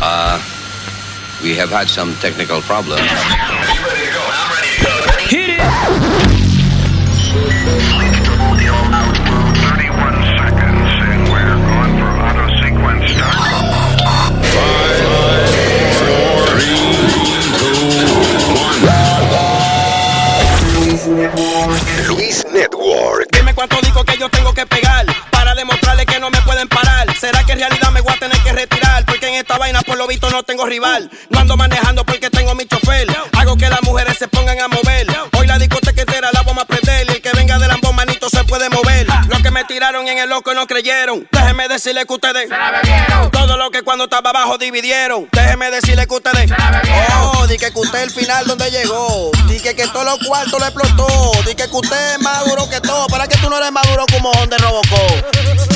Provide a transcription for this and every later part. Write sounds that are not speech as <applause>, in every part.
Uh, we have had some technical problems. Hit it! Luis Network. Dime cuánto digo que yo tengo que pegar para demostrarle que no me pueden parar. ¿Será que en realidad me voy a tener que retirar? En esta vaina por lo visto no tengo rival. No ando manejando porque tengo mi chofer. Hago que las mujeres se pongan a mover. Hoy la discoteca entera la vamos a prender. Y el que venga de lambón manito se puede mover. Los que me tiraron en el loco no creyeron. Déjenme decirle que ustedes todo lo que cuando estaba abajo dividieron. Déjenme decirle que ustedes Oh, di que que usted el final donde llegó. Di que que todos los cuartos lo explotó. Di que que usted es más duro que todo. ¿Para que tú no eres más duro como Honda Robocop?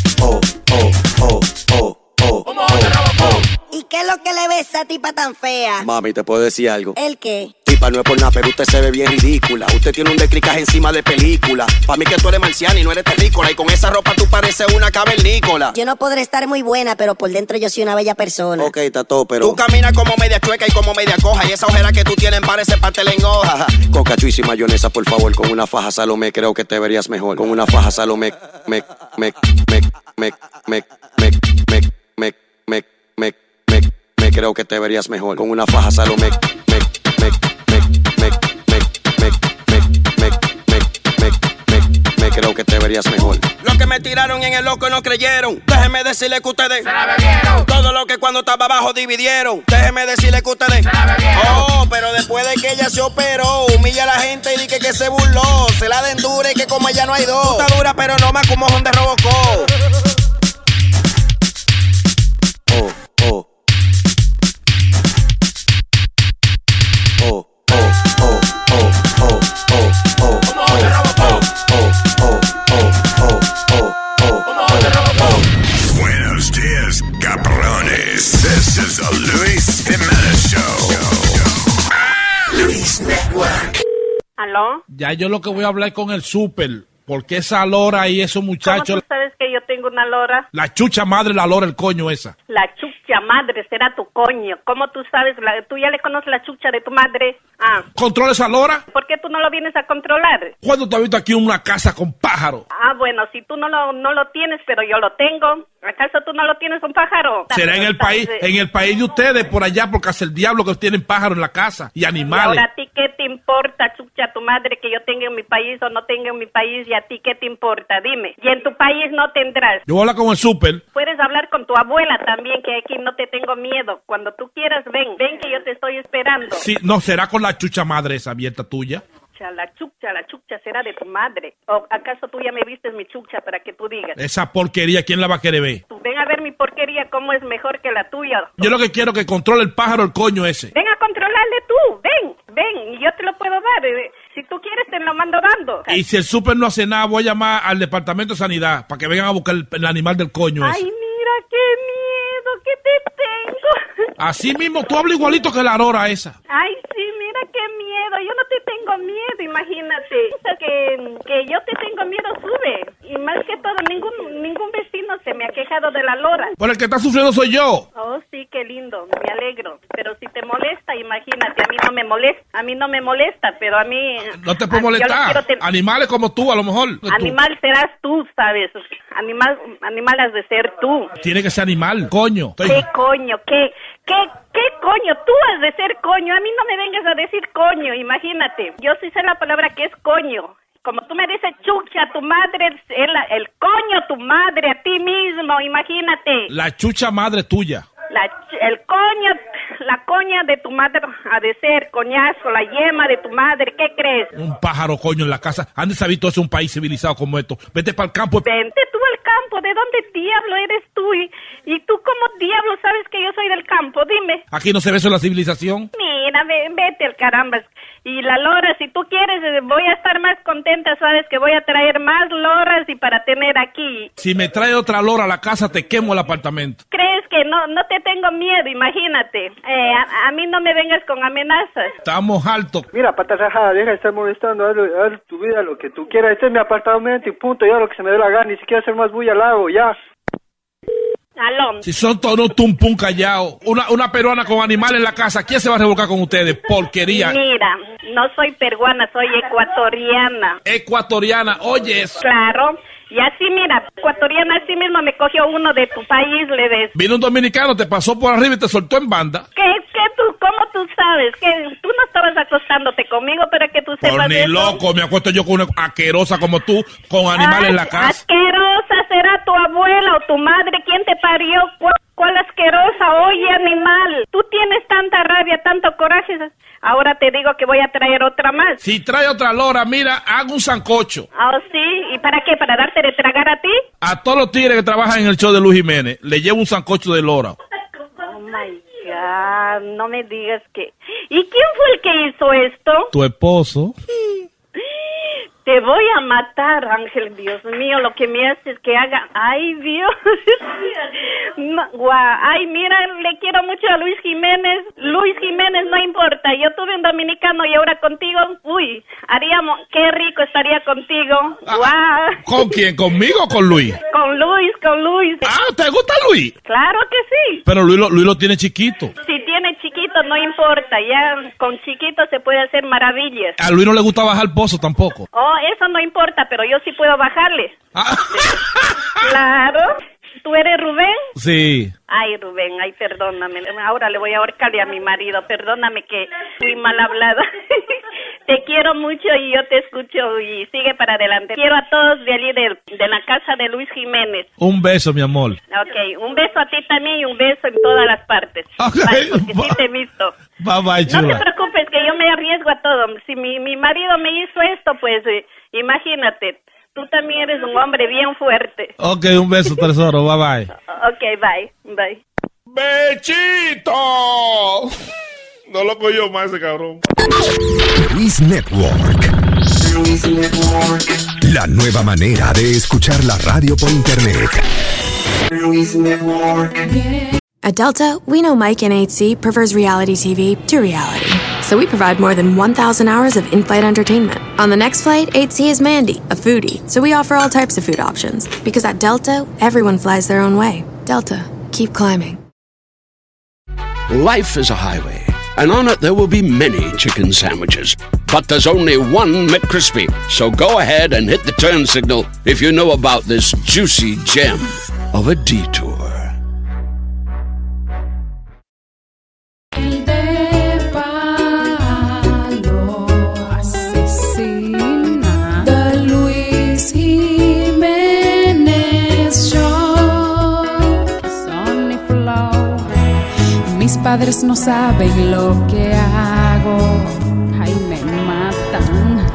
que le ves a esa tipa tan fea? Mami, ¿te puedo decir algo? ¿El qué? Tipa, no es por nada, pero usted se ve bien ridícula. Usted tiene un decricaje encima de película. Pa' mí que tú eres marciana y no eres terrícola. Y con esa ropa tú pareces una cavernícola. Yo no podré estar muy buena, pero por dentro yo soy una bella persona. Ok, está todo, pero... Tú caminas como media chueca y como media coja. Y esa ojera que tú tienes parece parte en hoja. Coca, chuis y mayonesa, por favor, con una faja Salomé, creo que te verías mejor. Con una faja Salomé, me, me, me, me, me, me, me, me, me, creo que te verías mejor con una faja Salomé. Creo que te verías mejor. Los que me tiraron en el loco no creyeron. Déjeme decirle que ustedes se la bebieron. Todo lo que cuando estaba abajo dividieron. Déjeme decirle que ustedes se la bebieron. Oh, pero después de que ella se operó, humilla a la gente y dije que se burló. Se la den dura y que como ella no hay dos. Está dura, pero no más como Honda Robocop. Buenos dias, cabrones. This is a Luis Jimenez Show. Luis Network. ¿Aló? Ya yo lo que voy a hablar con el súper. Porque esa lora y esos ¿Cómo muchachos. tú sabes que yo tengo una lora? La chucha madre, la lora, el coño esa. La chucha madre será tu coño. ¿Cómo tú sabes? La- ¿Tú ya le conoces la chucha de tu madre? Ah, ¿Controla esa lora? ¿por qué tú no lo vienes a controlar? ¿Cuándo te has visto aquí una casa con pájaro? Ah, bueno, si tú no lo, no lo tienes, pero yo lo tengo. ¿Acaso tú no lo tienes un pájaro? Será en el país, en el país de ustedes, por allá, porque hace el diablo que tienen pájaros en la casa y Y animales. ahora a ti qué te importa, chucha, tu madre, que yo tenga en mi país o no tenga en mi país, y a ti qué te importa, dime. Y en tu país no tendrás. Yo voy a hablar con el súper. Puedes hablar con tu abuela también, que aquí no te tengo miedo. Cuando tú quieras, ven, ven que yo te estoy esperando. Sí, no, será con la chucha madre esa abierta tuya. La chucha, la chucha será de tu madre. ¿O acaso tú ya me vistes mi chucha para que tú digas? Esa porquería, ¿quién la va a querer ver? Tú ven a ver mi porquería, cómo es mejor que la tuya. Yo lo que quiero es que controle el pájaro, el coño ese. Ven a controlarle tú, ven, ven, y yo te lo puedo dar. eh, Si tú quieres, te lo mando dando. Y si el súper no hace nada, voy a llamar al departamento de sanidad para que vengan a buscar el, el animal del coño Ay, ese. Mira qué miedo que te tengo. <laughs> Así mismo, tú hablas igualito que la lora esa. Ay, sí, mira qué miedo. Yo no te tengo miedo, imagínate. Que, que yo te tengo miedo, sube. Y más que todo, ningún ningún vecino se me ha quejado de la lora. Por el que está sufriendo soy yo. Oh, sí, qué lindo, me alegro. Pero si te molesta, imagínate, a mí no me molesta, a mí no me molesta, pero a mí... No te puedo molestar. Animales como tú, a lo mejor. Tú- Animal serás tú, ¿sabes? Animal, animal has de ser tú. Tiene que ser animal, coño. Estoy- ¿Qué coño? ¿Qué, qué, qué coño? Tú has de ser coño. A mí no me vengas a decir coño, imagínate. Yo sí sé la palabra que es coño. Como tú me dices chucha, tu madre, el, el coño, tu madre, a ti mismo, imagínate. La chucha madre tuya. La, el coño, la coña de tu madre ha de ser coñazo, la yema de tu madre, ¿qué crees? Un pájaro, coño, en la casa. ¿Han sabido un país civilizado como esto? Vete para el campo. Vente tú al campo, ¿de dónde diablo eres tú? Y, y tú como diablo sabes que yo soy del campo, dime. Aquí no se ve eso en la civilización. Mira, ve- vete al caramba. Y la lora, si tú quieres, eh, voy a estar más contenta, sabes que voy a traer más loras y para tener aquí. Si me trae otra lora a la casa, te quemo el apartamento. ¿Crees que no, no te tengo miedo, imagínate. Eh, a, a mí no me vengas con amenazas. Estamos altos. Mira, pata rajada, deja de estar molestando, haz, haz tu vida lo que tú quieras. Este es mi apartamento y punto, hago lo que se me dé la gana, ni siquiera hacer más bulla al hago, ya. Aló. Si son todos tumpum callados, una, una peruana con animales en la casa, ¿quién se va a revolcar con ustedes? Porquería. Mira, no soy peruana, soy ecuatoriana. Ecuatoriana, oye, eso. Claro. Y así, mira, ecuatoriana así mismo me cogió uno de tu país, le des. Vino un dominicano, te pasó por arriba y te soltó en banda. ¿Qué, qué tú, cómo tú sabes? Que tú no estabas acostándote conmigo, pero que tú sepas Por ni eso. loco, me acuesto yo con una asquerosa como tú, con animales en la Ay, casa. Asquerosa será tu abuela o tu madre. ¿Quién te parió? ¿Cuál, asquerosa? Oye, animal. Tú tienes tanta rabia, tanto coraje. Ahora te digo que voy a traer otra más. Si trae otra lora, mira, hago un sancocho. Ah, sí. ¿Y para qué? ¿Para darte de tragar a ti? A todos los tigres que trabajan en el show de Luis Jiménez, le llevo un sancocho de lora. Oh my God. No me digas que. ¿Y quién fue el que hizo esto? Tu esposo. <laughs> Te voy a matar, Ángel, Dios mío, lo que me haces que haga, ay Dios, <laughs> guau, ay mira, le quiero mucho a Luis Jiménez, Luis Jiménez no importa, yo tuve un dominicano y ahora contigo, uy, haríamos, qué rico estaría contigo, guau, ¿Con quién? ¿Conmigo o con Luis? con Luis, con Luis, Ah, ¿te gusta Luis? claro que sí, Pero Luis lo, Luis lo tiene chiquito. si tiene chiquito no importa, ya con chiquito se puede hacer maravillas, A Luis no le gusta bajar pozo tampoco. oh, eso no importa, pero yo sí puedo bajarle, Ah, <laughs> claro, ¿tú eres Rubén? sí. Ay, Rubén, ay, perdóname. Ahora le voy a ahorcarle a mi marido. Perdóname que fui mal hablada. <laughs> te quiero mucho y yo te escucho y sigue para adelante. Quiero a todos de allí de, de la casa de Luis Jiménez. Un beso, mi amor. Ok, un beso a ti también y un beso en todas las partes. Ok, Bye, porque sí te he visto. Bye bye, No te chula. preocupes que yo me arriesgo a todo. Si mi, mi marido me hizo esto, pues eh, imagínate. Tú también eres un hombre bien fuerte. Ok, un beso, tesoro. Bye bye. <laughs> Ok, bye, bye. ¡Bechito! No lo cogió más ese cabrón. Luis Network. La nueva manera de escuchar la radio por internet. At Delta, we know Mike in 8C prefers reality TV to reality. So we provide more than 1,000 hours of in flight entertainment. On the next flight, 8C is Mandy, a foodie. So we offer all types of food options. Because at Delta, everyone flies their own way. Delta, keep climbing. Life is a highway, and on it there will be many chicken sandwiches. But there's only one McCrispy. So go ahead and hit the turn signal if you know about this juicy gem of a detour. Padres no saben lo que hago. Ay, me matan.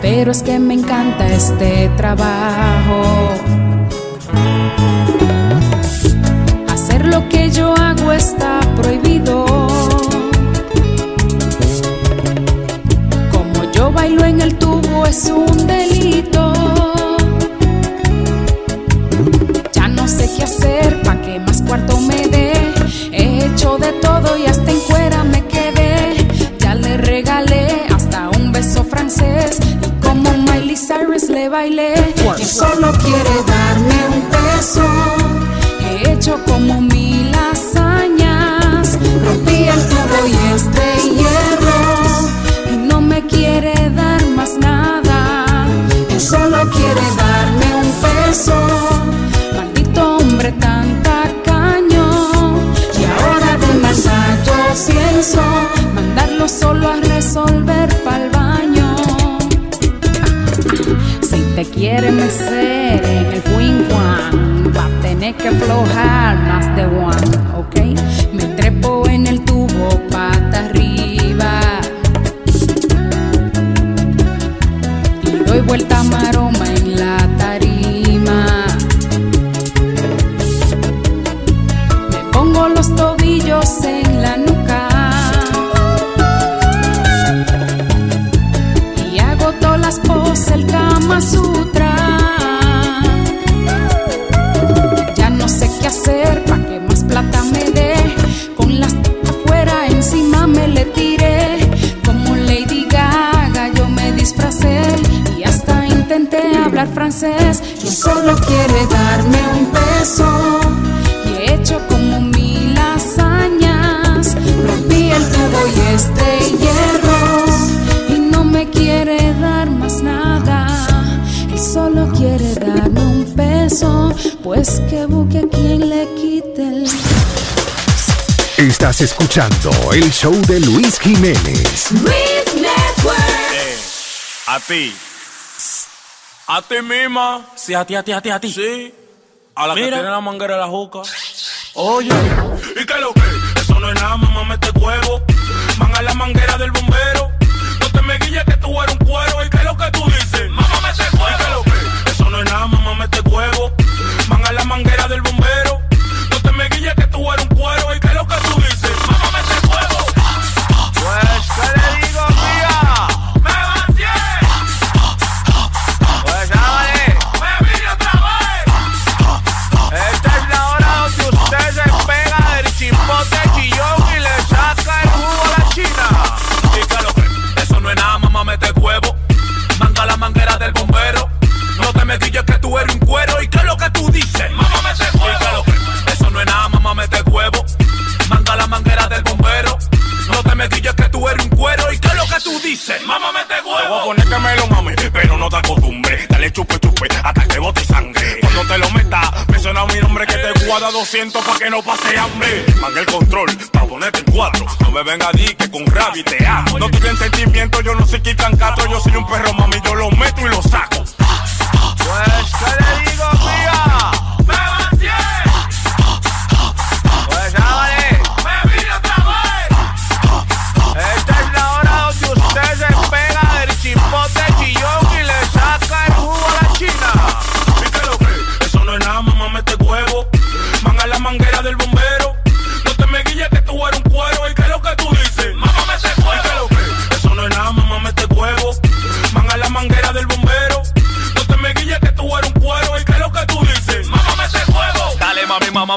Pero es que me encanta este trabajo. Hacer lo que yo hago está prohibido. Como yo bailo en el tubo es un delito. Ya no sé qué hacer pa' que más cuarto me. He hecho de todo y hasta en cuera me quedé. Ya le regalé hasta un beso francés. Y como Miley Cyrus le bailé. Y solo quiere darme un beso. Te quiere mecer en el wing one, va a tener que aflojar más de one, ¿ok? Me trepo en el tubo pata arriba y doy vuelta hablar francés y solo quiere darme un beso. Y he hecho como mil hazañas, rompí el tubo y este hierro y no me quiere dar más nada. Él solo quiere darme un beso, pues que busque a quien le quite el Estás escuchando el show de Luis Jiménez. Luis Network. A ti. A ti misma. Sí, a ti, a ti, a ti, a ti. Sí. A la que Mira. tiene la manguera de la juca. Oye. ¿Y qué es lo que? Eso no es nada, mamá, mete huevo. Manga la manguera del bombero. No te me guilles que tú eres un cuero. ¿Y qué es lo que tú dices? Mamá, mete huevo. ¿Y qué lo que? Eso no es nada, mamá, mete huevo. Manga la manguera del bombero. Dices? Mamá, mete huevo. Te voy a poner que me lo mame, pero no te acostumbres. Dale chupe, chupe, hasta que bote sangre. Cuando te lo metas, menciona mi nombre que te guarda 200 pa' que no pase hambre. Manga el control, pa' ponerte en cuatro. No me venga a di que con rabia te amo. No tienen sentimiento, yo no soy quitan cato. Yo soy un perro, mami, yo lo meto y lo saco. Pues, ¿qué le digo, mía?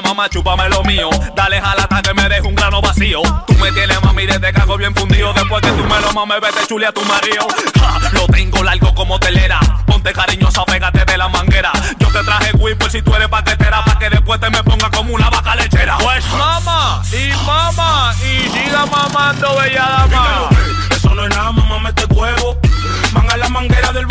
Mamá, chúpame lo mío. Dale, jala hasta que me deje un grano vacío. Tú me tienes, mami, desde cago bien fundido. Después que tú me lo mames, vete chule a tu marido. Ja, lo tengo largo como telera. Ponte cariñosa, pégate de la manguera. Yo te traje por si tú eres paquetera. Pa' que después te me ponga como una vaca lechera. Pues mamá, y mamá, y siga mamando, bella dama. Eso no es nada, mamá, mete huevo. Manga la manguera del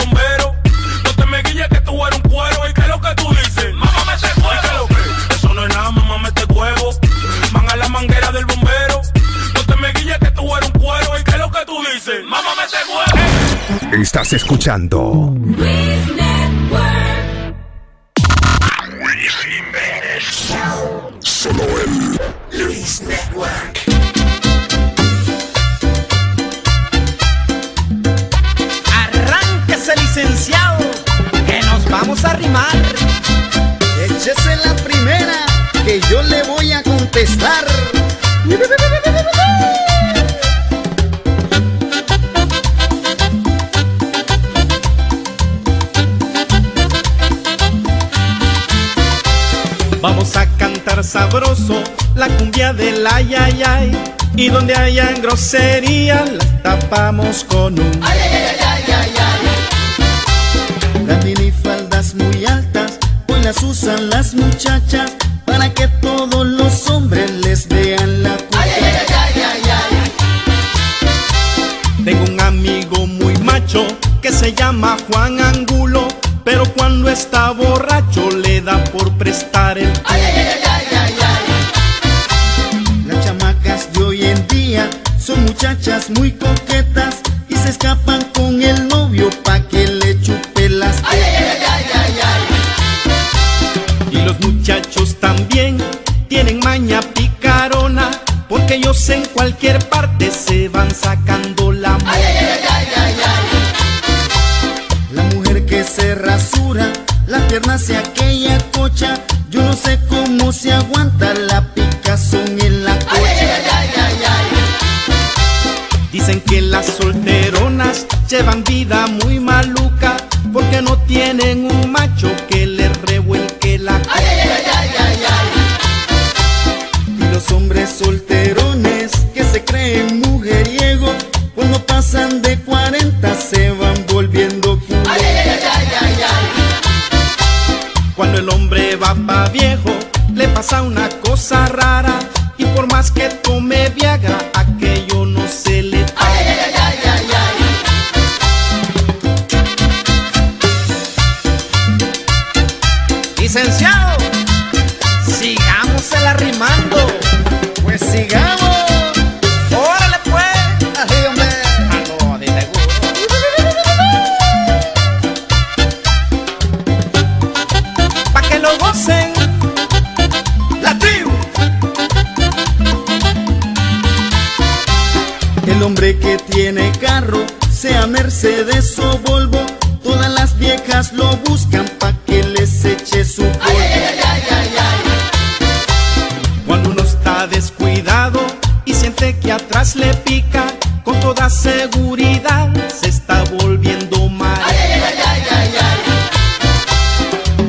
mete huevo. Estás escuchando. Solo en Luis Network. Arránquese, licenciado, que nos vamos a arrimar. Échese la primera, que yo le voy a contestar. Cantar sabroso la cumbia del ay ay ay y donde hayan groserías las tapamos con un ay ay ay ay ay Las minifaldas muy altas hoy las usan las muchachas para que todos los hombres les vean la cuca. Tengo un amigo muy macho que se llama Juan Angulo, pero cuando está borracho le da por prestar el muchachas muy coquetas y se escapan con el novio pa' que le chupe las tetas. Y los muchachos también tienen maña picarona porque ellos en cualquier parte se van sacando la. La mujer que se rasura, la pierna hacia aquella cocha, yo no sé cómo llevan vida muy maluca porque no tienen un macho que les revuelque la cocha. Y los hombres solterones que se creen mujeriegos cuando pasan de 40 se van volviendo culeros. Cuando el hombre va pa' viejo, le pasa una cosa rara. Y por más que tome Viagra, tiene carro, sea Mercedes o Volvo, todas las viejas lo buscan pa' que les eche su polvo. Cuando uno está descuidado y siente que atrás le pica, con toda seguridad se está volviendo mal.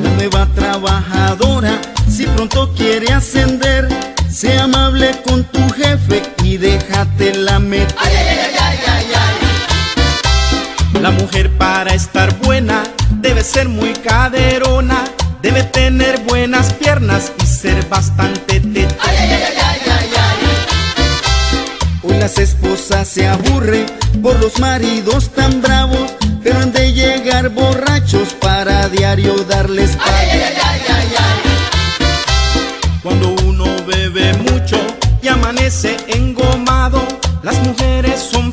La nueva trabajadora, si pronto quiere ascender, sea amable La mujer para estar buena debe ser muy caderona, debe tener buenas piernas y ser bastante teta. Hoy las esposas se aburren por los maridos tan bravos, pero han de llegar borrachos para diario darles Cuando uno bebe mucho y amanece engomado, las mujeres son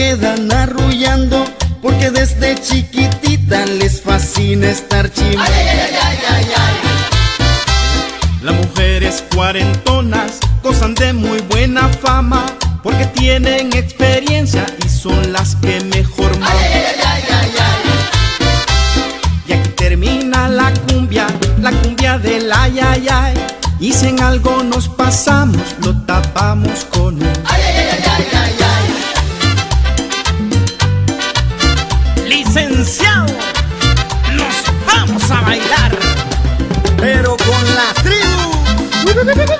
quedan arrullando porque desde chiquitita les fascina estar chimando. Las mujeres cuarentonas gozan de muy buena fama porque tienen experiencia y son las que mejor maman. Y aquí termina la cumbia, la cumbia del ay ay ay. Y si en algo nos pasamos, lo tapamos con un ay ay ay Licenciado, nos vamos a bailar, pero con la tribu.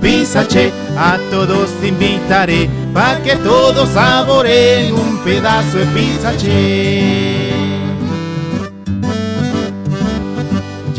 Pizza Che, a todos invitaré pa' que todos saboreen un pedazo de pizza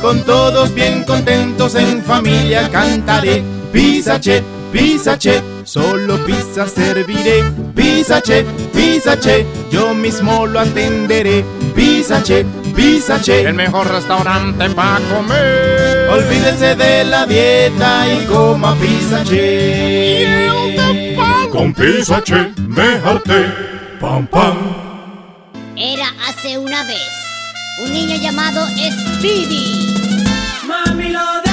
Con todos bien contentos en familia cantaré. Pizza Che, Pizza Che. Solo pizza serviré. Pizza Che, Pizza Che. Yo mismo lo atenderé. Pizza Che, Pizza Che. El mejor restaurante para comer. Olvídense de la dieta y coma Pizza Che. Con Pizza Che me harté. Pam, pam. Era hace una vez un niño llamado Speedy. Mami lo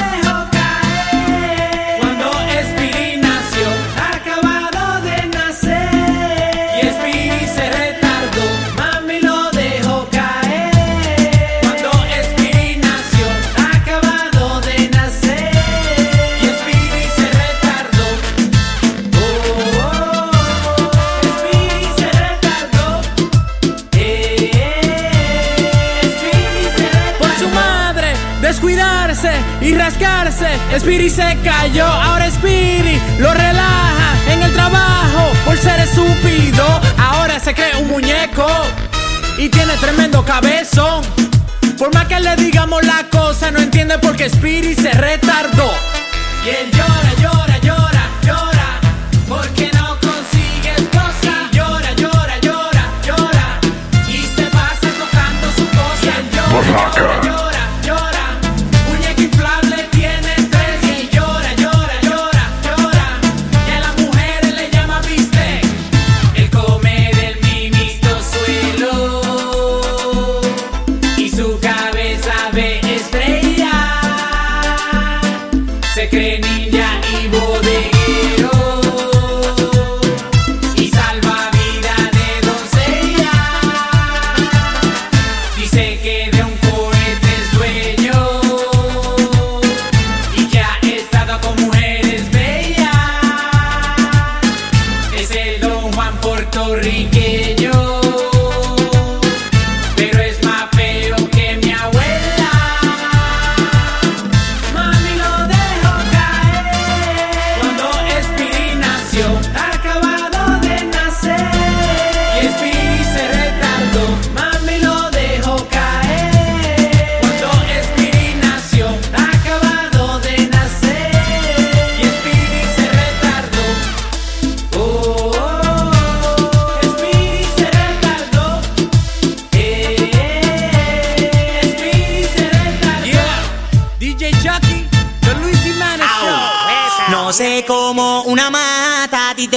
Spiri se cayó, ahora Spiri lo relaja en el trabajo por ser estúpido. Ahora se cree un muñeco y tiene tremendo cabezón. Por más que le digamos la cosa, no entiende por qué Spiri se retardó. Y él llora, llora, llora, llora, porque no consigue cosa. Llora, llora, llora, llora, y se pasa tocando su cosa. Él llora, llora, llora,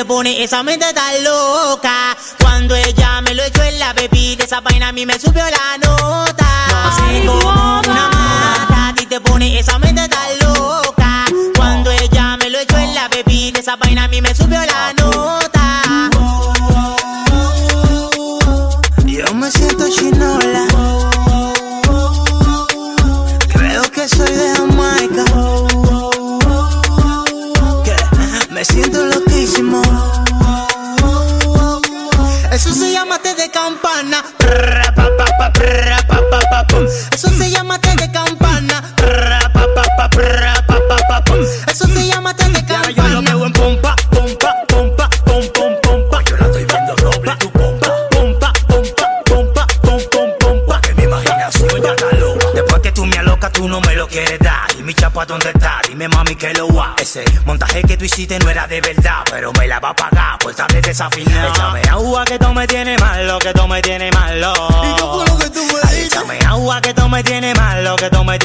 pone esa mente tan loca. Cuando ella me lo echó en la bebida, esa vaina a mí me subió la hiciste no era de verdad, pero me la va a pagar por estar desafinado. Échame agua que tú me tienes malo, que tú me tienes malo. ¿Y qué fue lo que tú me Échame agua que tú me tienes malo, que tú me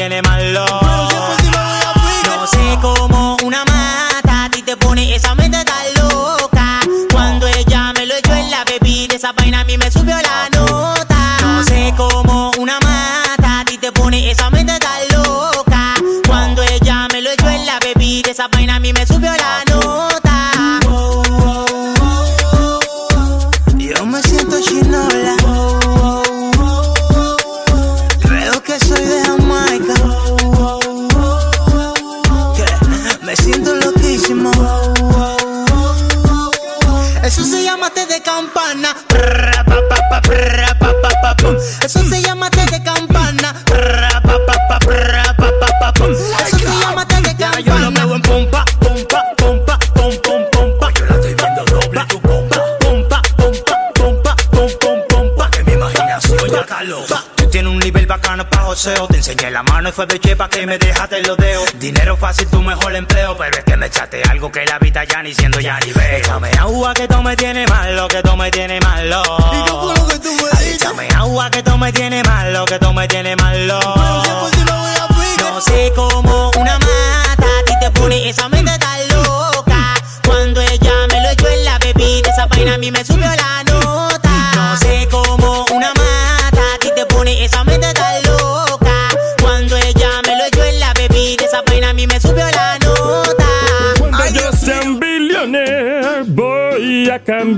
y me dejaste los dedos. Dinero fácil, tu mejor empleo, pero es que me echaste algo que la vida ya ni siendo ya ni veo. Échame agua que tú me tienes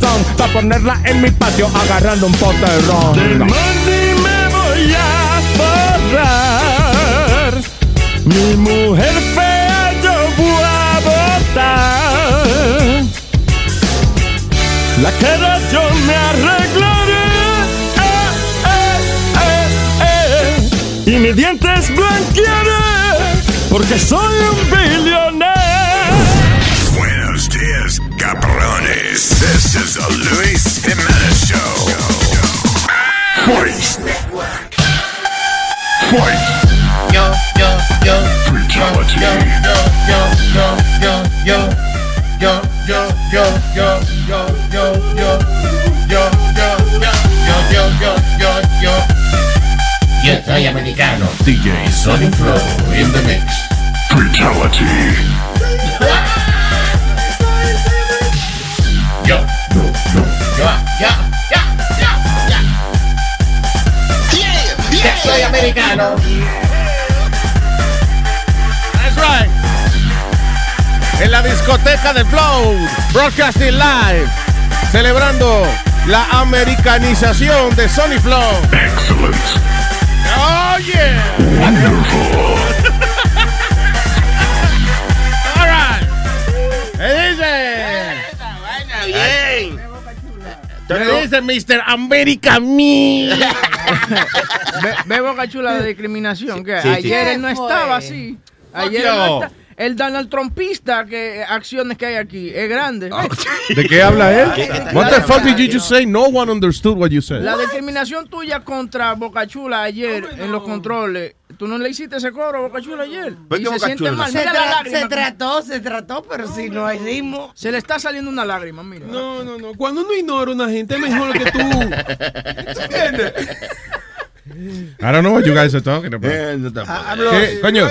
razón para ponerla en mi patio agarrando un pote de ron. Del me voy a borrar. Mi mujer fea yo voy a botar. La cara yo me arreglaré. Eh, eh, eh, eh. Y mis dientes blanquearé. Porque soy un billonero. Jimenez. This is a Luis Jimenez Show. Fight! Network. Fight! Yo, yo, yo. Brutality. Yo, yo, yo, yo, yo, yo. Yo, yo, yo, yo, yo, yo, yo. Yo, yo, yo, yo, yo, yo, yo, yo. Yo soy americano. DJ Sonic Flow in the mix. Brutality. Soy americano. That's right. En la discoteca de Flow, Broadcasting Live, celebrando la americanización de Sony Flow. Excellent. Oh yeah. All right. ¿Qué dice? Bien. ¿Qué dice Mr. America Me? <laughs> Ve, ve Boca Chula de discriminación. Que Sí, sí. ayer él no ¿Qué estaba así. Ayer él no está- El Donald Trumpista, que acciones que hay aquí, es grande. <laughs> ¿De qué habla él? ¿Qué- qué- What la- the fuck did you just say? No one understood what you said. La discriminación tuya contra Boca Chula ayer en los controles, ¿tú no le hiciste ese coro a Boca Chula ayer? ¿Por Y qué se siente mal. Se Mira la tra- lágrima. se trató, se trató, pero si no hay ritmo. Se le está saliendo una lágrima, mira. No, no, no. Cuando uno ignora a una gente es mejor que tú. ¿Entiendes? I don't know what you guys are talking about. Hablo- ¿Qué? Coño.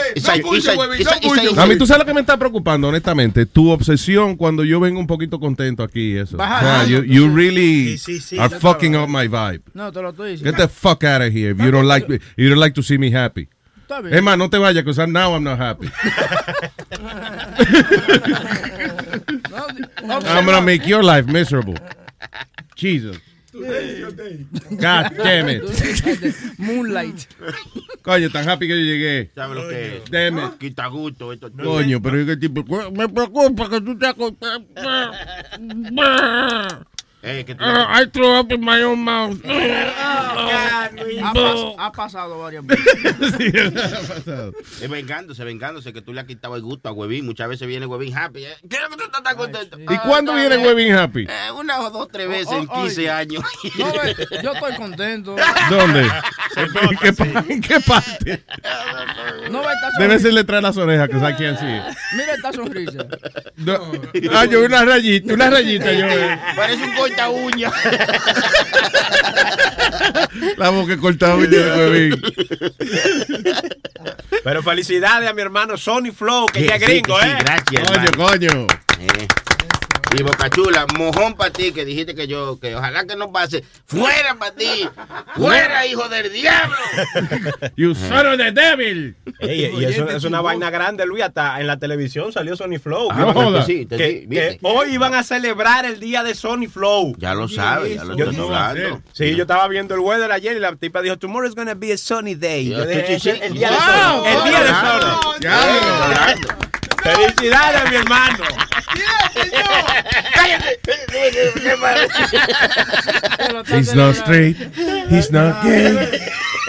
A mí, ¿tú sabes lo que me está preocupando, honestamente? Tu obsesión cuando yo vengo un poquito contento aquí, eso. Baja- you, you really Sí, sí, sí, are fucking up my vibe. No, te lo estoy diciendo. Get the fuck out of here if you don't like me, you don't like to see me happy. Está bien. Es más, no te vayas, because now I'm not happy. <laughs> I'm gonna make your life miserable. Jesus. God damn it. Moonlight. Coño, tan happy que yo llegué. ¿Sabes lo que es? Damn it. Quita gusto. Esto, Coño, pero es que tipo, me preocupa que tú te <laughs> Eh, que tú- I threw up in my own mouth. <laughs> Ha, pas- ha pasado varias <laughs> veces. <laughs> Es vengándose, vengándose, que tú le has quitado el gusto a Huevín. Muchas veces viene Huevín happy. ¿eh? Quiero que tú estás tan contento. ¿Y cuándo viene Webin Happy? Eh, una o dos, tres veces en Oh, oh, 15 oye. años. No, yo estoy contento. ¿Dónde? ¿En qué, en qué parte? No Debe sonrisa. ser detrás de las orejas, que can't see it. Mira esta sonrisa. No. Ah, yo vi una rayita, una rayita yo. Parece un corta uña. La boca cortada uña de. Pero felicidades a mi hermano Sony Flow, que ya es Sí, gringo, sí, ¿eh? gracias, Coño, hermano. coño. Eh. Y Boca Chula, mojón para ti, que dijiste que yo, que ojalá que no pase. ¡Fuera para ti! ¡Fuera, hijo del diablo! You son of the devil. Ey, y eso es una vaina grande, Luis. Hasta en la televisión salió Sony Flow. Ah, no. Sí, te que, sí, que hoy iban a celebrar el día de Sony Flow. Ya lo sabes, ya lo Yo- estoy hablando. Sí, yo estaba viendo el weather ayer y la tipa dijo, tomorrow is gonna be a sunny day. Ya, Yo dije, sí, sí, "Es sí. el día de Sony. El día de claro, Sony. Felicidades, mi hermano. He's not straight, he's not gay.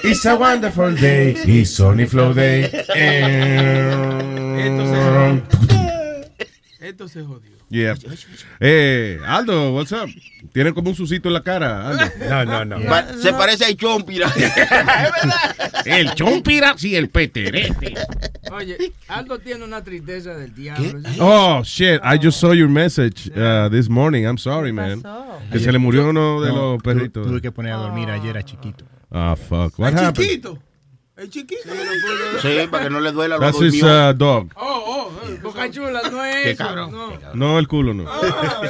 It's a wonderful day, it's Sony Flow Day. Eh, Esto se jodió. Yeah. Eh, Aldo, what's up? Tiene como un susito en la cara, Aldo. No, no, no. Pa- se parece a Chompira. <laughs> El chompira, sí, el peterete. Oye, Aldo tiene una tristeza del diablo. Oh, shit. I just saw your message uh, this morning. I'm sorry, man. Que se le murió uno de No, los perritos. Tuve que poner a dormir ayer a chiquito. Ah, fuck. What Es happened? chiquito. Es chiquito. Sí, para que no le duela That's his uh, dog. Oh, oh, Boca chula, no es Qué eso. cabrón. No. No, el culo no. Ah,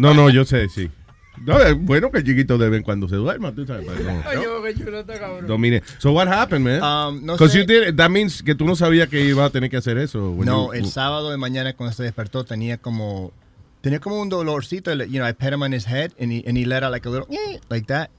No, no, yo sé, sí. No, es bueno que el chiquito de vez cuando se duerma, tú sabes. pero no. Oye, Boca chula está cabrón. Domine. So what happened, man? Um, no sé. you did- that means que tú no sabías que iba a tener que hacer eso. No, you- el sábado de mañana cuando se despertó tenía como tenía como un dolorcito. You know, I pet him on his head and he, and he let out like a little like that.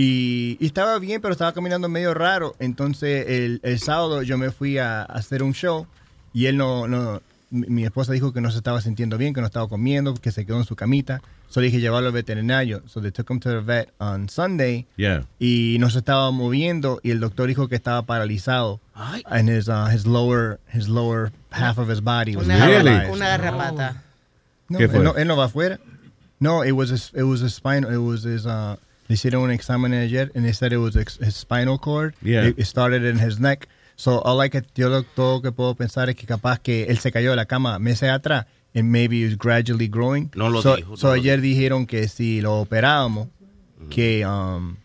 Y, y estaba bien, pero estaba caminando medio raro. Entonces el, el sábado yo me fui a, a hacer un show y él no, no mi, mi esposa dijo que no se estaba sintiendo bien, que no estaba comiendo, que se quedó en su camita. So le dije llevarlo al veterinario. So they took him to the vet on Sunday. Yeah. Y no se estaba moviendo y el doctor dijo que estaba paralizado. And his, uh, his lower his lower half of his body was Una, paralyzed. una garrapata. No, ¿Qué él fue? no, él no va afuera. No, it was his, it was his spinal, it was his, uh, le hicieron un examen ayer and they said it was his spinal cord. Yeah. It, it started in his neck. So all I could, yo lo, todo que puedo pensar es que capaz que él se cayó de la cama meses atrás and maybe it's gradually growing. No lo so, dijo, no So lo ayer dijeron que si lo operábamos, que, um,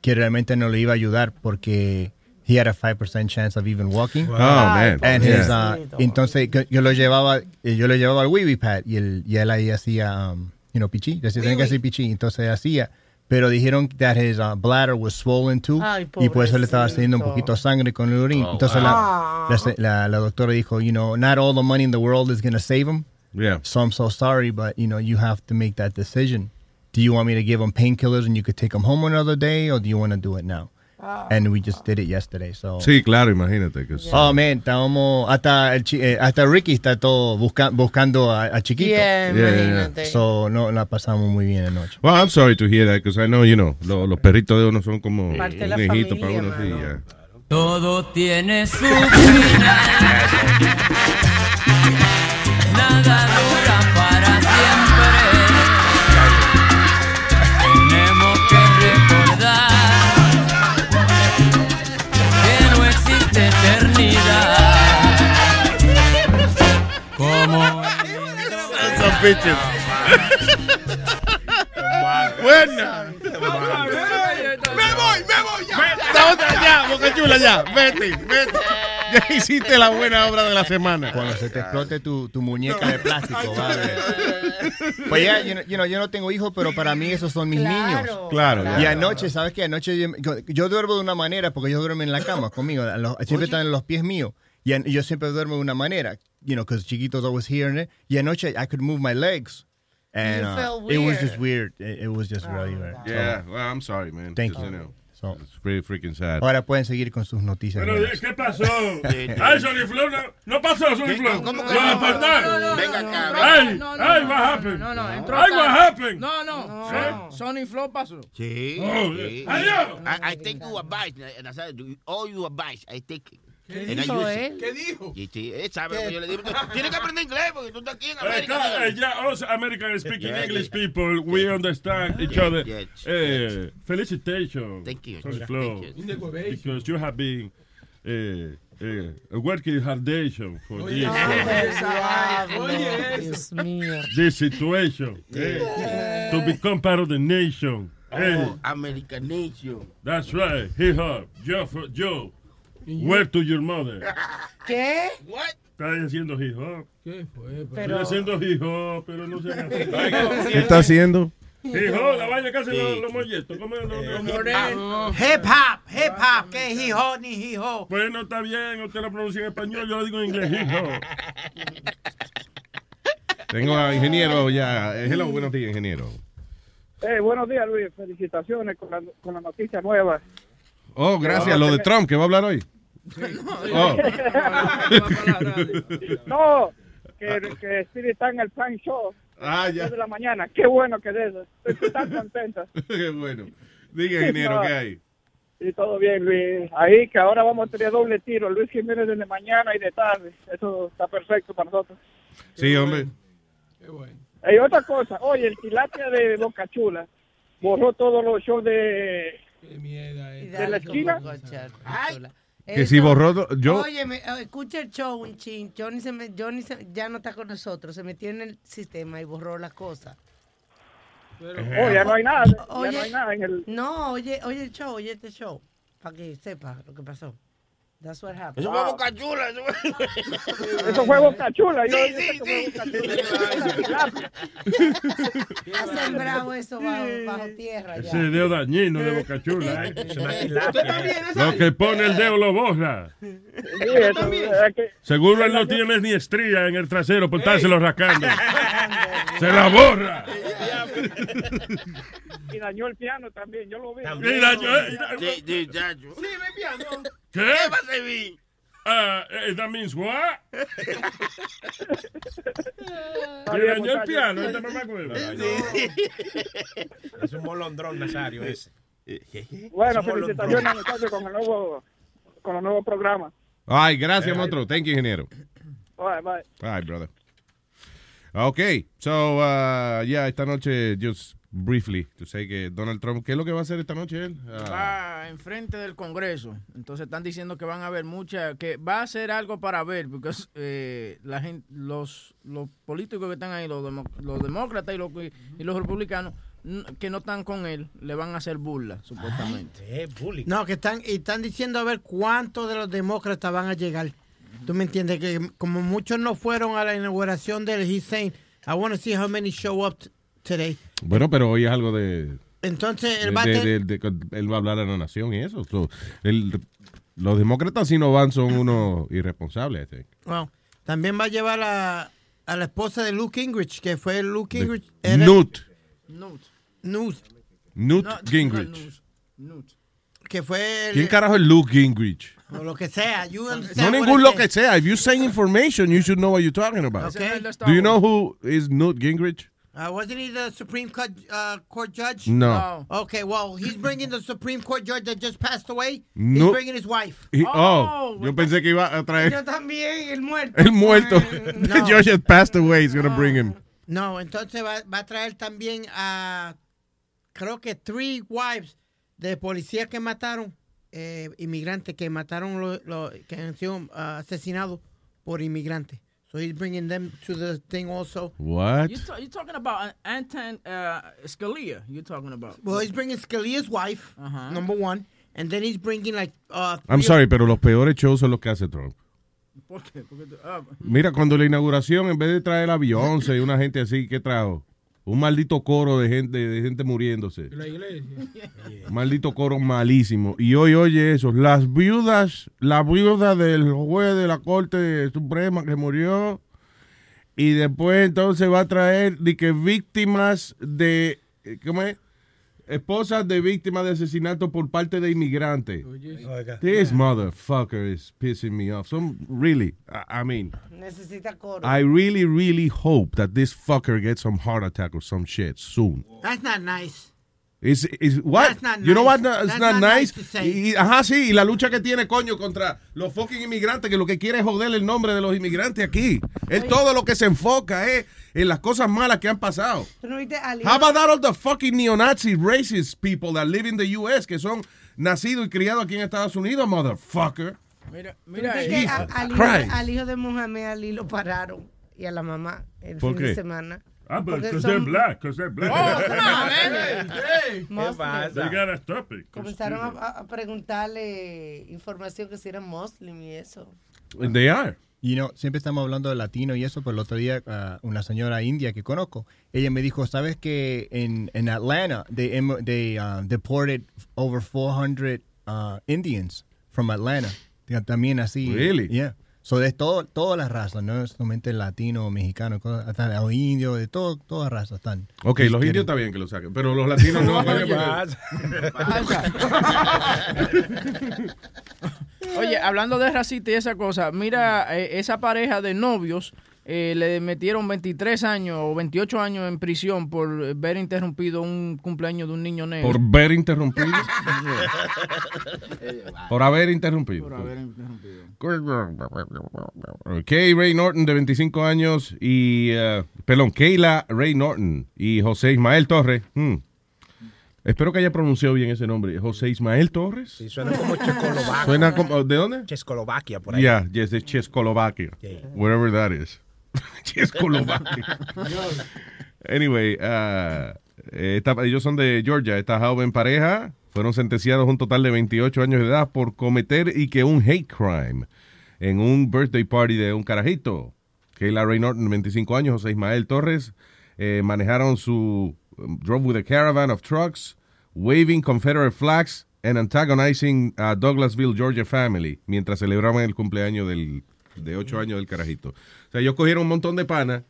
que realmente no le iba a ayudar porque he had a 5% chance of even walking. Wow. Oh, man. And his, Yeah. uh, entonces que yo lo llevaba, eh, yo lo llevaba al Wee Pad y, él, y él ahí hacía, um, you know, pichí, decía, tenía que hacer pichí, entonces hacía. Pero dijeron that his uh, bladder was swollen too Ay, y por eso le estaba saliendo un poquito de sangre con el orín. Oh, entonces wow. la, la, la, la doctora dijo, you know, not all the money in the world is going to save him. Yeah. So I'm so sorry, but you know, you have to make that decision. Do you want me to give him painkillers and you could take him home another day, or do you want to do it now? And we just did it yesterday. So Sí, claro, imagínate. que- Oh man, estábamos hasta el eh, hasta Ricky está todo busca- buscando a, a chiquito. Yeah, Yeah, yeah, yeah. So no la pasamos muy bien anoche. Well, I'm sorry to hear that, because I know, you know, lo- los perritos de uno son como un Parte la hijito para uno, sí, ya. Todo tiene su <laughs> final. Nada Esos bitches. Buena. Me voy, me voy ya. Ya, ya, Boca Chula, ya. Vete, vete. Ya hiciste la buena obra de la semana. Cuando se te explote tu, tu muñeca de plástico, va a ver. Pues ya, you know, you know, yo no tengo hijos, pero para mí esos son mis niños. Claro, ya. Y anoche, ¿sabes qué? Anoche yo, yo duermo de una manera porque yo duermo en la cama conmigo. a los- siempre están en los pies míos. Y an- yo siempre duermo de una manera, you know, because chiquitos always hearing it. Y anoche I could move my legs. And You uh, felt it was weird. just weird. It, it was just really weird. So, Yeah, well, I'm sorry, man. Thank Just, you. know, So, it's pretty freaking sad. ahora pueden seguir con sus noticias. Pero, buenas. ¿qué pasó? <laughs> Ay, Sony Flow, no, no pasó, Sony Flow. ¿Cómo que Lo no? apartaron. Venga acá. Ay, No, no, ay, no, what no, happened? No, no, entró Ay, tarde. what happened? No, no. No. Son- Sony Flow pasó. Sí. Oh, sí. adiós. I, I take you advice. And I said, all you advice, I take it. ¿Qué I dijo él? ¿Qué dijo? Y sí, él sabe lo que yo le digo. <laughs> Tienes que aprender inglés porque tú estás aquí en América. claro, dígame. yeah, us American speaking Yeah, English yeah. people, we understand each Yeah, other. yeah, Eh, felicitation, Thank you. Flow, you. because you have been eh, eh, working hardation for Oye, this. <laughs> Oye. Dios mío. this situation eh, to become part of the nation. Eh, Oh, American Nation. that's right. Hip hop, Joe, Joe. Where to your mother? <laughs> ¿Qué? What? Está haciendo hip hop. ¿Qué fue? Pero- haciendo hip hop, pero no se <laughs> ¿Qué está haciendo? Hip hop, la vaina que hacen los, los molletos. ¿Cómo es? Hip hop, hip hop, que es hijo ni hijo. Bueno, está bien, usted lo pronuncia en español, yo lo digo en inglés, hijo. <laughs> Tengo a ingeniero ya. Eh, Hello, buenos días, ingeniero. Eh, buenos días, Luis. Felicitaciones con la, con la noticia nueva. Oh, gracias. Lo de Trump, que va a hablar hoy. <laughs> Oh. <laughs> no, que, que Spirit está en el Prime Show. Ah, ya. de la mañana. Qué bueno que de eso. Estoy tan contenta. <laughs> Qué bueno. Diga, ingeniero, No. ¿qué hay? Y todo bien, Luis. Ahí que ahora vamos a tener doble tiro. Luis Jiménez de mañana y de tarde. Eso está perfecto para nosotros. Sí, hombre. Hay otra cosa, oye, el tilapia de Boca Chula borró todos los shows de, de la esquina. Que si borró, yo, Oye, escucha el show un chin. Johnny, se me- Johnny se- ya no está con nosotros. Se metió en el sistema y borró las cosas. Oh, ya no hay nada, ya no hay nada en el... No, oye, oye el show, oye este show. Para que sepa lo que pasó. That's what happened. Eso fue Boca Chula. Eso fue, <laughs> Eso fue Boca Chula. Yo, Sí, sí, sí. Boca Chula. Ha sembrado eso bajo, bajo tierra ya. Ese dedo dañino de Boca Chula. ¿eh? ¿Tú también, Lo que pone el dedo lo borra. Sí, eso, Seguro él no tiene ni estría en el trasero por estárselo rascando. <laughs> Se la borra. Y dañó el piano también, yo lo vi. Y dañó- eh, Sí, sí. Sí, mi piano. ¿Qué? ¿Qué va a servir? Ah, eh, that means what? <laughs> Le dañó el piano, este mamá. Es un molondrón, Nazario, ese. Bueno, Es un felicitaciones muchachos con el nuevo, con el nuevo programa. ay, gracias, monstruo. Thank you, ingeniero. Bye, bye. Ay, brother. Okay, so, uh, yeah, esta noche, just briefly, to say que Donald Trump, ¿qué es lo que va a hacer esta noche él? Ah, Va enfrente del Congreso. Entonces están diciendo que van a haber mucha, que va a hacer algo para ver, porque eh, la gente, los, los políticos que están ahí, los, demo- los demócratas y los, y los republicanos, que no están con él, le van a hacer burla, supuestamente. No, que están, y están diciendo a ver cuántos de los demócratas van a llegar. ¿Tú me entiendes? Que como muchos no fueron a la inauguración del He's saying, I want to see how many show up today. bueno, pero hoy es algo de... Entonces, él va a de- de- de- él va a hablar a la nación y eso. So, el- los demócratas si no van son <laughs> unos irresponsables. Well, también va a llevar a, a la esposa de Luke Gingrich, que fue Luke De- Gingrich. era- Newt. Newt. Newt. Newt Gingrich. Newt. Que fue el- ¿Quién carajo es Luke Gingrich? o lo que sea. You No ningún lo say. que sea. If you say information, you should know what you're talking about. Okay. Do you know who is Newt Gingrich? Uh, wasn't he the Supreme Court, uh, Court judge? No. Okay, well, he's bringing the Supreme Court judge that just passed away. No. He's bringing his wife. He- oh, yo pensé que iba a traer Yo también, el muerto. el muerto. <laughs> No. <laughs> George had passed away. He's gonna bring him. No, entonces va, va a traer también a, creo que three wives de policías que mataron, eh, inmigrantes que mataron, lo, lo- que han sido uh, asesinados por inmigrantes. So he's bringing them to the thing also. What? You you're talking about Anton uh, Scalia. You're talking about. Well, he's bringing Scalia's wife, Uh-huh. number one, and then he's bringing like. Uh, I'm sorry, pero los peores shows son los que hace Trump. ¿Por qué? Porque ah, Mira, cuando la inauguración, en vez de traer a Beyoncé y una gente así, ¿qué trajo? Un maldito coro de gente, de gente muriéndose. La iglesia. Un maldito coro malísimo. Y hoy oye eso. Las viudas, la viuda del juez de la Corte Suprema que murió. Y después entonces va a traer de que víctimas de, ¿cómo es? Esposas de víctimas de asesinato por parte de inmigrantes. This motherfucker is pissing me off. Some really, I, I mean, Necesita coro. I really, really hope that this fucker gets some heart attack or some shit soon. That's not nice. Is is what? That's not you know what? nice. No, It's That's not, not nice. nice to say. Y, y- ajá, sí, y la lucha que tiene, coño, contra los fucking inmigrantes, que lo que quiere es joder el nombre de los inmigrantes aquí. Él todo lo que se enfoca es en las cosas malas que han pasado. How about that all the fucking neo-Nazi racist people that live in the U.S. que son nacidos y criados aquí en Estados Unidos, motherfucker? Mira, ¿Tú mira. que a- al, hijo, al hijo de Mohamed Ali lo pararon y a la mamá el ¿Por fin qué? de semana. Ah, but because son- they're black, because they're black. Oh, come on, man. <laughs> Muslim. They gotta stop it. 'cause, Comenzaron a, a preguntarle información que si era muslim y eso. They are. You know, siempre estamos hablando de latino y eso, pero el otro día ah, una señora india que conozco, ella me dijo, ¿sabes que en, en Atlanta they, em- they uh, deported over 400 uh, Indians from Atlanta? También así. Really? Yeah. So de todo, todas las razas, no solamente latino, mexicano, cosas, hasta los indios, de todo, todas las razas están. Ok, los indios está bien que lo saquen, pero los latinos no. Oye, hablando de racista y esa cosa, mira eh, esa pareja de novios eh, le metieron 23 años o 28 años en prisión por ver interrumpido un cumpleaños de un niño negro. Por ver interrumpido. <laughs> Por haber interrumpido. Por haber interrumpido. Kay Ray Norton, de 25 años, y. eh, perdón, Kayla Ray Norton y José Ismael Torres. Hmm. Espero que haya pronunciado bien ese nombre. José Ismael Torres. Sí, suena como Checoslovaquia. Suena como. ¿De dónde? Checoslovaquia, por ahí. Yeah, yes, de Chescolovaquia. Yeah. Wherever that is. <laughs> Anyway, uh, ellos son de Georgia. Esta joven pareja fueron sentenciados un total de 28 años de edad por cometer y que un hate crime en un birthday party de un carajito. Kayla Ray Norton, 25 años, José Ismael Torres, eh, manejaron su um, drove with a caravan of trucks, waving Confederate flags and antagonizing a Douglasville, Georgia family, mientras celebraban el cumpleaños del, de 8 años del carajito. O sea, ellos cogieron un montón de panas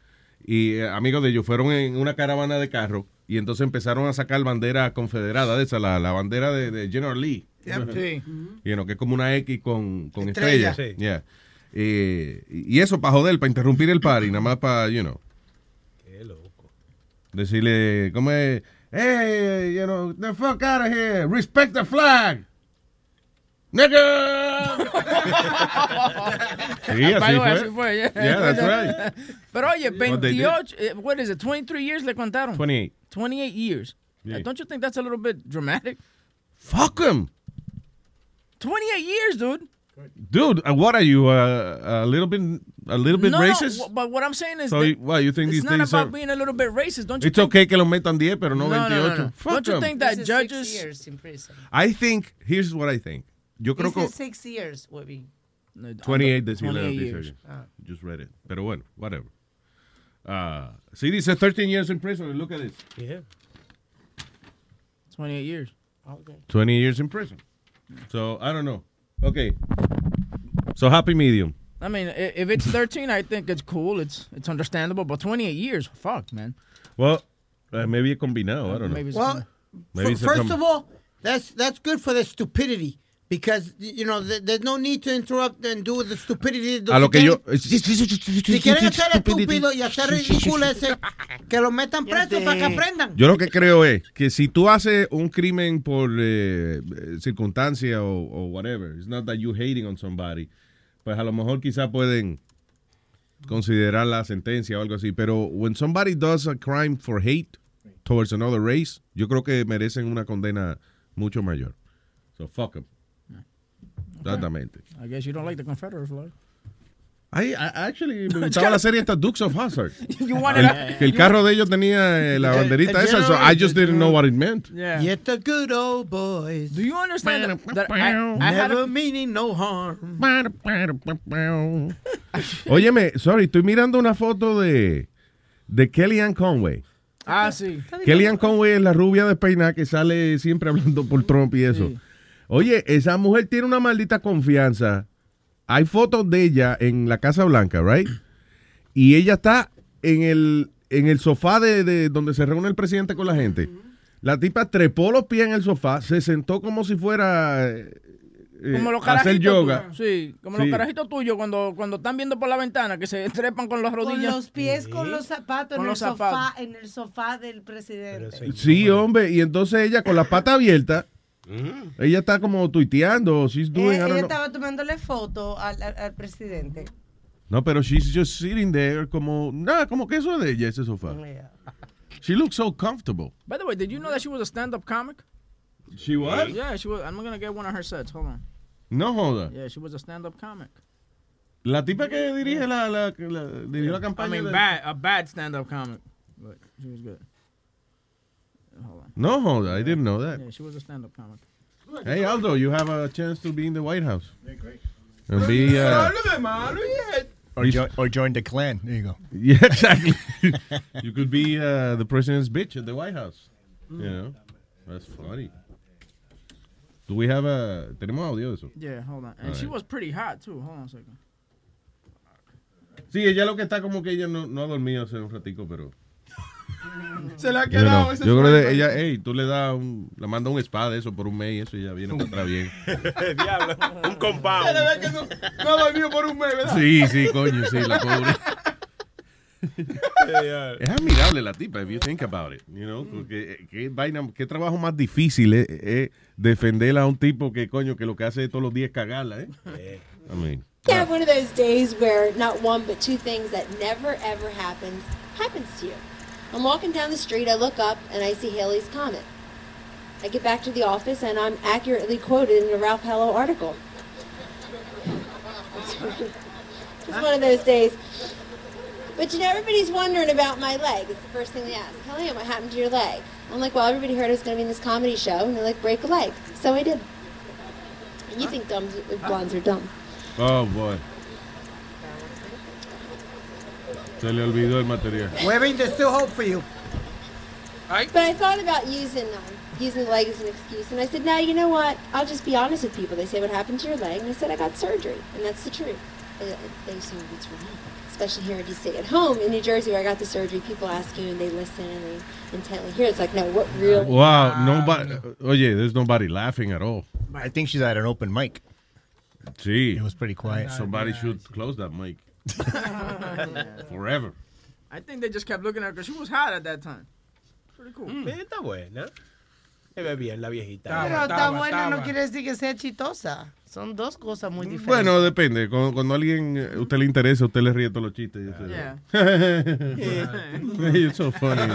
y eh, amigos de ellos fueron en una caravana de carro y entonces empezaron a sacar bandera confederada de esa, la, la bandera de, de General Lee. Yep. Sí. You know, que es como una X con, con Estrella. estrella. Yeah. Eh, y eso para joder, para interrumpir el party, nada más para, you know. Qué loco. Decirle, ¿cómo es? Hey, you know, the fuck out of here. Respect the flag. Nigga. <laughs> Sí, así By fue. así fue, yeah. Yeah, that's right. Pero oye, What 28, eh, what is it, 23 years le contaron? 28. 28 years. Yeah. Don't you think that's a little bit dramatic? Fuck him. 28 years, dude. Dude, uh, what are you, uh, a little bit, a little bit no, no, racist? wh- but what I'm saying is So, that you- what, you think it's these not things about are- being a little bit racist. Don't you It's think? okay que los metan 10, pero no No, no, 28. no, no. Fuck Don't you 'em. think that judges... Six years in prison. I think, here's what I think. Yo creo This que is six years, Webby. 28 decía la 28 noticia. years. Ah. Just read it. Pero bueno, whatever. Uh, sí, dice 13 years in prison. Look at this. Yeah. 28 years. Okay. 20 years in prison. So, I don't know. Okay. So, happy medium. I mean, if it's 13, I think it's cool. It's it's understandable. But 28 years, fuck, man. Well, uh, maybe it's combinado. I don't know. Maybe it's Well, Maybe it's first of all, that's that's good for the stupidity because you know th- there's no need to interrupt and do the stupidity. A lo que yo. Si quieren hacer estúpido y hacer ridículo ese, que lo metan preso para que aprendan. Yo lo que creo es que si tú haces un crimen por eh, eh, circunstancia o, o whatever, it's not that you hating on somebody, pues a lo mejor quizá pueden considerar la sentencia o algo así. Pero when somebody does a crime for hate towards another race, yo creo que merecen una condena mucho mayor. So fuck them. Exactamente. I guess you don't like the Confederate flag. I, I actually me <laughs> gustaba la serie esta Dukes of Hazzard. <laughs> You wanted El- que el carro de ellos tenía eh, la banderita esa, so I just didn't know what it meant. Yeah. Yet the good old boys. Do you understand that, that I, I Never a, meaning no harm. Óyeme, sorry, estoy mirando una foto de, de Kellyanne Conway. Ah, sí. Kellyanne Conway es la rubia despeinada que sale siempre hablando por Trump y eso. Oye, esa mujer tiene una maldita confianza. Hay fotos de ella en la Casa Blanca, right? Y ella está en el, en el sofá de, de donde se reúne el presidente con la gente. La tipa trepó los pies en el sofá, se sentó como si fuera eh, eh, Como los a hacer carajitos. yoga. Sí, como Sí. los carajitos tuyos cuando, cuando están viendo por la ventana que se trepan con las Con rodillas. los pies, con los zapatos Con en el los sofá, zapatos. en el sofá del presidente. Sí, hombre, y entonces ella con la pata abierta, ella está como tuiteando, she's doing, I Eh, ella estaba tomándole foto al, al, al presidente. No, pero she's just sitting there como, nada, como que eso es de ella, ese sofá. She looks so comfortable. By the way, did you know that she was a stand-up comic? She was? Yeah, she was. I'm gonna get one of her sets. Hold on. No joda. Yeah, she was a stand-up comic. La tipa que dirige la, la, la- dirigió la I campaña mean, de- bad, a bad stand-up comic, but she was good. Hold on. No I didn't know that. Yeah, she was a stand-up comic. Hey Aldo, you have a chance to be in the White House. And be, uh, Or, jo- or join the Klan. There you go. <laughs> yeah, exactly. <laughs> you could be uh, the president's bitch at the White House. You know, that's funny. Do we have a, tenemos audio de eso? Yeah, hold on. And All she right. was pretty hot too. Hold on a second. Sí, ella lo que está como que ella no, no ha dormido hace un ratico, pero... Se le ha Yo, quedado no. ese Yo creo que ella, hey, tú le das un, le mandas un spa de eso por un mes y eso y ya viene para atrás bien. <laughs> Diablo, un compound. Se que no, no ha dormido por un mes, ¿verdad? Sí, sí, coño, sí, la pobre. <laughs> Es admirable la tipa, if you think about it, you know, porque eh, qué vaina, qué trabajo más difícil es, es defender a un tipo que coño que lo que hace todos los días es cagarla, ¿eh? I mean, You have one of those days where not one but two things that never ever happens happens to you. I'm walking down the street, I look up, and I see Haley's Comet. I get back to the office, and I'm accurately quoted in a Ralph Hallow article. <laughs> it's one of those days. But you know, everybody's wondering about my leg. It's the first thing they ask. Helene, what happened to your leg? I'm like, well, everybody heard I was going to be in this comedy show, and they're like, break a leg. So I did. And you think dumb blondes are dumb. oh boy. Se le olvidó el material. Webby, there's still hope for you. Right. But I thought about using um, using the leg as an excuse, and I said, "No, you know what? I'll just be honest with people. They say, what happened to your leg?' And I said, I got surgery, and that's the truth. Uh, They assume it's wrong, especially here in DC. At home in New Jersey, where I got the surgery, people ask you, and they listen and they intently hear. It's like, no, what real? Wow, nobody, Oh yeah, there's nobody laughing at all. I think she's at an open mic. Sí. It was pretty quiet. Somebody should close that mic. <laughs> Forever. I think they just kept looking at her because she was hot at that time. Pretty cool. Sí, está buena. Se ve bien la viejita. Pero está buena no quiere decir que sea chistosa. Son dos cosas muy diferentes. Bueno, depende. Cuando, cuando a alguien eh, usted le interesa, usted le ríe todos los chistes. y eso. Yeah. <laughs> You're so funny. <laughs>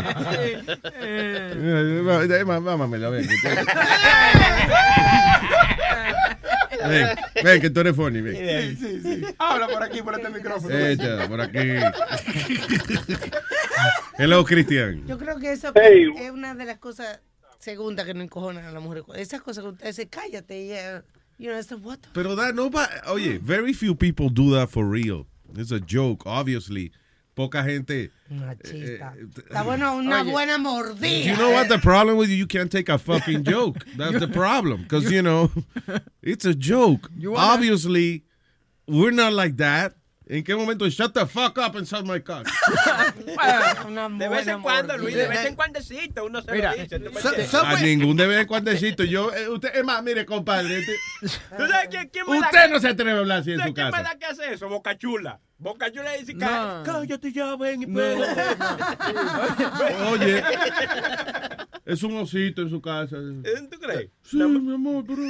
Eh, va- eh, má- Mámamela, ven. Ven, que tú eres funny, ven. Sí, sí. Habla por aquí, por este micrófono. Echa, por aquí. Hello, Cristian. Yo creo que eso Hey. es una de las cosas segundas que no encojonan a la mujer. Esas cosas que usted dice, cállate. Y, eh, you know, it's what the Pero that nobody, oye, very few people do that for real. It's a joke, obviously. Poca gente. Machista. Está bueno una buena mordida. You know what the problem with you? You can't take a fucking <laughs> joke. That's the problem. Because, you know, it's a joke. You wanna- Obviously, we're not like that. ¿En qué momento? Shut the fuck up and suck my cock. <laughs> de vez en cuando, Luis, de vez en cuandecito uno se Mira, lo dice. ¿tú me A ningún de vez en cuandecito. Yo, eh, usted, es más, mire, compadre. este- <laughs> ¿Tú sabes quién, quién me da usted que- no se atreve a hablar así en ¿Sabes su quién me casa. da que hace eso? Boca Chula. Boca Chula dice, No. "Cá- cállate ya, ven y No. pega". <laughs> Oye, es un osito en su casa. ¿Tú crees? Sí, mi amor, pero...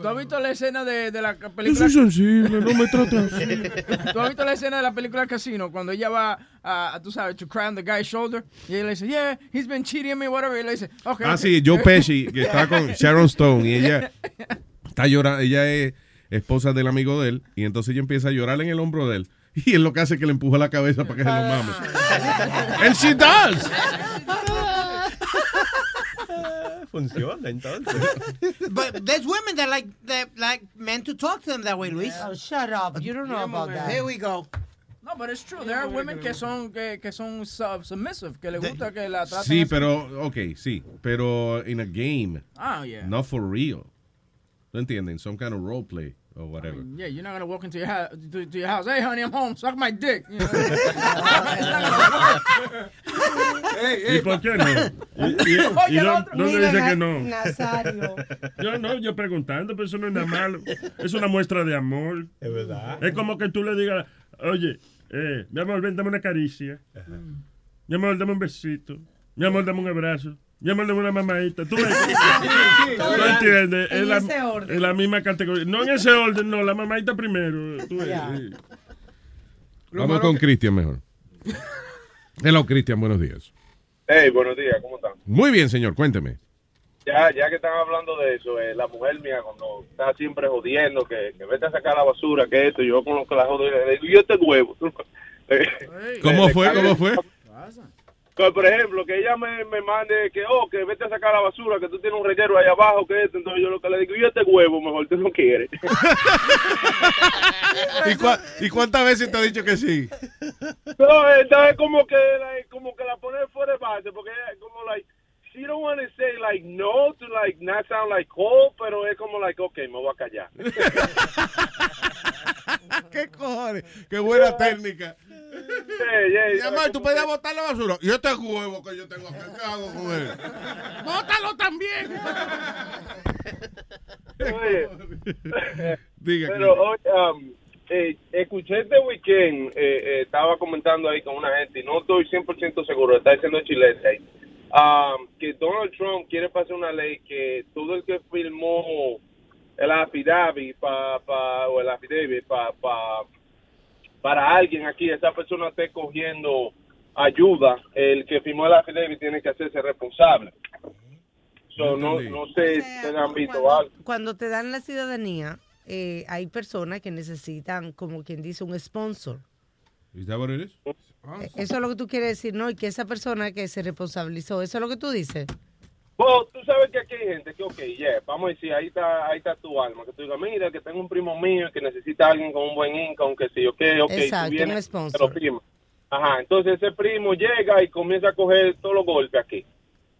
¿Tú has visto la escena de, de la Yo película? soy sensible, no me trates así. <laughs> ¿Tú has visto la escena de la película Casino? Cuando ella va a, a, tú sabes, to cry on the guy's shoulder. Y ella le dice, yeah, he's been cheating me, whatever. Y le dice, okay. Ah, sí, Joe Pesci, <laughs> que está con Sharon Stone y ella está llorando, ella es esposa del amigo de él y entonces ella empieza a llorar en el hombro de él <laughs> y él lo que hace es que le empuja la cabeza para que se lo mame. And she does. <laughs> Funciona entonces. But there's women that like that like men to talk to them that way, Luis. Oh, shut up. You don't know about that. Here we go. No, but it's true. There are women que son, que, que son sub- submissive, que les gusta que la traten Sí, pero, ok, sí, pero in a game, Ah, yeah. not for real. ¿No entienden? Some kind of role play or whatever. Yeah, you're not gonna walk into your house to, to your house. Hey, honey, I'm home. Suck my dick. You know? ¿Y por qué no? ¿Y, y- <laughs> Oye, y el dó- otro. dónde Mira, dice que no? Nazario. <laughs> Yo no, yo preguntando, pero eso no es nada malo. Es una muestra de amor. Es verdad. Es como que tú le digas, oye, eh, mi amor, ven, dame una caricia. Mi amor, dame un besito. Mi amor, dame un abrazo. Dame una mamadita. ¿Tú, ves? <laughs> ¿Tú entiendes? En es, la, ese orden. es la misma categoría. No en ese orden, no, la mamadita primero. Tú ves, Ya. sí. Vamos con Cristian mejor. Hello, Cristian, buenos días. Hey, buenos días, ¿cómo están? Muy bien, señor, cuénteme. Ya, ya que están hablando de eso, eh, la mujer mía cuando está siempre jodiendo, que, que vete a sacar la basura, que esto, yo con lo que la jodo, le digo, yo te huevo. <laughs> ¿Cómo Le- le fue? cago- ¿Cómo Que, por ejemplo, que ella me, me mande que, oh, que vete a sacar la basura, que tú tienes un reguero ahí abajo, que esto, entonces yo lo que le digo, yo te huevo, mejor tú no quieres. <laughs> ¿Y, cua- y cuántas veces te ha dicho que sí? No, entonces como que, like, como que la pone fuera de base, porque ella como, like, she don't want to say, like, no, to, like, not sound like cold, pero es como, like, ok, me voy a callar. <laughs> ¿Qué cojones? Qué buena <laughs> técnica. Mi amor, tú puedes botar la basura. Y este huevo que yo tengo acá, ¿qué hago con él? <laughs> ¡Bótalo también! Oye, <laughs> Diga, pero, oye, um, eh, escuché este weekend, eh, eh, estaba comentando ahí con una gente, y no estoy 100% seguro, está diciendo Chilete ahí, ah, que Donald Trump quiere pasar una ley que todo el que firmó el affidavit pa, pa, o el affidavit pa, pa- para alguien aquí, esa persona esté cogiendo ayuda, el que firmó el affidavit tiene que hacerse responsable. So, no, no sé han visto algo. Cuando te dan la ciudadanía, eh, hay personas que necesitan, como quien dice, un sponsor. ¿Is that what it is? Eh, Eso es lo que tú quieres decir, ¿no? Y que esa persona que se responsabilizó, eso es lo que tú dices. Bueno, tú sabes que aquí hay gente que, ok, yeah, vamos a decir, ahí está, ahí está tu alma. Que tú digas, mira, que tengo un primo mío que necesita a alguien con un buen income, que sí, ok, ok. tú Exacto, vienes, un sponsor. lo firmas. Ajá, entonces ese primo llega y comienza a coger todos los golpes aquí.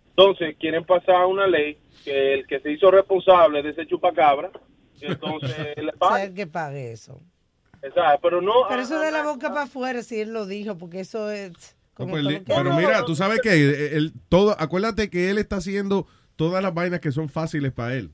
Entonces quieren pasar una ley que el que se hizo responsable de ese chupacabra, que entonces <laughs> le O pague. sea, que pague eso. Exacto, pero no... Pero eso ah, de la ah, boca para afuera, si él lo dijo, porque eso es... No, pues, todo pero mira, tú sabes que él, todo, acuérdate que él está haciendo todas las vainas que son fáciles para él.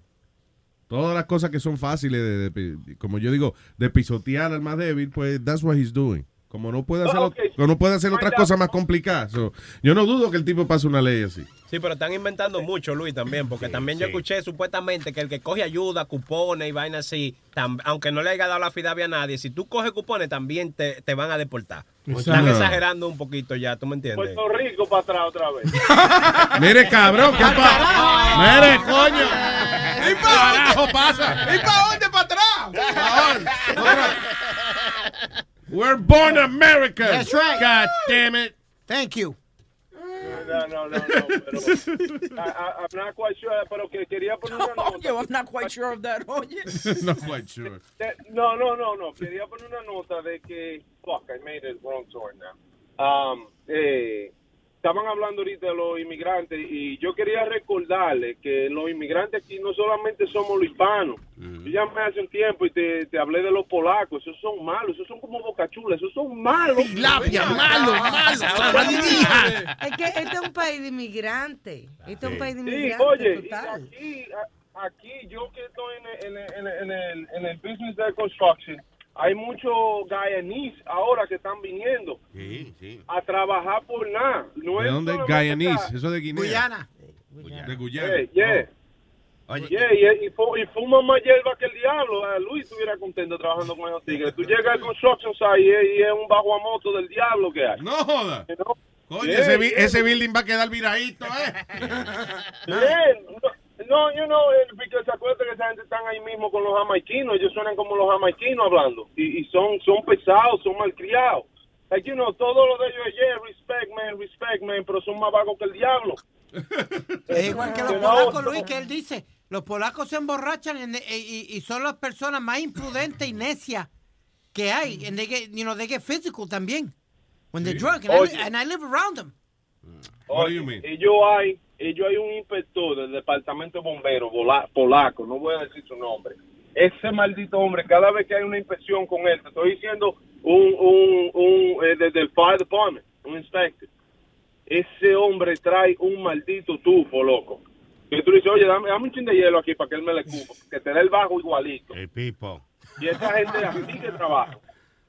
Todas las cosas que son fáciles, de, de como yo digo, de pisotear al más débil, pues that's what he's doing. Como no puede hacer, Oh, como no puede hacer otras cosas más complicadas. So, yo no dudo que el tipo pase una ley así. Sí, pero están inventando mucho, Luis, también, porque también yo escuché supuestamente que el que coge ayuda, cupones y vainas así, tam- aunque no le haya dado la fidavia a nadie, si tú coges cupones también te, te van a deportar. Exacto. Están No. exagerando un poquito ya, ¿tú me entiendes? Puerto Rico para atrás otra vez. <laughs> Mire, cabrón, ¿qué pasa? Mire, coño. <laughs> ¿Y para dónde pasa? ¿Y para dónde para atrás? We're born Americans. That's right. God damn it. Thank you. No, no, no, no, pero I, I, I'm not quite sure, pero que quería poner una <laughs> nota. Oye, I'm not quite sure of that. Oye. <laughs> Not quite sure. No, no, no, no. Quería poner una nota de que. Fuck, I made it wrong turn now. Um, eh, estaban hablando ahorita de los inmigrantes y yo quería recordarle que los inmigrantes aquí no solamente somos los hispanos. Yo llamé hace un tiempo y te, te hablé de los polacos. Esos son malos, esos son como bocachulas, esos son malos. Tilapia, malo, malo, sabandija. Es que este es un país de inmigrantes. Este es un país de Sí, inmigrantes oye, y total. aquí, aquí yo que estoy en el, en el, en el, en el, en el business de construction, hay muchos guyanese ahora que están viniendo a trabajar por nada. No ¿De es dónde? Guyanese, acá. eso de Guinea. Guyana. De Guyana. Yeah, yeah. Yeah, y, y, fu- y fuma más hierba que el diablo. Eh, Luis estuviera contento trabajando con esos tigres. Tú llegas al construction site y, es- y es un bajo a moto del diablo que hay. No joda. ¿No? Coño, Yeah, ese, ese building va a quedar viradito, ¿eh? <laughs> No, you know, eh, porque se acuerda que esa gente están ahí mismo con los jamaiquinos, ellos suenan como los jamaiquinos hablando, y, y son, son pesados, son malcriados. Like, you know, todo lo de ellos es, yeah, respect, man, respect, man, pero son más vagos que el diablo. <laughs> Es igual que los You polacos, Luis, que él dice. Los polacos se emborrachan and they- y, y son las personas más imprudentes y necias que hay. And they get, you know, they get physical también. When they're drunk. And, I, and I live around them. Oye, ellos hay, ellos hay un inspector del departamento de bomberos polaco, no voy a decir su nombre. Ese maldito hombre, cada vez que hay una inspección con él, te estoy diciendo un, un, un eh, desde el fire department, un inspector. Ese hombre trae un maldito tufo, loco. Que tú dices, oye, dame, dame un chin de hielo aquí para que él me le cupo, que te dé el bajo igualito. El pipo. Y esa gente así que trabaja.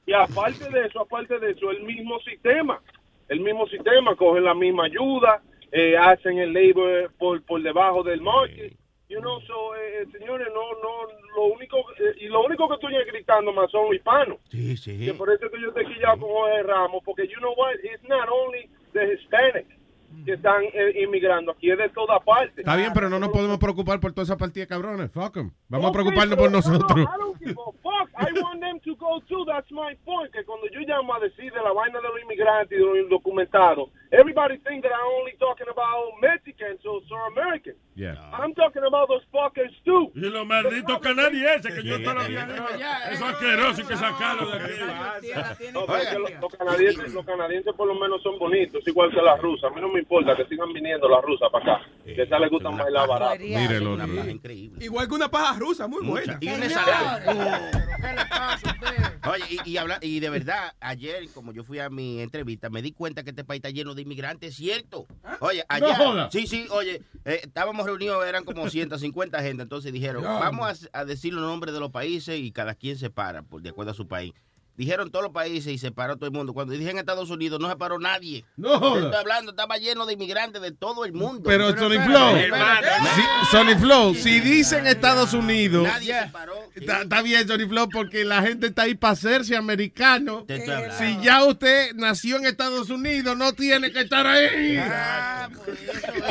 Y aparte de eso, aparte de eso, el mismo sistema. El mismo sistema, cogen la misma ayuda, eh, hacen el labor por, por debajo del market. You know, so, eh, señores, no, no, lo único, eh, y lo único que estoy gritando más son hispanos. Sí, sí. Que por eso que yo estoy quillado con Jorge Ramos, porque you know what, it's not only the Hispanic que están eh, inmigrando, aquí es de toda parte. Está bien, pero no nos podemos preocupar por toda esa partida de cabrones. Fuck 'em. Vamos a preocuparnos por no, no, nosotros. I don't give a fuck. I want them to go too. That's my point. Que cuando yo llamo a decir de la vaina de los inmigrantes y de los indocumentados, everybody think that I'm only talking about Mexicans or, or Americans. Yeah. I'm talking about those fuckers too. Y los malditos canadienses que yo toda la vida. Eso es asqueroso hay que sacarlo de aquí. Los canadienses, los canadienses por lo menos son bonitos, igual que las rusas. A mí no me importa que sigan viniendo las rusas para acá. Que a esas les gusta bailar barato. Mire el otro. Igual que una paja rusa, muy buena. Y una. Oye, y, y, habla- y de verdad, ayer, como yo fui a mi entrevista, me di cuenta que este país está lleno de inmigrantes, es cierto. Oye, No allá. Sí, sí, oye, eh, estábamos reunidos, eran como 150 gente, entonces dijeron, vamos a, a decir los nombres de los países y cada quien se para, por, de acuerdo a su país. Dijeron todos los países y se paró todo el mundo. Cuando dijeron Estados Unidos, no se paró nadie. No. Te Estoy hablando, estaba lleno de inmigrantes de todo el mundo. Pero Sony Flow, si, Sony Flow, si dicen Estados Unidos, está, está bien Sony Flow porque la gente está ahí para hacerse americano. Te estoy hablando. Si ya usted nació en Estados Unidos, no tiene que estar ahí. Ah,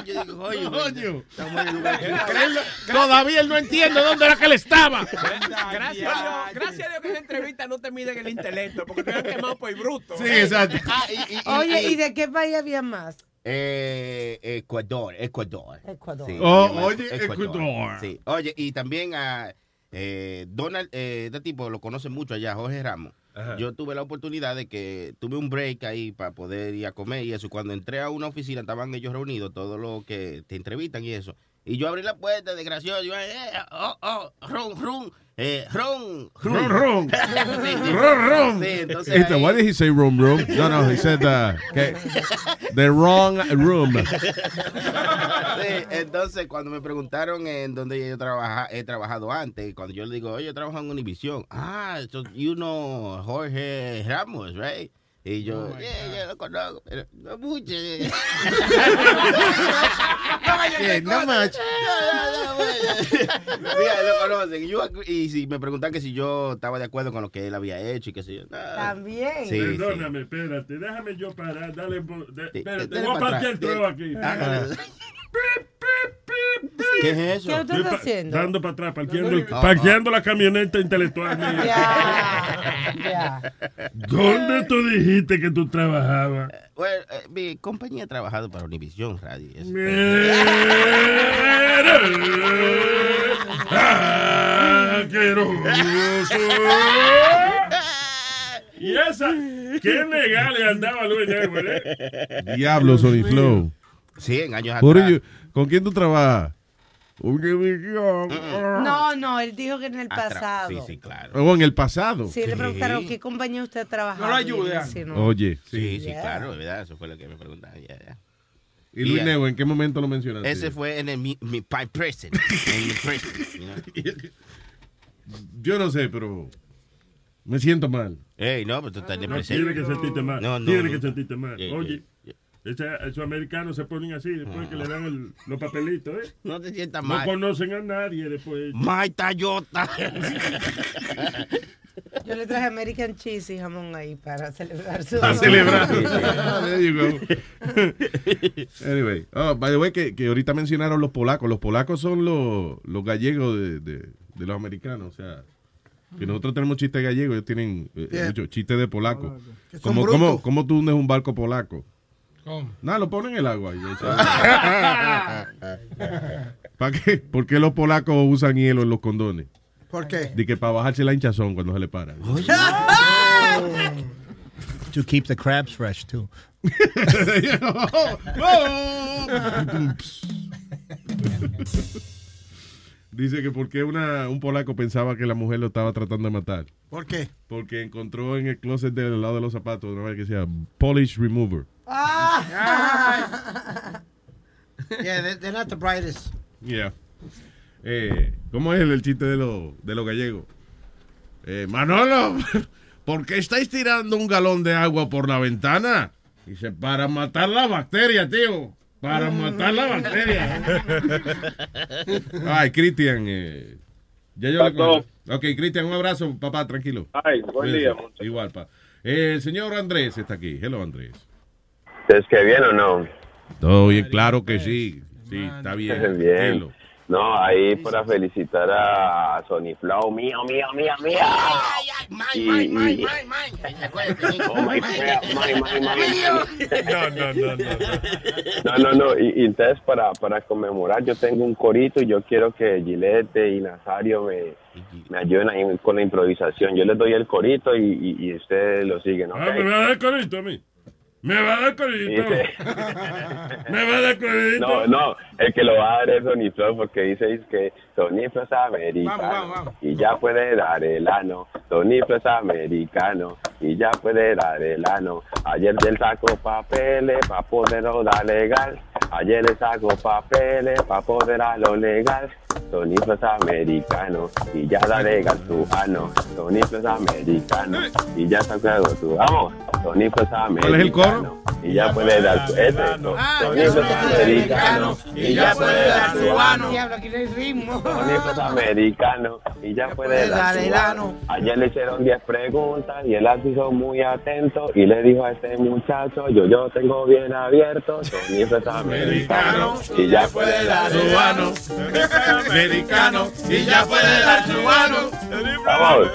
yo digo, <laughs> oye, Coño. estamos en un <laughs> lugar increíble. Todavía él no entiende dónde era que él estaba. Gracias a Dios, gracias a Dios que en entrevista no te miden el intelecto, porque te han quemado por bruto. Sí, exacto. Ah, y- y- y- Oye, y- ¿y de qué país había más? Eh, Ecuador, Ecuador. Ecuador. Sí, Oh, oye, Ecuador. Sí. Oye, y también a eh, Donald, eh, este tipo lo conoce mucho allá, Jorge Ramos. Yo tuve la oportunidad de que tuve un break ahí para poder ir a comer y eso. Cuando entré a una oficina estaban ellos reunidos, todos los que te entrevistan y eso. Y yo abrí la puerta, desgracioso, yo, eh, oh, oh, rum, rum, eh, rum, Rum, rum. Sí, sí. Rum, rum. Sí, entonces Este, ahí- why did he say room, room? No, no, he said uh, que- <laughs> the wrong room. Sí, entonces cuando me preguntaron en dónde yo trabaja, he trabajado antes, cuando yo le digo, oye, yo trabajo en Univision. Ah, so you know Jorge Ramos, right? Y yo, yeah, yeah, lo conozco, pero no mucho. Yeah, not much. Sí, a él lo conocen. Y, yo si me preguntan que si yo estaba de acuerdo con lo que él había hecho y que si yo. También. Sí, sí. Perdóname, espérate, déjame yo parar, dale, espérate, voy a partir el aquí. <laughs> Ah, ¿Qué es eso? ¿Qué usted está Pa- haciendo? Dando para atrás, parqueando, Ah, ah. parqueando la camioneta intelectual <laughs> mía. Ya, ya. ¿Dónde tú dijiste que tú trabajabas? Bueno, eh, mi compañía ha trabajado para Univision Radio. y. Asqueroso. ¿Y esa? ¿Qué legal le andaba Luis eh? Diablo, Sony Flow. Sí, en años Por atrás. ello, ¿Con quién tú trabajas? Univision. No, no, él dijo que en el pasado. Sí, sí, claro. O en el pasado. Sí, le preguntaron qué compañía usted trabajaba. No lo no. Oye, Sí, sí. sí, claro, ¿verdad? Eso fue lo que me preguntaron. ya, ya. ¿Y Luis Yeah. Nego, en qué momento lo mencionaste? Ese fue en el, mi, mi my present. en mi present, you know. <laughs> Yo no sé, pero me siento mal. Ey, no, pero tú estás en el No presente. tiene que sentirte mal. No, no, tiene no. que sentirte mal. Yeah, Oye, yeah, esos americanos se ponen así después que le dan el- los papelitos, ¿eh? No te sientas No mal. conocen a nadie después. My Toyota. <laughs> Yo le traje American Cheese y jamón ahí para celebrar su. A celebrar. There you go. anyway, oh, by the way, que, que ahorita mencionaron los polacos. Los polacos son los, los gallegos de, de- de los americanos. O sea, que nosotros tenemos chistes gallegos, ellos tienen eh, Yeah. muchos chistes de polaco. Que son ¿Cómo, cómo, ¿Cómo tú hundes un barco polaco? ¿Cómo? Nada, lo ponen en el agua. <laughs> <laughs> ¿Para qué? ¿Por qué los polacos usan hielo en los condones? ¿Por qué? De que para bajarse la hinchazón cuando se le para. <laughs> To keep the crabs fresh, too. Dice que porque una, un polaco pensaba que la mujer lo estaba tratando de matar. ¿Por qué? Porque encontró en el closet del lado de los zapatos una vez que decía polish remover. Ah. <laughs> yeah, they're, not the brightest. Yeah. Eh, ¿Cómo es el, chiste de los de los gallegos? Eh, Manolo, <laughs> ¿por qué estáis tirando un galón de agua por la ventana? Dice, para matar la bacteria, tío. Para matar la bacteria. Ay, Cristian. Eh, ya yo le Pasó. Ok, Cristian, un abrazo, papá, tranquilo. Ay, buen día, muchacho. Igual, pa. Eh, el señor Andrés está aquí. Hello, Andrés. ¿Es que bien o no? Todo bien, claro que sí. Sí, está bien. <laughs> Bien. tranquilo. No, ahí para felicitar a Sony Flow, mío, mío, mío, mío. Y- y- Oh, my. No, no, no, no. No, no, no. Y, y entonces para, para conmemorar yo tengo un corito y yo quiero que Gilete y Nazario me, me ayuden ahí con la improvisación. Yo les doy el corito y, y, y ustedes lo siguen, ¿ok? Ah, me a dar corito a mí. Me va a dar. Dice- <laughs> Me va a dar. No, no, el que lo va a dar es Sony Flow porque dice es que Sony Flow es americano Vamos, vamos, vamos. y ya puede dar el ano. Sony Flow es americano y ya puede dar el ano. Ayer él sacó papeles para poderlo dar legal. Ayer le sacó papeles para poder darlo legal. Sony Flow es americano y ya da legal su ano. Sony Flow es americano y ya sacó su vamos. Sony Flow es americano. ¿Cuál es el coro? Y ya puede dar su ese. no. Sony Flow es americano y ya puede dar su ano. Diablo, aquí no hay ritmo. Sony Flow es americano y ya puede dar su ano. Ayer le hicieron 10 preguntas y él las hizo muy atento y le dijo a este muchacho, yo yo tengo bien abierto, Sony Flow es americano y ya puede dar su ano. <laughs> Americano y ya puede dar su ano. Vamos.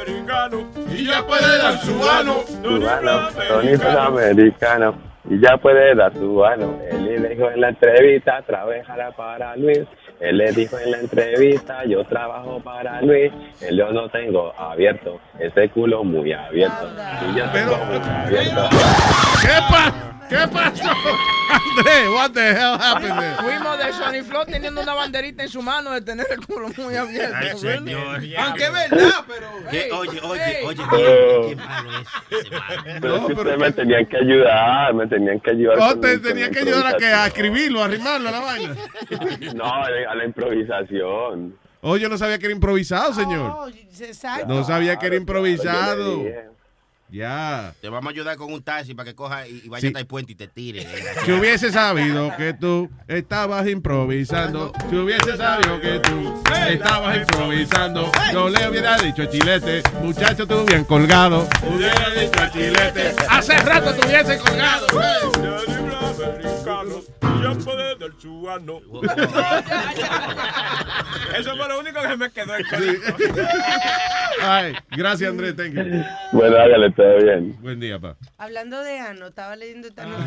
Y ya puede dar su ano. su ano, Sony Flow es americano y ya puede dar su ano. Él le dijo en la entrevista, trabajará para Luis. Él le dijo en la entrevista, yo trabajo para Luis. Él yo no tengo abierto, ese culo muy abierto. Y yo tengo muy abierto. ¿Qué pasa? ¿Qué pasó? Andrés, what the hell happened there? Fuimos de Sony Flow teniendo una banderita en su mano de tener el culo muy abierto. Ay. Aunque es verdad, pero. Oye, oye, hey. oye, Oh. qué malo es. Pero que me tenían que ayudar, me tenían que ayudar. Oh, con- te con tenía la que ayudar a, que, a escribirlo, a arrimarlo a la vaina. No, a la improvisación. Oh, yo no sabía que era improvisado, señor. Oh, exacto. No sabía que era improvisado. Ya. Te vamos a ayudar con un taxi para que coja y, y vaya Sí. hasta el puente y te tire. Si hubiese sabido que tú estabas improvisando, si hubiese sabido que tú estabas improvisando, yo le hubiera dicho a Chilete, muchachos, te hubieran colgado. Hubiera dicho a Chilete, hace rato te hubiese colgado. Ya puede dar su ano. Eso fue lo único que me quedó en Ay, gracias, Andrés. Thank you. Bueno, hágale todo bien. Buen día, pa. Hablando de ano, estaba leyendo esta <laughs> bueno,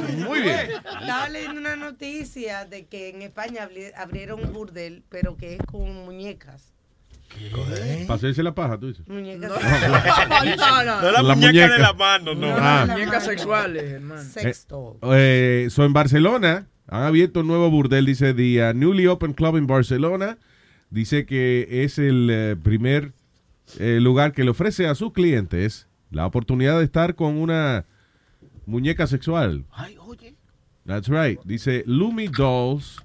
noticia. muy bien. Estaba leyendo una noticia de que en España abri- abrieron un burdel, pero que es con muñecas. Para hacerse la paja, tú dices. Muñecas. No, no, no. No la La muñeca, muñeca. de la mano, no. Ah. Muñecas sexuales, hermano. Sexto. Eh, so en Barcelona han abierto un nuevo burdel, dice The uh, Newly Open Club en Barcelona. Dice que es el eh, primer eh, lugar que le ofrece a sus clientes la oportunidad de estar con una muñeca sexual. Ay, oye. That's right. Dice Lumi Dolls,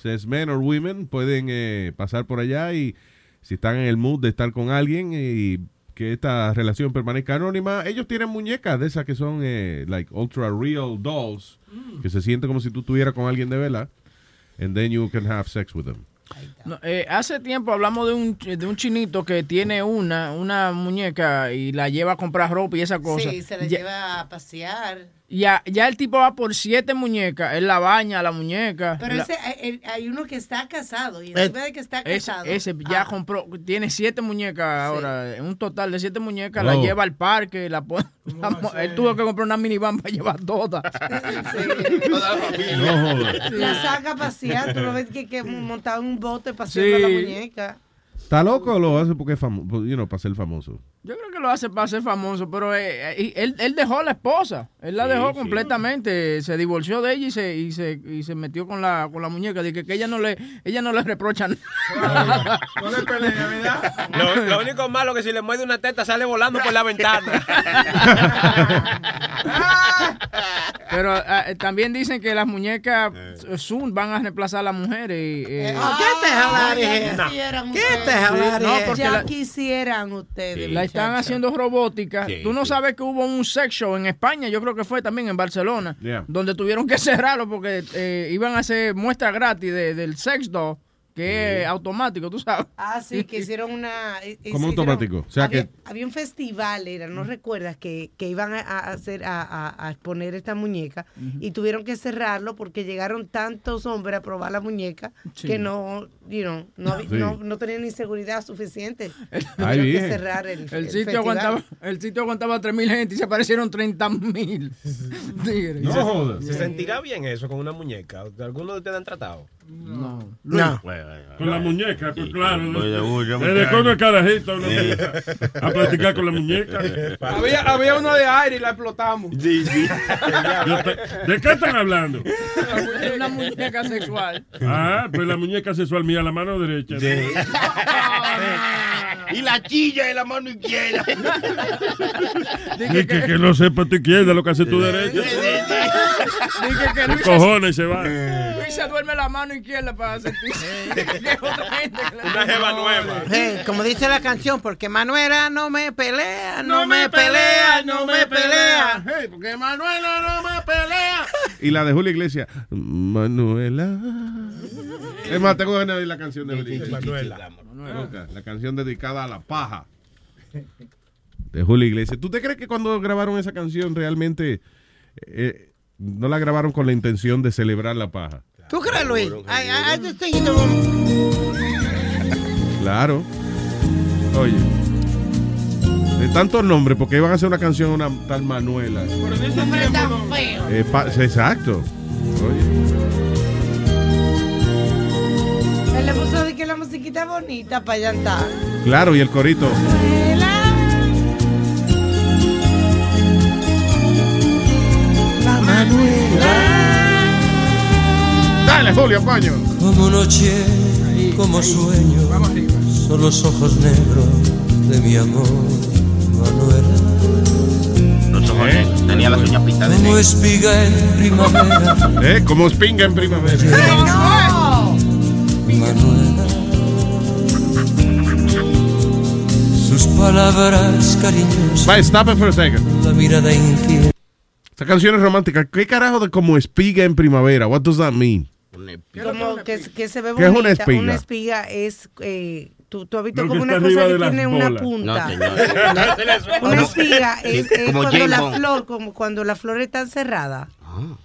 says men or women pueden eh, pasar por allá y si están en el mood de estar con alguien y que esta relación permanezca anónima, ellos tienen muñecas de esas que son eh, like ultra real dolls que se siente como si tú estuvieras con alguien de vela and then you can have sex with them. No, eh, hace tiempo hablamos de un, de un chinito que tiene una, una muñeca y la lleva a comprar ropa y esa cosa. Sí, se la Ya- lleva a pasear. Ya, ya el tipo va por siete muñecas. Él la baña a la muñeca. Pero la- ese, hay, hay uno que está casado y Eh, encima de que está casado. ese ya Ah, compró, tiene siete muñecas ahora, un total de siete muñecas, la Oh. lleva al parque, la pone, <laughs> la él tuvo que comprar una minivan para llevar todas. <laughs> No jodas. La saca a pasear, tú lo ves que, que montado en un bote paseando a la Sí. muñeca. ¿Está loco o lo hace porque es famoso? You know, para ser famoso. Yo creo que lo hace para ser famoso, pero eh, eh, él, él dejó a la esposa, él la Sí, dejó sí. completamente, se divorció de ella y se, y se, y se metió con la, con la muñeca, Dije que ella no le, ella no le reprocha nada. No le pelea, ¿verdad? Lo, lo único malo es que si le muerde una teta sale volando por la ventana. <laughs> Pero eh, también dicen que las muñecas eh, soon van a reemplazar a las mujeres. y, eh, Ah, ¿Qué te jala ya de quisieran ¿Qué ustedes. te jala Sí, no, de porque ya la- quisieran ustedes. La están haciendo robótica. Sí, Tú no sí. sabes que hubo un sex show en España, yo creo que fue también en Barcelona, Yeah. donde tuvieron que <laughs> cerrarlo porque eh, iban a hacer muestra gratis de- del sex doll, que es automático, tú sabes. Ah, sí, que hicieron una... eh, <laughs> hicieron- automático. O sea había, que- había un festival, era, no recuerdas, que, que iban a, hacer, a, a- a exponer esta muñeca y tuvieron que cerrarlo porque llegaron tantos hombres a probar la muñeca Sí. que no, you know, no, Sí. no, no tenían ni seguridad suficiente. <laughs> Ay, Tuvieron que bien. cerrar el, El el sitio, festival. aguantaba, el sitio aguantaba 3.000 gente y se aparecieron 30.000 tigres. <laughs> No jodas. ¿Se sentirá bien eso con una muñeca? ¿Alguno de ustedes han tratado? No. No. Con la muñeca, pues claro. Desde muchacho. cuando es carajito Sí. a practicar con la muñeca. <laughs> Había, había uno de aire y la explotamos. Sí, sí. <laughs> Te- ¿De qué están hablando? Una muñeca sexual. Ah, pues la muñeca sexual mía, la mano derecha. <laughs> Y la chilla de la mano izquierda. Ni que, que no sepa tu izquierda lo que hace tu derecha. Dije que ¿Qué Luis, cojones se va? Luis se duerme la mano izquierda para sentir que <laughs> otra gente que le- Una jeva nueva. Sí, como dice la canción, porque Manuela no me pelea, no, me pelea, no me pelea. Hey, porque Manuela no me pelea. Y la de Julio Iglesias. Manuela. Es más, tengo ganas de oír la canción de Julio Iglesias. Manuela. La canción dedicada a la paja. De Julio Iglesias. ¿Tú te crees que cuando grabaron esa canción realmente eh, no la grabaron con la intención de celebrar la paja? ¿Tú crees, Luis? I, I, I just think in the room. Claro. Oye. De tantos nombres, porque iban a hacer una canción a una tal Manuela. Pero en ese tiempo no. Eh, pa- exacto. Oye. Él le puso de que la musiquita bonita para llantar. Claro, y el corito. La Manuela. Dale, Julio, coño. Como noche, como sueño, son los ojos negros de mi amor, Manuela. Los ojos negros. Tenía las uñas pintadas de Como negro. espiga en primavera, <laughs> ¿Eh? Como espinga en primavera. Manuela. Sus palabras cariñosas, Bye, stop it for a second. la mirada inquieta. Esta canción es romántica. ¿Qué carajo de como espiga en primavera? What does that mean? Como que, que se ve ¿Qué es bonita. una espiga? Una espiga es... Eh, ¿tú, tú has visto Lo como una cosa que tiene una bolas. punta. No. <laughs> Una espiga <laughs> es, es cuando la flor, como cuando la flor está cerrada. Ah,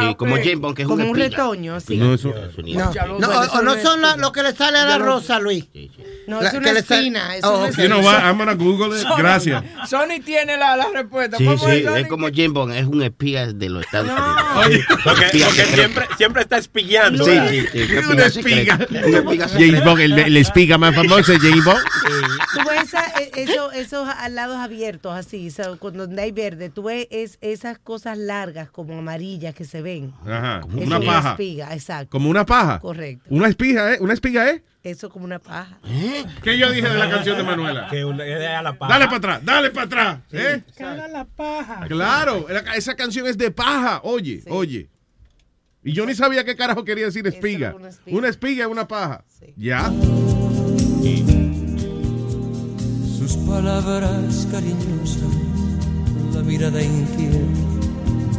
Sí, ok. como James Bond, que es Como una un retoño, sí. No, eso. No, no, o, o no son la- lo que le sale a la rosa, Luis. No, La- es una espina. Es Oh. You know what? I'm gonna Google it. Sony- Gracias. Sony tiene la, la respuesta. Sí, ¿Cómo sí, es, es como James Bond, es un espía de los Estados No. Unidos. Oye, porque, porque siempre, siempre está espillando. Sí, sí, sí. un Una espiga. James. Bond, el, el espiga más famoso es James Bond. Tú ves esa- e- eso- esos lados abiertos así, donde hay verde, tú ves es- esas cosas largas como amarillas que se ven. Ajá. Eso Una es una paja. espiga, exacto. Como una paja. Correcto. Una espiga, ¿eh? Una espiga, ¿eh? Eso como una paja. ¿Qué yo dije de la canción de Manuela? Que una, es a la paja. Dale para atrás, dale para atrás. ¿eh? Caga la paja. Claro, la- esa canción es de paja. Oye, oye. Y yo ni sabía qué carajo quería decir espiga. una espiga. Una espiga es una paja. Ya. Sus palabras cariñosas, la mirada inquieta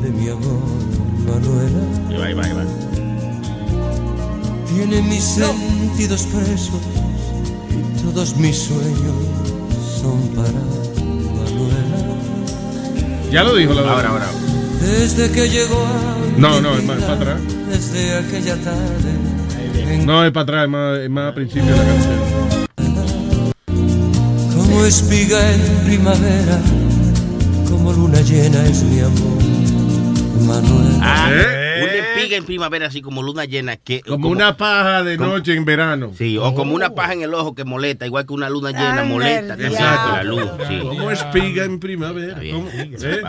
de mi amor, Manuela. Ahí va, ahí va, ahí va. Tiene mis sentidos presos y todos mis sueños son para Manuela. Ya lo dijo la Ahora, ahora. Desde que llegó a No, no, es más para atrás. Desde aquella tarde, en No, es para atrás, es más, es más a principio de la canción. como espiga en primavera, como luna llena es mi amor, Manuela. Ah, ¿Eh? una espiga en primavera, así como luna llena. que Como una paja de como- noche en verano. Sí, o como una paja en el ojo que molesta, igual que una luna llena molesta. diablo. La luz, sí. Como espiga en primavera. ¿Cómo? ¿Eh?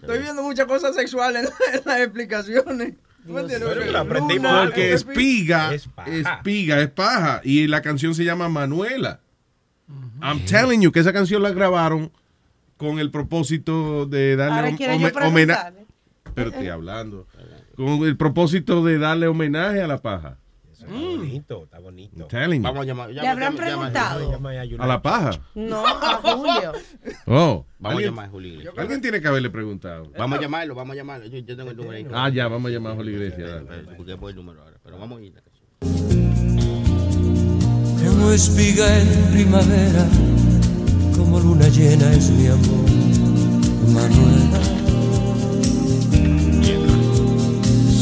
Estoy viendo muchas cosas sexuales en, en las explicaciones. Algo. Porque espiga, Es espiga, es paja. Y la canción se llama Manuela. I'm telling you que esa canción la grabaron con el propósito de darle Ahora hom- Pero estoy hablando. Con el propósito de darle homenaje a la paja. Está bonito, está bonito. Vamos a llamar. ¿Le habrán llama- preguntado? Llama a. A la paja. No, a Julio. <laughs> Oh. Vamos a ¿Alguien, llamar a Julio Iglesias. alguien tiene que haberle preguntado. Vamos a llamarlo, vamos a llamarlo. Yo, yo tengo el número ahí. Ah, ya, vamos a llamar a Julio Iglesias. Busquemos el número ahora. Pero vamos a ir. la canción. Como espiga en primavera, como luna llena es mi amor, Manuela.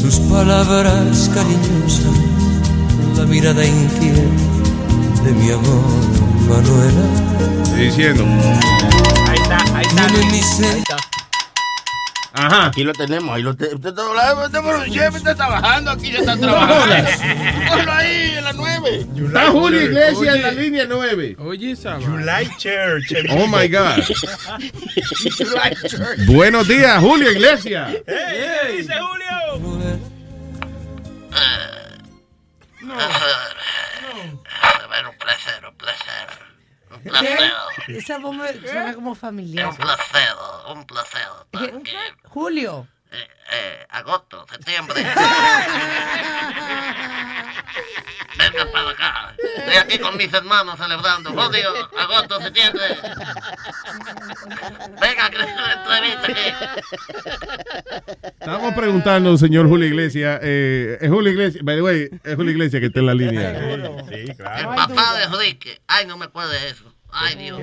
Sus palabras cariñosas, la mirada inquieta de mi amor, Manuela. Estoy diciendo. Ahí está, ahí está. Ahí está. Ajá. Aquí lo tenemos, ahí lo tenemos. Usted está trabajando, aquí ya está trabajando. Ponlo ahí, en la 9. Está Julio Iglesias en la línea 9. Oye, esa July Church. Oh my God. <laughs> July Church. Buenos días, Julio Iglesias. ¿Qué dice Julio? Bueno, un placer, un placer. Un ¿Qué? placer. Esa voz suena como familiar. Un placer, un placer. ¿Qué? Julio. Eh, agosto, septiembre. <laughs> Venga para acá. Estoy aquí con mis hermanos celebrando. Julio, agosto, septiembre. Venga, que entrevista aquí. Estamos preguntando, señor Julio Iglesias. Eh, es Julio Iglesias, by the way, es Julio Iglesias que está en la línea. Sí, El papá de Enrique. Ay, no me acuerdo de eso. Ay, Dios.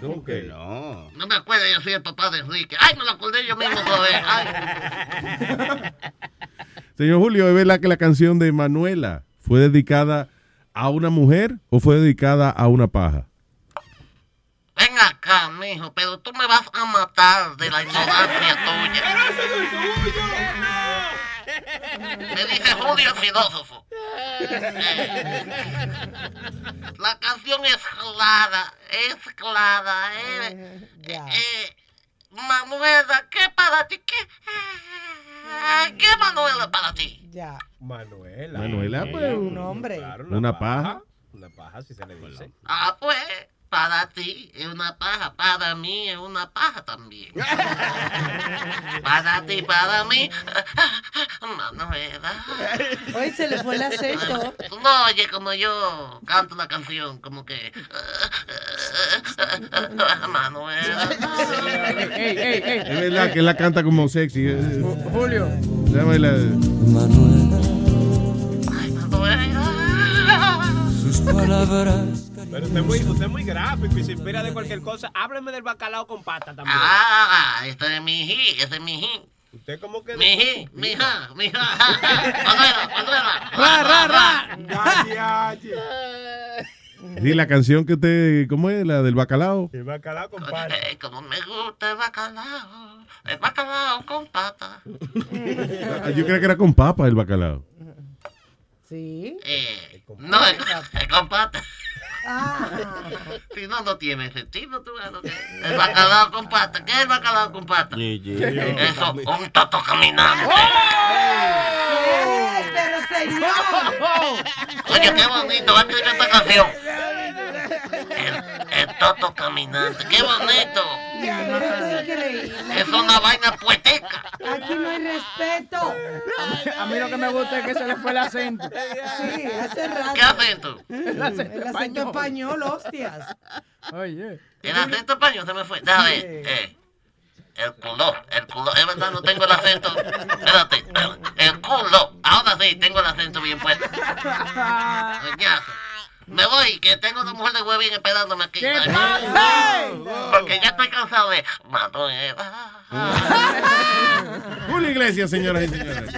¿Cómo que no? No me acuerdo, yo soy el papá de Enrique. Ay, me lo acordé yo mismo joder. Ay. <laughs> Señor Julio, ¿es verdad que la canción de Manuela fue dedicada a una mujer o fue dedicada a una paja? Ven acá, mijo, pero tú me vas a matar de la ignorancia tuya. Me dice Julio el filósofo. Eh, La canción es clara, es clara. Eh, eh, Manuela, ¿qué para ti? ¿Qué, eh, ¿qué Manuela para ti? Ya. Manuela. Manuela, pues, Un hombre. Una paja. Una paja, si se le dice. Ah, pues, para ti es una paja, para mí es una paja también. <laughs> para ti, para mí, <laughs> Manuela. Hoy se le fue el acento. Tú no oye como yo canto la canción, como que... <laughs> Manuela. Ey, ey, ey. Es verdad que la canta como sexy. Julio. Déjame la- Sus palabras. Pero usted es muy, usted es muy gráfico y se inspira de cualquier cosa. Hábleme del bacalao con pata también. Ah, este es mi hi, ese es mi hi. Usted como que... Mi hi, mi hija, mi hija. Manuela, Manuela. Ra, ra, ra. Sí, la canción que usted, ¿cómo es? La del bacalao. El bacalao con pata. Eh, como me gusta el bacalao, el bacalao con pata. Ah, Yo creía que era con papa el bacalao. Sí. Eh, no, es, es con pata. Ah. Si no, no tiene sentido. Tú, lo que- el bacalao con pata. ¿Qué es el bacalao con pata? Eso, un toto caminante. ¡Eh, pero señor! Oye, qué bonito, va a escribir esta canción. El, el toto caminante, qué bonito. Es una vaina poética. Aquí no hay respeto. A mí lo que me gusta es que se le fue el acento. Sí, hace rato. ¿Qué acento? El acento El acento español, hostias. Oye. El acento español se me fue. Déjame ver. Eh, el culo, el culo. Es verdad, no tengo el acento. Espérate. El culo. Ahora sí, tengo el acento bien puesto. Me voy, que tengo una mujer de huevín esperándome aquí. ¿Qué Ay, pasa? Porque ya estoy cansado de Manuela. <laughs> Julio Iglesias, señoras y señores.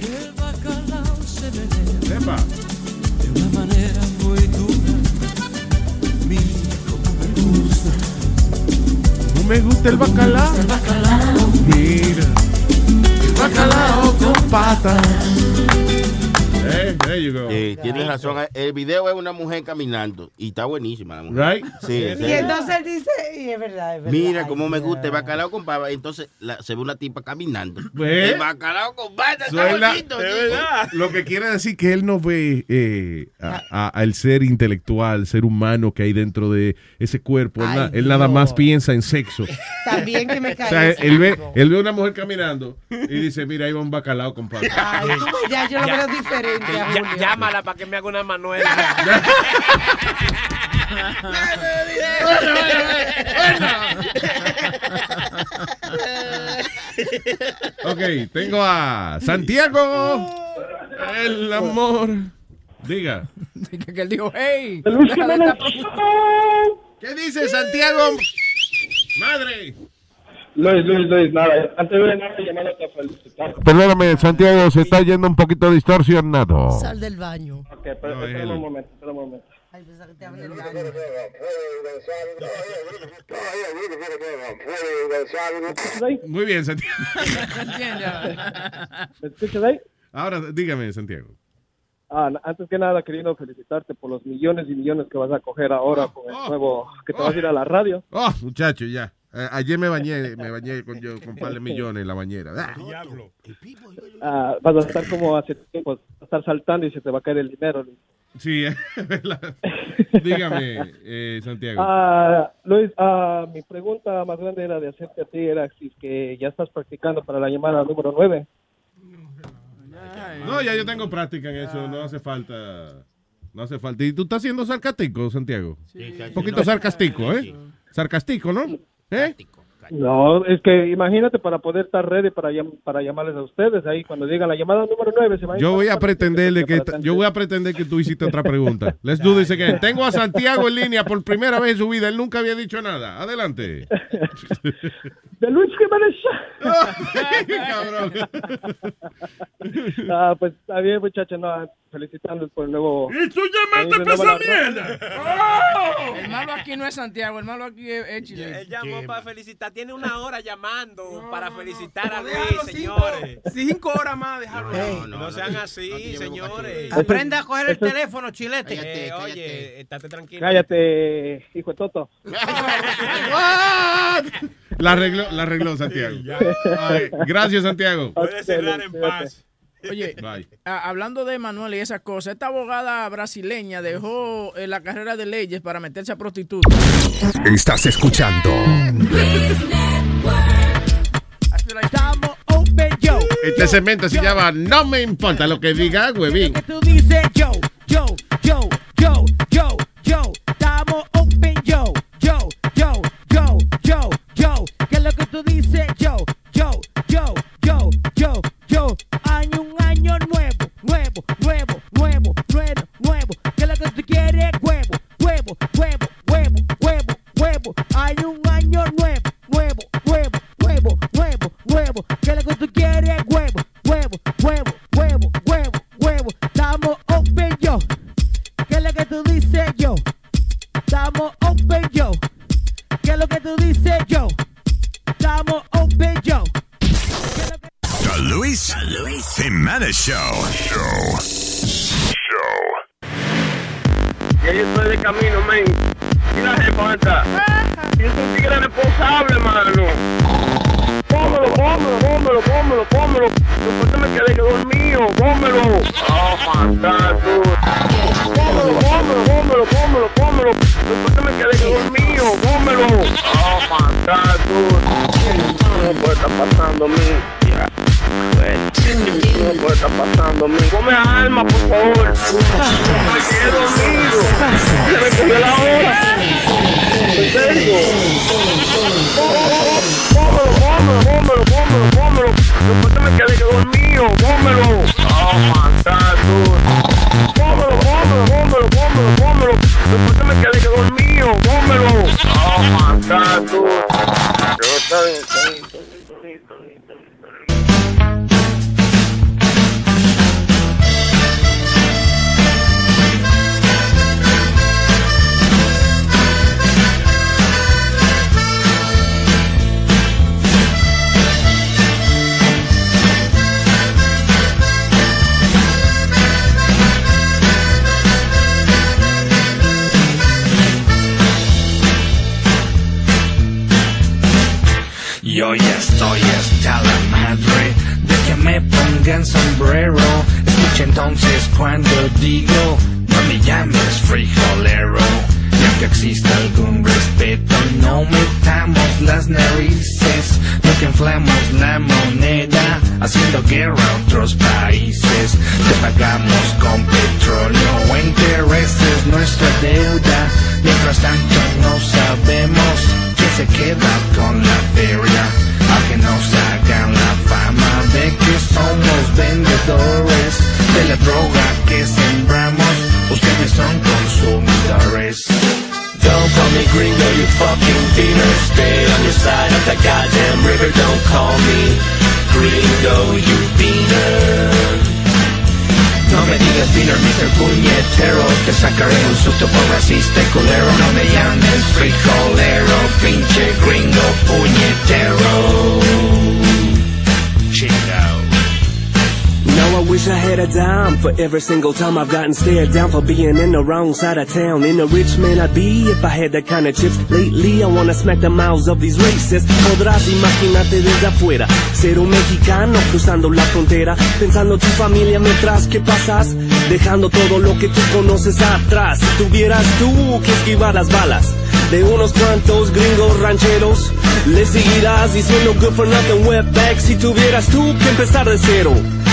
El bacalao Sepa. de una manera muy dura. Cómo me gusta. No me gusta el bacalao. Mira. El bacalao con patas. Hey, there you go. Sí, tienes razón. El video es una mujer caminando y está buenísima la mujer. Right? Sí, Y sí. entonces él dice, y es verdad, es verdad. Mira cómo me gusta el bacalao con papa. Entonces la- se ve una tipa caminando. ¿Ve? El bacalao con papa está Suena- bonito. de sí. verdad. Lo que quiere decir que él no ve eh, a- a- al ser intelectual, ser humano que hay dentro de ese cuerpo. Él, Ay, na- él nada más piensa en sexo. También que me <laughs> O cae. sea, él ve, él ve una mujer caminando y dice, mira, ahí va un bacalao con patas. Ay, tú ves, ya yo lo veo diferente a Ya- Julio. llámala para que me haga una Manuela. Ok, tengo a Santiago. El amor. Diga. <laughs> Que él dijo, hey. ¿Qué dice Santiago? Madre. Luis, Luis, Luis, nada, antes de nada, llamándote a felicitar. Perdóname, Santiago, se está yendo un poquito distorsionado. Sal del baño. Ok, pero No, espera él. un momento, espera un momento. Ay, pensaba que te hablan del baño. Muy bien, Santiago. ¿Me escuchas ahí? Ahora, dígame, Santiago. Ah, antes que nada, queriendo felicitarte por los millones y millones que vas a coger ahora con el nuevo, que te vas a ir a la radio. Oh, muchacho, ya. Ayer me bañé, me bañé con, yo, con un par de millones en la bañera. Ah. Ah, vas a estar como hace tiempo, vas a estar saltando y se te va a caer el dinero. Sí, <laughs> es verdad. Dígame, eh, Santiago. Ah, Luis, ah, mi pregunta más grande era de hacerte a ti, era si es que ya estás practicando para la llamada número 9. No, ya yo tengo práctica en eso, no hace falta. No hace falta. ¿Y tú estás siendo sarcástico, Santiago? Un poquito sarcástico, ¿eh? Sarcástico, ¿no? ¿Eh? No, es que imagínate para poder estar ready para, llam- para llamarles a ustedes ahí cuando digan la llamada número 9 se va a Yo voy a pretenderle que yo voy a pretender que tú hiciste otra pregunta. Let's do this again. Tengo a Santiago en línea por primera vez en su vida. Él nunca había dicho nada. Adelante. <laughs> De Luis Jiménez. <laughs> ah, pues está bien, muchachos, no, felicitándoles por el nuevo. ¿Y tú llamaste para esa mierda? El malo aquí no es Santiago, el malo aquí es, es Chile. Él llamó para felicitar. Tiene una hora llamando para felicitar a Luis, señores. Cinco horas más, dejarlo. No, sean así, señores. Aprenda a coger el teléfono, chilete. Eh, oye, estate tranquilo. Cállate, hijo de Toto. <laughs> La arregló, la arregló Santiago. <laughs> Ay, gracias, Santiago. Puede cerrar en paz. Oye, a- hablando de Manuel y esas cosas, esta abogada brasileña dejó eh, la carrera de leyes para meterse a prostituta. Estás escuchando. Este segmento se llama No me importa lo que diga, huevín. Tú dices yo, yo, yo, yo, yo, yo. Estamos open, yo, yo, yo, yo, yo, yo. ¿Qué es lo que tú dices yo, yo, yo, yo, yo, wish I had a dime for every single time I've gotten stared down for being in the wrong side of town. In a rich man I'd be if I had that kind of chips. Lately I wanna smack the mouths of these racists. Podrás imaginarte desde afuera, ser un mexicano cruzando la frontera, pensando en tu familia mientras que pasas, dejando todo lo que tú conoces atrás. Si tuvieras tú que esquivar las balas de unos cuantos gringos rancheros, le seguirás diciendo good for nothing wetback si tuvieras tú que empezar de cero.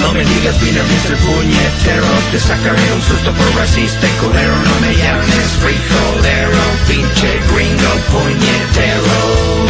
No me digas beaner, Mr. Puñetero Te sacaré un susto por racista y culero No me llames frijolero Pinche gringo puñetero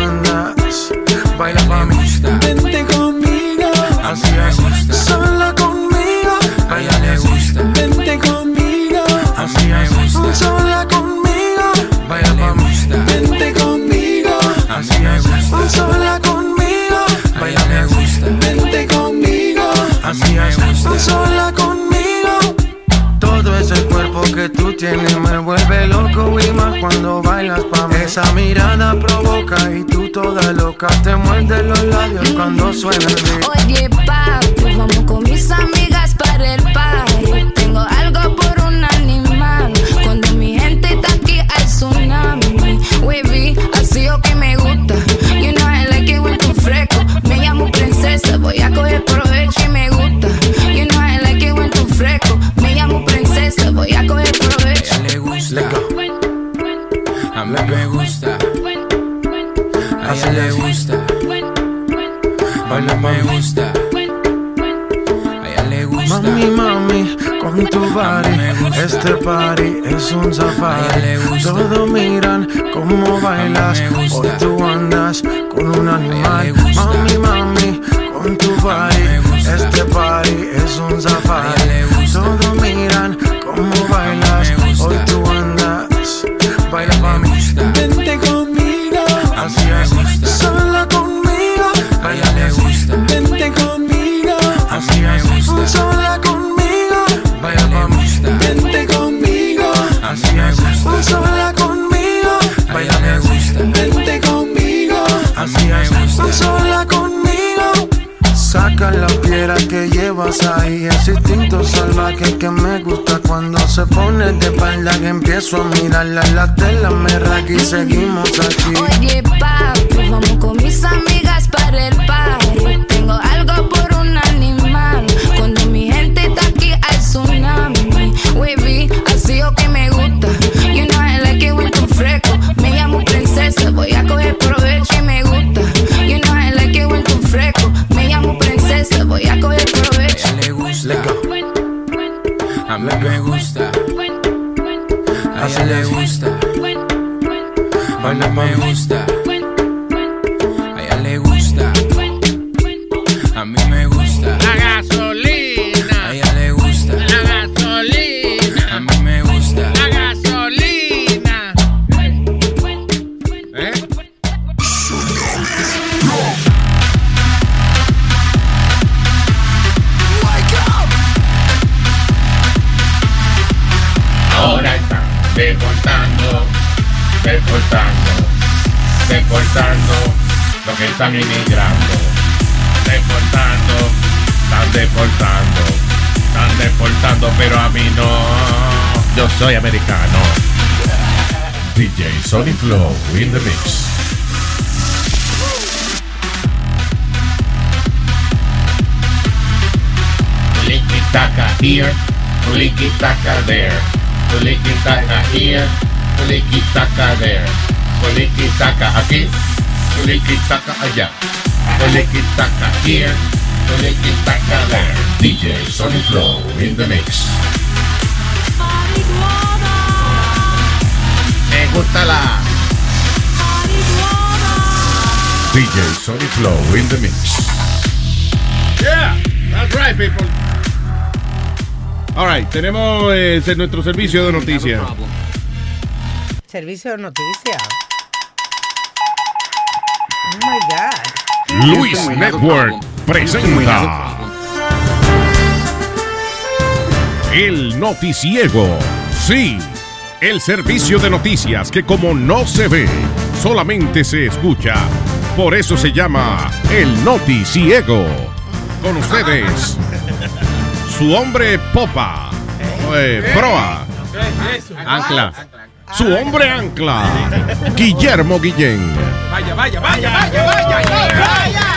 Baila pa' mí, vente conmigo, así es, sola conmigo. A ella le gusta, vente conmigo, así es, sola conmigo. Baila pa' mí, vente conmigo, así es, sola conmigo. Baila me gusta, vente conmigo, así es, sola conmigo. Tienes me vuelve loco y cuando bailas pa' mí. Esa mirada provoca y tú toda loca te muerdes los labios cuando suena el beat. Oye, papi, vamos con mis amigas para el party. Tengo algo por un animal. Cuando mi gente está aquí hay tsunami. Wavy, así o que me gusta. You know I like it when tú fresco. Me llamo princesa, voy a coger provecho y me gusta. You know I like it when tú fresco. Me llamo princesa, voy a coger provecho. Le gusta. A mí me gusta. A ella le gusta. Baila me gusta. A ella le gusta. Mami, mami, con tu body, este party es un safari. Todos miran cómo bailas, hoy tú andas con un animal. Mami, mami, con tu body, este party es un safari. Todos miran cómo gusta. Hoy tú andas, baila pa' mí. Vente conmigo, así es. Gusta. Sola conmigo, baila me gusta. Vente conmigo, así es. Gusta. Sola conmigo, baila pa' mí. Vente conmigo, así es. Oh, sola conmigo, baila me gusta. Vente conmigo, así es. Oh, sola conmigo. Saca la piedra que llevas ahí, ese instinto salvaje que me gusta cuando se pone de espalda que empiezo a mirarla la tela me raca y seguimos aquí. Oye, papi, vamos con mis amigas para el party. Tengo algo por un animal. Cuando mi gente está aquí, hay tsunami. Wavy, así o que me gusta. You know I like it when tú fresco. Me llamo princesa, voy a coger provecho voy a coger provecho. le gusta. A mí me gusta. A ella le gusta. A mí me gusta. A ella le gusta. A mí me gusta. La gasolina. A ella le gusta. La gasolina. A mí me gusta. La gasolina. Están inmigrando. Deportando, están deportando, están deportando, pero a mí no. Yo soy americano. DJ Sonic Flow in the mix. Licky taka here, licky taka there. Licky taka here, licky taka there. Licky taka aquí, taka allá. Taka here, taka there. DJ Sonic Flow in the mix. Me gusta la DJ Sonic Flow in the mix. Yeah, that's right, people. All right, tenemos eh, ese- nuestro servicio de noticias. Servicio de noticias. Luis Network presenta El Noticiego. Sí, el servicio de noticias que como no se ve, solamente se escucha. Por eso se llama El Noticiego. Con ustedes, su hombre popa, eh, proa, ancla. Su hombre ancla, Guillermo Guillén. Vaya, vaya, vaya, vaya, vaya.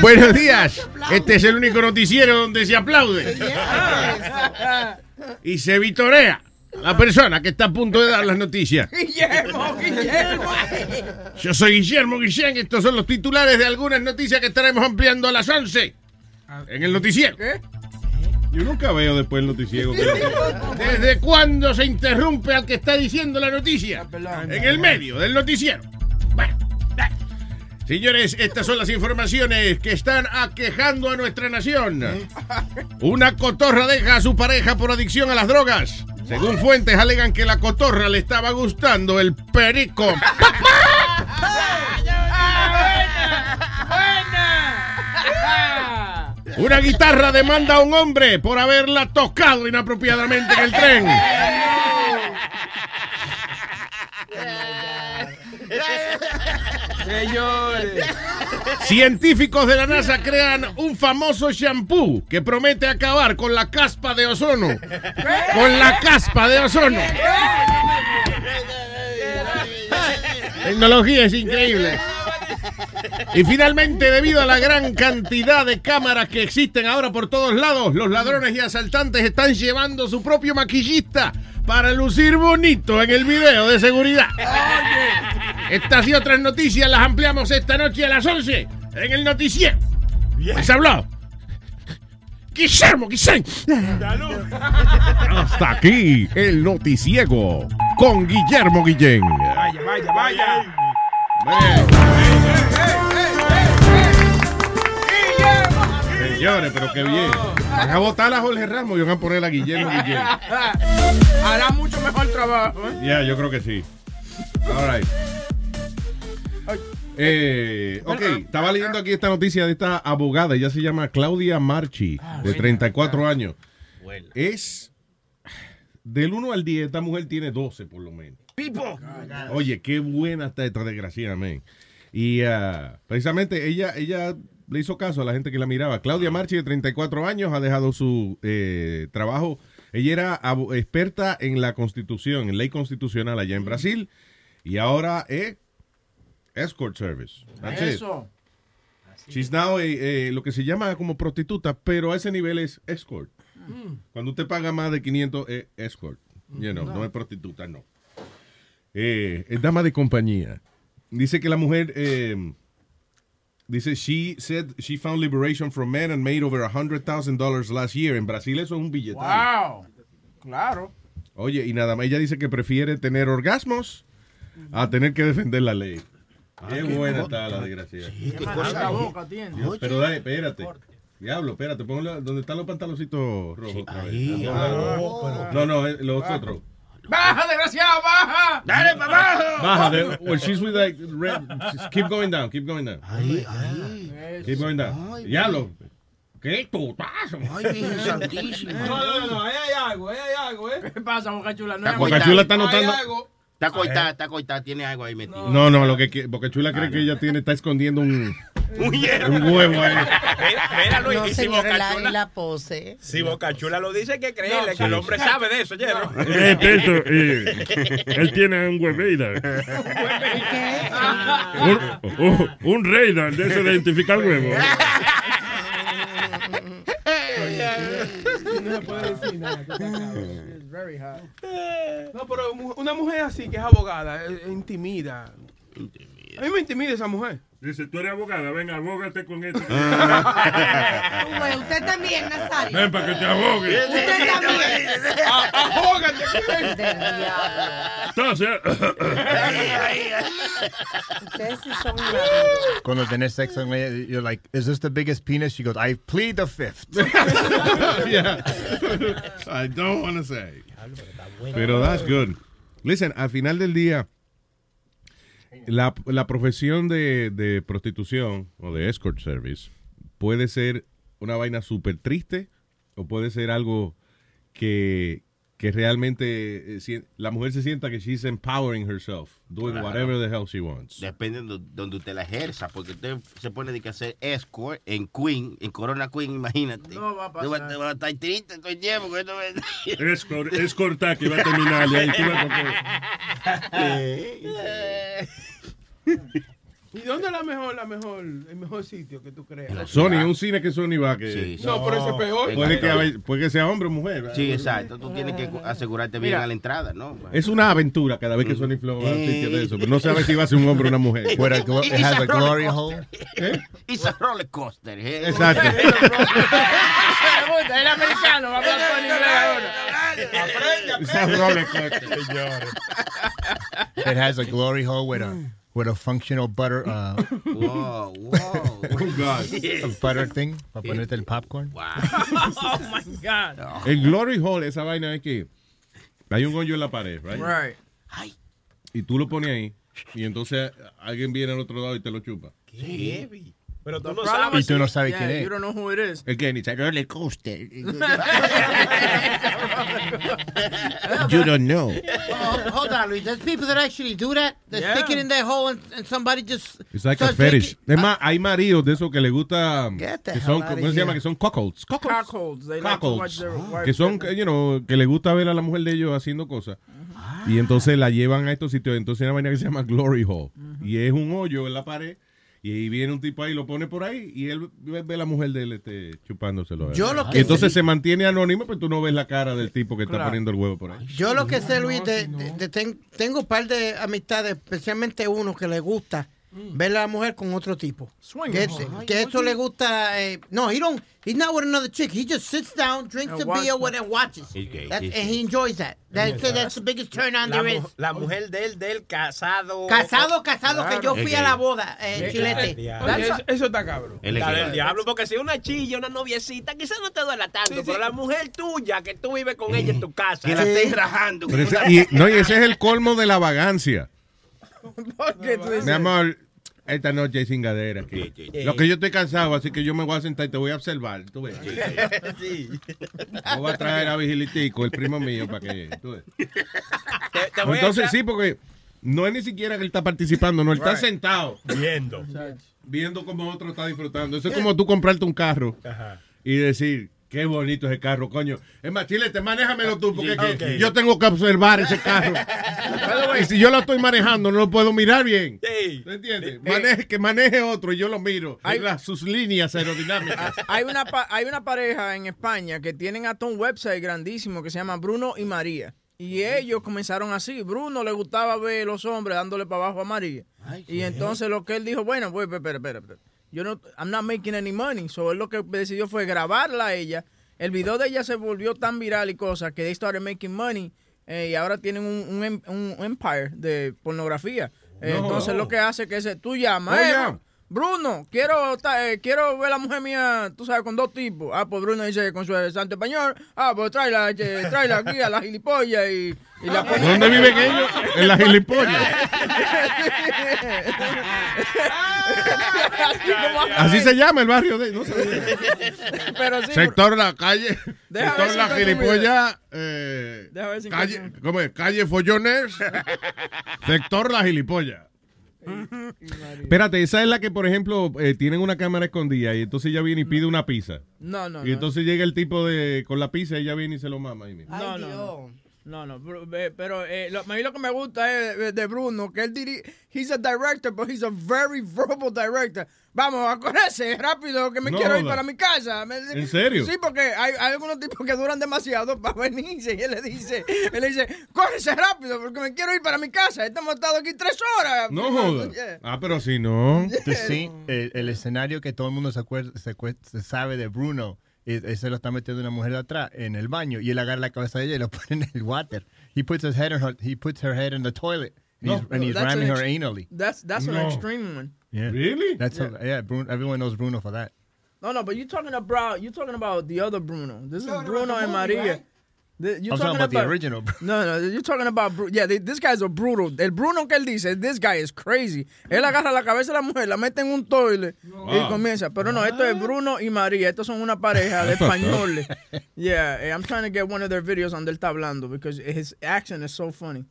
Buenos días. Este es el único noticiero donde se aplaude. Y se vitorea la persona que está a punto de dar las noticias. Guillermo, Guillermo. Yo soy Guillermo Guillén. Estos son los titulares de algunas noticias que estaremos ampliando a las 11 en el noticiero. Yo nunca veo después el noticiero. <laughs> ¿Desde cuándo se interrumpe al que está diciendo la noticia? En el medio del noticiero. Bueno. Señores, estas son las informaciones que están aquejando a nuestra nación. Una cotorra deja a su pareja por adicción a las drogas. Según fuentes alegan que la cotorra le estaba gustando el perico. <laughs> <laughs> Una guitarra demanda a un hombre por haberla tocado inapropiadamente en el tren. Señores. Científicos de la NASA crean un famoso shampoo que promete acabar con la caspa de ozono. Con la caspa de ozono. Tecnología es increíble. Y finalmente, debido a la gran cantidad de cámaras que existen ahora por todos lados, los ladrones y asaltantes están llevando su propio maquillista para lucir bonito en el video de seguridad. Estas y otras noticias las ampliamos esta noche a las 11 en el noticiero. Les habló Guillermo Guillén. Hasta aquí el noticiego con Guillermo Guillén. Vaya, vaya, vaya. Señores, pero qué bien. Van a votar a Jorge Ramos y van a poner a Guillermo. <laughs> Hará mucho mejor trabajo. ¿eh? Ya, yo creo que sí. All right. Eh, ok, estaba leyendo aquí esta noticia de esta abogada. Ella se llama Claudia Marchi, de 34 años. Es del 1 al 10, esta mujer tiene 12 por lo menos. Pipo. Oye, qué buena está esta desgraciada, man. Y ah, precisamente ella, ella le hizo caso a la gente que la miraba. Claudia Marchi, de 34 años, ha dejado su eh, trabajo. Ella era experta en la constitución, en ley constitucional allá en Brasil. Y ahora es escort service. That's it. Eso. She's now eh, lo que se llama como prostituta, pero a ese nivel es escort. Cuando usted paga más de 500 es escort. You know, no. es prostituta, no. Eh, es dama de compañía. Dice que la mujer eh, dice she said she found liberation from men and made over $100,000 last year. En Brasil eso es un billete. Wow. Claro. Oye, y nada más ella dice que prefiere tener orgasmos a tener que defender la ley. Qué buena está la desgracia. Qué maldita boca tiene. Dios, pero dale, espérate. Diablo, espérate, ponle donde están los pantaloncitos rojos. otra vez. Ahí, No, ah, no, no, eh, los otros. ¡Baja, desgraciado, baja! ¡Dale para abajo! Baja, de, well, she's with like red. just keep going down, keep going down. Ahí, ahí. Keep going down. Diablo. ¿Qué putazo? Ay, Virgen Santísima. No, no, no, ahí hay algo, ahí hay algo, ¿eh? ¿Qué pasa, Boca Chula? No Está hay Boca coitada. Chula está notando. Está coitada, está coitada, tiene algo ahí metido. No, no, lo que que- Boca Chula cree que ella tiene, está escondiendo un, Un hierro. un huevo ahí. Mira, mira, Luis, No, y si señor, Boca la, pose. si Boca Chula lo dice, hay que creerle No, que el sí, hombre sabe de eso, Hierro. él tiene un hueveida. Un, un radar de eso de identificar huevo. No se puede decir nada. It's very hot. No, pero una mujer así que es abogada, eh, eh, intimida. A mí me intimida esa mujer. Dice, tú eres abogada, venga, abógate con <laughs> esto. Usted también, Nazario. Ven para que te ahogue. Usted también. ¡Ahógate! Del diablo. Entonces, Ustedes sí son Cuando tenés sexo con you're like, is this the biggest penis? She goes, I plead the fifth. <laughs> yeah. I don't want to say. Pero that's good. Listen, al final del día, la, la profesión de, de prostitución o de escort service puede ser una vaina súper triste o puede ser algo que, que realmente eh, la mujer se sienta que she's empowering herself, doing Claro. whatever the hell she wants. Depende de do- donde usted la ejerza, porque usted se pone de que hacer escort en Queen, en Corona Queen, imagínate. No va a pasar. te va a estar triste todo el tiempo. esto es- Escort, escorta que va a terminar y ahí tú vas <laughs> ¿Y dónde es la mejor, la mejor, el mejor sitio que tú creas? Sony, un cine que Sony va que... Sí, sí. No, pero ese es peor. Puede que, haya- puede que sea hombre o mujer. ¿verdad? Sí, exacto. Tú tienes que asegurarte bien Mira. a la entrada, ¿no? Es una aventura cada vez que Sony Flow va a un sitio de eso. Pero no sabe si va a ser un hombre o una mujer. <laughs> A glo- it has a glory hole. It's <laughs> a roller coaster. ¿eh? Exacto. <laughs> El americano va a hablar en inglés ahora. Esa roller coaster. It has a glory hole with a with a functional butter uh, <laughs> Wow, wow. Oh, God. a butter thing para ponerte el popcorn. <laughs> Oh my God. El Glory Hole, esa vaina es que hay un hoyo en la pared, right? Right. Y tú lo pones ahí. Y entonces alguien viene al otro lado y te lo chupa. Sí. Pero tú no sabes. Y tú no sabes quién es. You don't know who it is. Again, it's a roller coaster. you You don't know. Oh, hold on, Luis. There's people that actually do that. They Yeah. stick it in their hole and, and somebody just. It's like a fetish. Es más, hay maridos de esos que le gusta. The Que son, ¿Cómo se llama? Que son cuckolds. Cuckolds. They Cuckolds. wife Que son, you know, que le gusta ver a la mujer de ellos haciendo cosas. Y entonces la llevan a estos sitios. Entonces hay una vaina que se llama Glory Hole. Y es un hoyo en la pared. Y ahí viene un tipo ahí, lo pone por ahí. Y él ve, la mujer de él este, chupándoselo. Yo lo y que entonces se mantiene anónimo, pero tú no ves la cara del tipo que está poniendo el huevo por ahí. Yo lo que sé, Luis, de, de- de ten- tengo un par de amistades, especialmente uno que le gusta ver a la mujer con otro tipo. Swing. Que, que eso le gusta. eh, no, he don't. He's not with another chick. He just sits down, drinks a beer with and watches. He's gay. That's- He's and he enjoys that. That's, that's the biggest turn on La, there is. la mujer de él, del casado. Casado, casado, que yo Claro. fui a la boda, eh, Eh, chilete. eh, oye, eso, eso está cabrón. Él es La gay. del diablo, porque si una chilla, una noviecita, quizás no te duela tanto, Sí, sí. pero la mujer tuya, que tú vives con ella en tu casa. Que la estés rajando. Pero ese- y, no, y ese es el colmo de la vagancia. ¿Por qué tú dices? <laughs> Mi amor, esta noche hay cingadera aquí. sí. Lo que yo estoy cansado, así que yo me voy a sentar y te voy a observar. Tú ves. Sí. <laughs> Voy a traer a Vigilitico, el primo mío, para que. tú ves. te a Entonces, sí, porque no es ni siquiera que él está participando, no, él está sentado. Viendo. Viendo cómo otro está disfrutando. Eso es como tú comprarte un carro Ajá. y decir, qué bonito ese carro, coño. Es más, Chilete, manéjamelo tú, porque que ok. yo tengo que observar ese carro. <laughs> y si yo lo estoy manejando, no lo puedo mirar bien. Sí. ¿Tú entiendes? Maneje- que maneje otro y yo lo miro. Hay- Las- sus líneas aerodinámicas. <laughs> Hay una, hay una pareja en España que tienen hasta un website grandísimo que se llama Bruno y María. Y ellos comenzaron así. Bruno le gustaba ver los hombres dándole para abajo a María. y entonces lo que él dijo, bueno, pues, espera, espera, espera. Yo no, I'm not making any money. So él lo que decidió fue grabarla a ella. El video de ella se volvió tan viral y cosas que they started making money. eh, y ahora tienen un, un em- un empire de pornografía. Eh, No. entonces lo que hace que es, tú llamas, Oh, "Eh, yeah. Bruno, quiero eh, quiero ver a la mujer mía, tú sabes, con dos tipos. Ah, pues Bruno dice con su santo español. Ah, pues tráela, eh, tráela aquí a la gilipollas y, y la ¿Dónde viven ellos? En la gilipollas. Así se llama el barrio de. No. Pero sí, Sector la calle. Sector la gilipollas. Eh, Deja ver si calle. ¿Cómo es? Calle Follones. sector la gilipollas. Espérate, esa es la que, por ejemplo, eh, tienen una cámara escondida y entonces ella viene y pide una pizza. No, no, Y no. entonces llega el tipo de con la pizza y ella viene y se lo mama. ahí mismo. No, no, no. No, no, eh, pero eh, lo, a mí lo que me gusta es de, Bruno, que él diri he's a director, but he's a very <laughs> verbal director. Vamos a correrse rápido, que me No quiero ir para mi casa. ¿En serio? Sí, porque hay, hay algunos tipos que duran demasiado para venirse y él le dice, él le dice, córrese rápido porque me quiero ir para mi casa. Estamos estado aquí tres horas. No joda. Yeah. Ah, pero si no. The scene- el, el escenario que todo el mundo se, acuerda, se, se sabe de Bruno, es- ese lo está metiendo una mujer de atrás en el baño y él agarra la cabeza de ella y lo <laughs> pone en el water. He puts his head in her, he puts her head in the toilet and he's, and he's That's ramming an her anally. That's, that's an No. extreme one. Yeah. Really? That's Yeah. A, yeah. Bruno, everyone knows Bruno for that. No, no, but you're talking about you're talking about the other Bruno. This is Bruno about the and Maria. right? The- you're I'm talking about the original Bruno. No, no, you're talking about yeah. they- this guy's a brutal. El Bruno que él dice, this guy is crazy. Él agarra la cabeza de la mujer, la mete en un toilet y Wow. comienza. Pero no, esto es Bruno y María. Estos son una pareja <laughs> de españoles. Yeah, eh, I'm trying to get one of their videos donde él está hablando because his accent is so funny.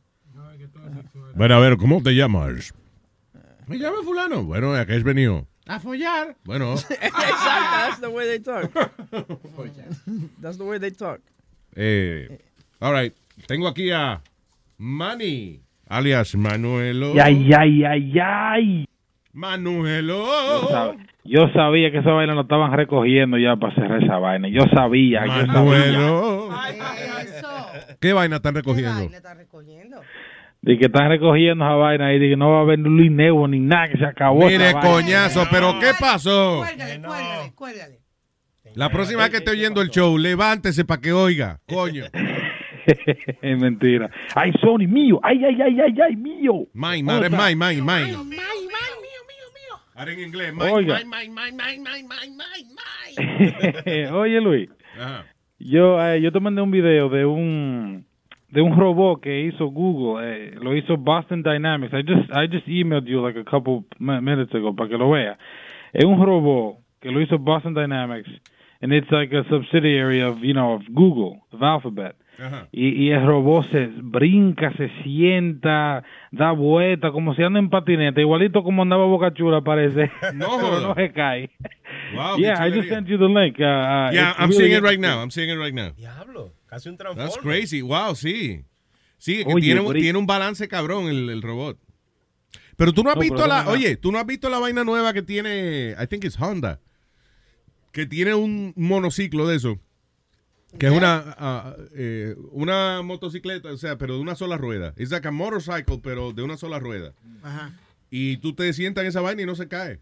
Bueno, a ver, ¿cómo te llamas? Me llamo fulano. Bueno, ¿a qué has venido? A follar. Bueno, <laughs> exactly, that's the way they talk. <laughs> that's the way they talk. eh, all right. Tengo aquí a Manny, alias Manuelo. Ay, ay, ay, ay. Manuelo. Yo, sab- yo sabía que esa vaina lo estaban recogiendo ya para cerrar esa vaina. Yo sabía, yo sabía. Manuelo. ¿Qué vaina están recogiendo? De que están recogiendo esa vaina y de que no va a haber Luis Nebo ni nada, que se acabó. Mire, esa vaina. coñazo, pero ¿qué pasó? Cuélgale, cuélgale, cuélgale. La próxima vez que esté oyendo el show, levántese para que oiga. Coño. <laughs> es mentira. Ay, Sony, mío. Ay, ay, ay, ay, ay, mío. Mine, man, es mine, mine, mine. Ahora en inglés. Mine, Oiga. mine, mine, mine, mine, mine, mine, <laughs> Oye, Luis. Ajá. Yo, eh, yo te mandé un video de un de un robot que hizo Google, eh, lo hizo Boston Dynamics. I just I just emailed you like a couple mi- minutes ago para que lo vea. Es un robot que lo hizo Boston Dynamics and it's like a subsidiary of, you know, of Google, of Alphabet. Ajá. Y, y el robot se brinca, se sienta, da vuelta, como si anda en patineta, igualito como andaba Boca Chula parece. <laughs> No <laughs> Pero joda. no se cae. Wow, yeah, I just sent you the link. Uh, uh, Yeah, I'm really seeing it right now. I'm seeing it right now. Diablo, casi un That's transformer. crazy. Wow, sí. Sí, que Oye, tiene, un- tiene balance cabrón el, el robot. Pero tú no has No, visto la, no, oye, tú no has visto la vaina nueva que tiene, I think it's Honda, que tiene un monociclo de eso, que es una, ah, eh, una motocicleta, o sea, pero de una sola rueda. Es like a motorcycle, pero de una sola rueda. Ajá. Y tú te sientas en esa vaina y no se cae.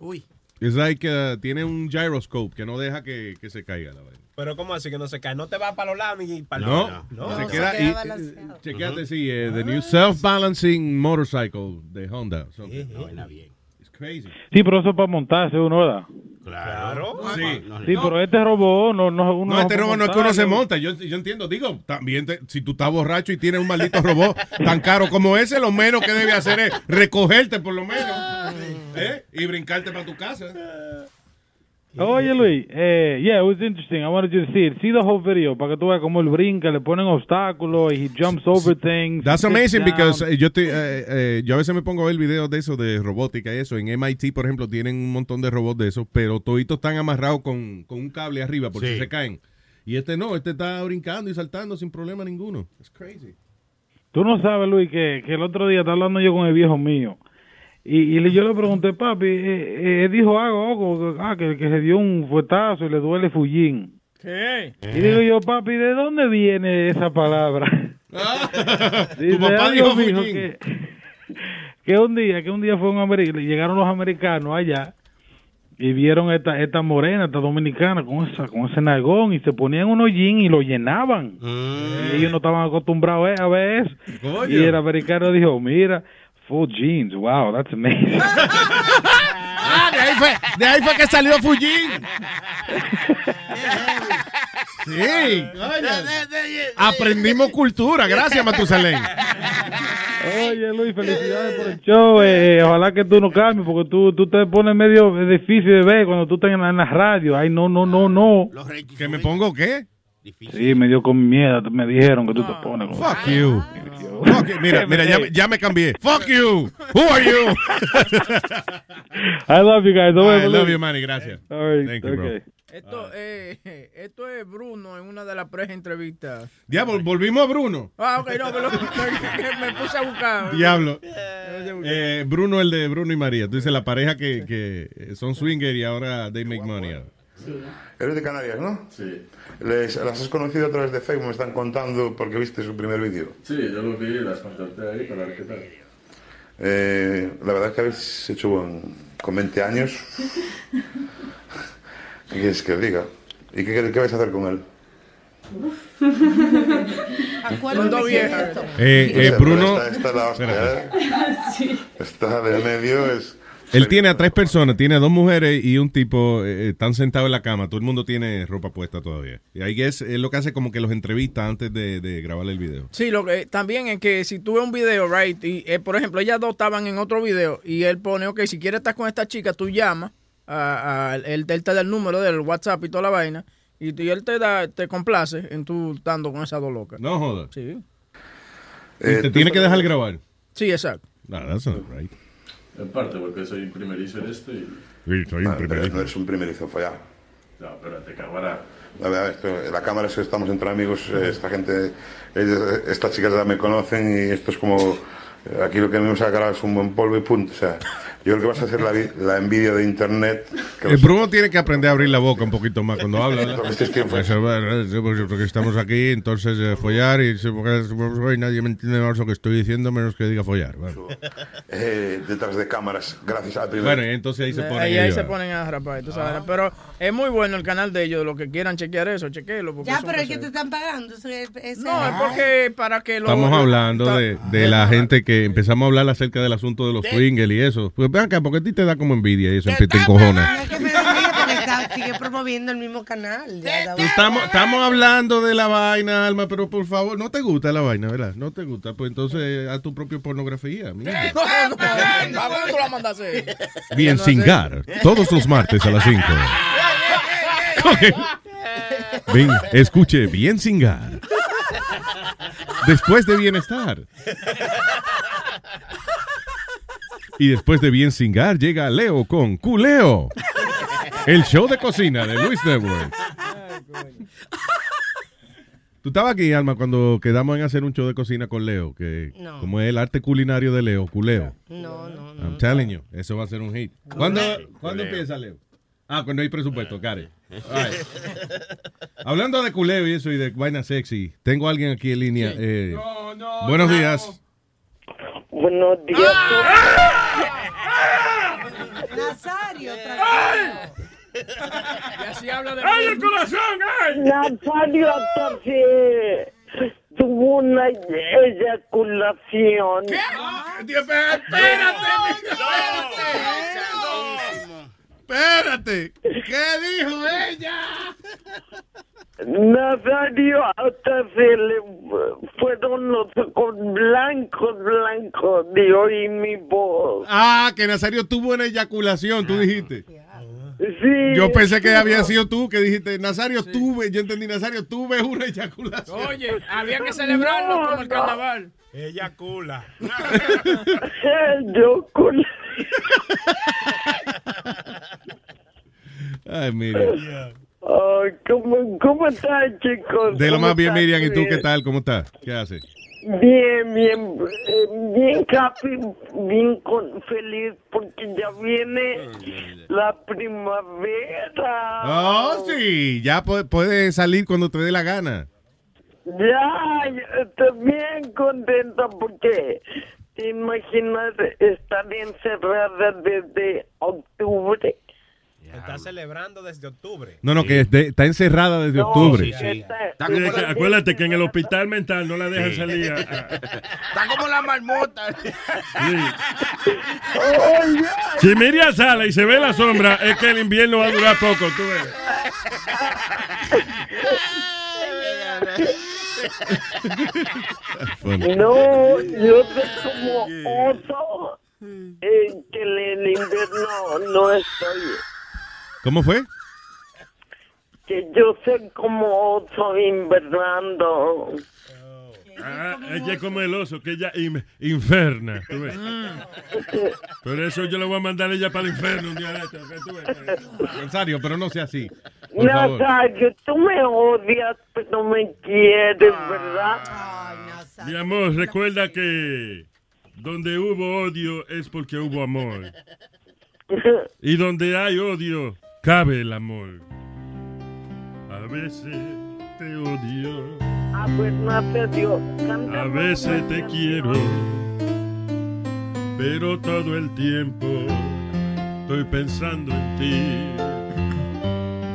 Uy. Es like, uh, tiene un gyroscope que no deja que, que se caiga la vaina. Pero ¿cómo así que no se cae? No te va para los lados ni para No, los lados. se queda, y, eh, chequeate, sí, eh, the new self-balancing motorcycle de Honda. So, It's crazy. Sí, pero eso es para montarse uno, ¿verdad? Claro. Sí. Sí, pero este robot no, no, uno No, este robot no es que uno se monta. Yo, yo entiendo. Digo, también te- si tú estás borracho y tienes un maldito robot tan caro como ese, lo menos que debe hacer es recogerte por lo menos. ¿Eh? Y brincarte para tu casa. Oye, Luis, eh, yeah, it was interesting. I wanted you to see it. See the whole video para que tú veas cómo él brinca, le ponen obstáculos, he jumps over things. That's amazing because eh, yo, te- eh, eh, yo a veces me pongo a ver videos de eso, de robótica y eso. En MIT, por ejemplo, tienen un montón de robots de esos, pero toditos están amarrados con, con un cable arriba por si se caen. Y este no, este está brincando y saltando sin problema ninguno. It's crazy. Tú no sabes, Luis, que, que el otro día estaba hablando yo con el viejo mío. Y, y le- yo le pregunté, papi, eh, eh, él dijo algo, algo, ah, que, que se dio un fuetazo y le duele fullín. ¿Qué? Y digo yo, papi, ¿de dónde viene esa palabra? <laughs> Tu papá dijo fullín. que, que un día, que un día fue un americano, llegaron los americanos allá y vieron esta esta morena, esta dominicana con esa con ese nalgón y se ponían unos jeans y lo llenaban. Y ellos no estaban acostumbrados a ver eso. Coño. Y el americano dijo, mira, full jeans, wow, that's amazing. <laughs> Ah, de ahí fue, de ahí fue que salió Fujin. Sí, coño. Aprendimos cultura. Gracias, Matusalén. Oye, Luis, felicidades por el show. Eh, ojalá que tú no cambies, porque tú, tú te pones medio difícil de ver cuando tú estás en la, en la radio. Ay, no, no, no, no. ¿Que me pongo qué? Sí, me dio con miedo. Me dijeron que tú te pones. como- Fuck you. Fuck you. Mira, mira, ya, <laughs> me- ya me cambié. Fuck you. Who are you? <laughs> I love you guys. Nos I love you, Manny. Gracias. All right, Thank you, bro. okay. Esto, eh, esto es Bruno en una de las pre-entrevistas. Diablo, volvimos a Bruno. Ah, ok, no, pero <laughs> me puse a buscar. Diablo. Eh, Bruno, el de Bruno y María. Tú dices la pareja que, que son swinger y ahora they make money. Eres de Canarias, ¿no? Sí. Les, las has conocido a través de Facebook, me están contando porque viste su primer vídeo. Sí, yo lo vi, las contacté ahí para ver qué tal. Eh, la verdad es que habéis hecho buen- con 20 años. <laughs> ¿Qué quieres que os diga? ¿Y qué, qué vais a hacer con él? <laughs> Eh, eh, Bruno. Esta, esta es la hostia, ¿eh? <laughs> Esta de medio es... Él tiene a tres personas, tiene a dos mujeres y un tipo, eh, están sentados en la cama, todo el mundo tiene ropa puesta todavía. Y ahí es, es lo que hace como que los entrevista antes de, de grabar el video. Sí, lo que también es que si tú ves un video, right, y eh, por ejemplo, ellas dos estaban en otro video y él pone, ok, si quieres estar con esta chica, tú llamas, a, a- él, él te da el número del WhatsApp y toda la vaina, y él te da, te complace en tú estando con esas dos locas. No jodas. Sí. Y te tiene que dejar grabar. Sí, exacto. No, that's not right. En parte porque soy primerizo en esto y... Sí, soy un primerizo. No eres un primerizo follado. No, pero te cagará. A ver, a ver, esto- la cámara es que estamos entre amigos, eh, esta gente, ellos- estas chicas ya me conocen y esto es como, eh, aquí lo que a sacar es un buen polvo y punto. O sea, yo creo que vas a hacer la, vi- la envidia de internet. que El los- Bruno tiene que aprender a abrir la boca un poquito más cuando habla. Porque estamos aquí, entonces eh, follar y porque hoy nadie me entiende más lo que estoy diciendo menos que diga follar. Bueno, eh, detrás de cámaras, gracias al primer. Bueno, y entonces ahí se ponen Ahí, ahí se ponen a rapar, sabes. Pero es muy bueno el canal de ellos, lo que quieran chequear eso, porque Ya, pero es que te están pagando. ese- No, es porque para que lo... Estamos hablando está- de, de la gente que empezamos a hablar acerca del asunto de los swingers y eso. Pues acá, porque a ti te da como envidia y eso te encojona. No es que me da envidia porque está- sigue promoviendo el mismo canal. Ya Estamos, estamos hablando de la vaina, Alma, pero por favor, no te gusta la vaina, ¿verdad? No te gusta, pues entonces haz tu propia pornografía. <laughs> Bien cingar, todos los martes a las 5. <laughs> Ven, escuche Bien cingar. Después de bienestar. Y después de Bien cingar llega Leo con Culeo. El show de cocina de Luis Network. Tú estabas aquí, Alma, cuando quedamos en hacer un show de cocina con Leo, que No. como es el arte culinario de Leo, Culeo. No, no, I'm telling you, eso va a ser un hit. ¿Cuándo, ¿cuándo empieza, Leo? Ah, cuando hay presupuesto, Karen. All right. Hablando de culeo y eso y de vaina sexy, tengo a alguien aquí en línea. Eh, buenos días. Buenos días. Nazario, Y así habla de... ¡Ay, el corazón! ¡Ay! Nazario Torce tuvo una eyaculación. ¿Qué? Espérate. ¿Qué dijo ella? Nazario hasta se le fueron los ojos blancos, blancos de oír mi voz. Ah, que Nazario tuvo una eyaculación, tú dijiste. Sí. Yo pensé que había sido tú que dijiste, Nazario, tuve, yo entendí, Nazario, tuve una eyaculación. Oye, había que celebrarlo No, como el no. carnaval. Ella cula. Yo con... <laughs> Ay, Miriam. Ay, ¿cómo, ¿Cómo están, chicos? De lo ¿Cómo más bien? Miriam, ¿y tú qué tal? ¿Cómo estás? ¿Qué haces? Bien, bien, eh, bien happy, bien con, feliz porque ya viene la primavera. Oh, sí, ya pu- puedes salir cuando te dé la gana. Ya, estoy bien contenta porque te imaginas estar encerrada desde octubre. Está celebrando desde octubre. No, no, que está encerrada desde No, octubre. sí, sí. Mira, que acuérdate que en el hospital mental no la dejan Sí. salir. a- a- Está como la marmota. Si Miriam sale y se ve la sombra, es que el invierno va a durar poco, tú ves. No, yo soy como oso eh, que en el invierno no estoy. ¿Cómo fue? Que yo soy como oso invernando. Ah, ella es como el oso, que ella in- inferna, tú ves. Por eso yo le voy a mandar a ella para el infierno un día de ves. Nazario, pero no sea así. Por favor. Nazario, tú me odias, pero me quieres, ¿verdad? Mi amor, recuerda que donde hubo odio es porque hubo amor. <laughs> Y donde hay odio, cabe el amor. A veces te odio, Ah, pues a veces te quiero, pero todo el tiempo estoy pensando en ti,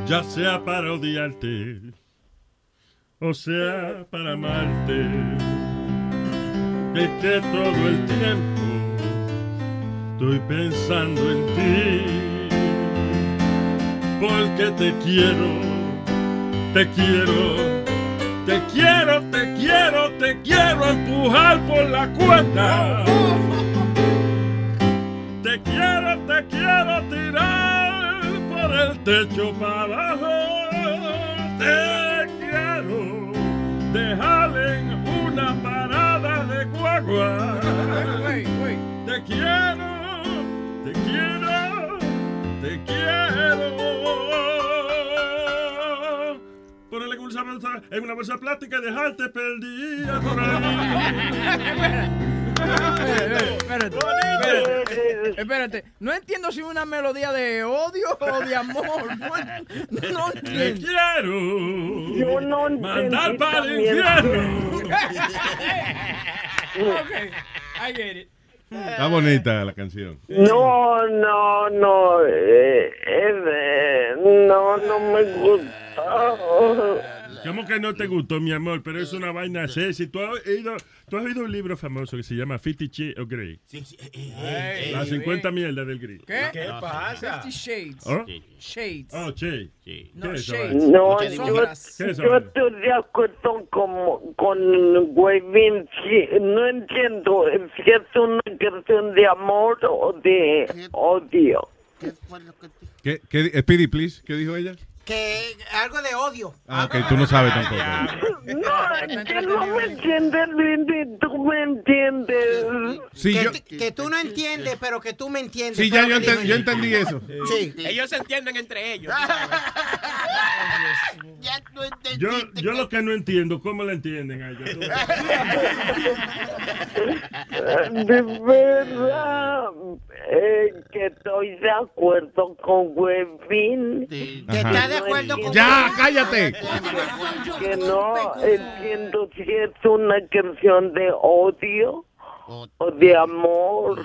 ya sea para odiarte o sea para amarte. Es que todo el tiempo estoy pensando en ti, porque te quiero, te quiero. Te quiero, te quiero, te quiero empujar por la cuerda. Te quiero, te quiero tirar por el techo para abajo. Te quiero dejar en una parada de guagua. Te quiero, te quiero, te quiero. Bolsa, en una bolsa plástica y dejarte perdida por ahí. Espérate, espérate, espérate. No entiendo si es una melodía de odio o de amor. No, no Te entiendo. quiero Yo no mandar entendí para el infierno. ok, I get it. Está bonita la canción. No, no, no, eh, eh, no, no me gusta. ¿Cómo que no te gustó, mi amor? Pero es una vaina sexy. ¿Tú has oído, tú has oído un libro famoso que se llama Fifty Shades of Grey? Ey, Las 50 mierdas del gris. ¿Qué? ¿Qué pasa? Fifty Shades. ¿Oh? Shades. Oh, che. No, ¿Qué es eso? shades. No, Muchas yo. ¿Qué es yo estoy de acuerdo con, con Wavin. Sí, no entiendo si es una canción de amor o de odio. ¿Qué, qué, Speedy, please? ¿Qué dijo ella? Que algo de odio. Ah, ok, tú no sabes tampoco. No, es que no me entiendes, Luis, tú me entiendes. Sí, que, yo, que tú no entiendes, pero que tú me entiendes. sí, ya lo yo, enten- yo entendí eso. Sí. Ellos se entienden entre ellos. Yo, yo lo que no entiendo, ¿cómo la entienden a ella? De verdad, eh, que estoy de acuerdo con Webin. Que está de acuerdo con ¡Ya, cállate! Que no entiendo si es una canción de odio o de amor.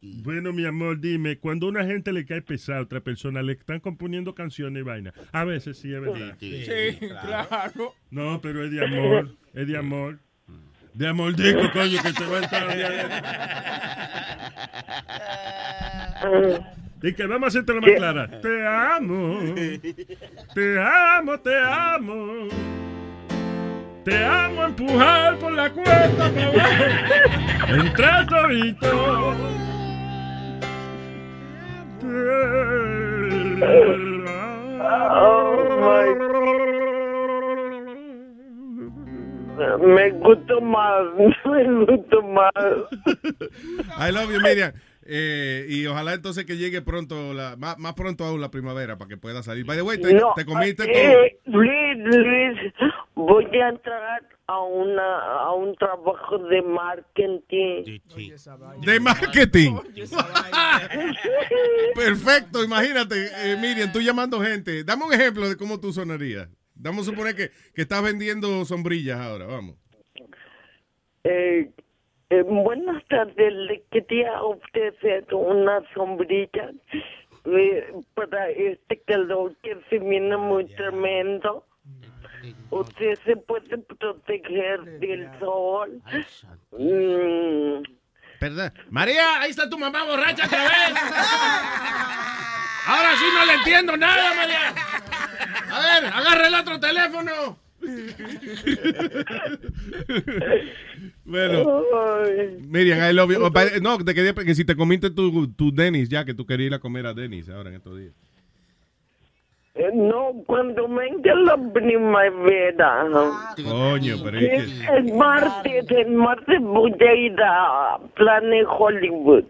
Bueno, mi amor, dime, cuando a una gente le cae pesado a otra persona, le están componiendo canciones y vaina. A veces sí, es verdad. Sí, claro. No, pero es de amor, es de amor. De amor, digo, coño, que te va a estar. <laughs> Y que vamos a hacerte lo más clara. Te amo. Te amo, te amo. Te amo empujar por la cuesta para. Entre todito. Me gustó más, <laughs> me gustó más. I love you, Miriam. Eh, y ojalá entonces que llegue pronto, la, más, más pronto aún la primavera para que pueda salir. By the way, te, No, te comiste eh, Luis, Luis, voy a entrar a una a un trabajo de marketing. De marketing. <laughs> Perfecto, imagínate, eh, Miriam, tú llamando gente. Dame un ejemplo de cómo tú sonarías. Vamos a suponer que, que estás vendiendo sombrillas ahora, vamos. Eh, eh, buenas tardes, le quería ofrecer una sombrilla eh, para este calor que se viene muy tremendo. Usted se puede proteger del sol. Mm, Perdón. María, ahí está tu mamá borracha otra vez. Ahora sí no le entiendo nada, María. A ver, agarra el otro teléfono. <laughs> bueno, Miriam, I love you. Oh, no, te quería que si te comiste tu, tu Dennis ya, que tú querías ir a comer a Dennis ahora en estos días. eh, no, cuando venga la primavera. Coño, pero es que... El martes, el martes voy a ir a Planet Hollywood.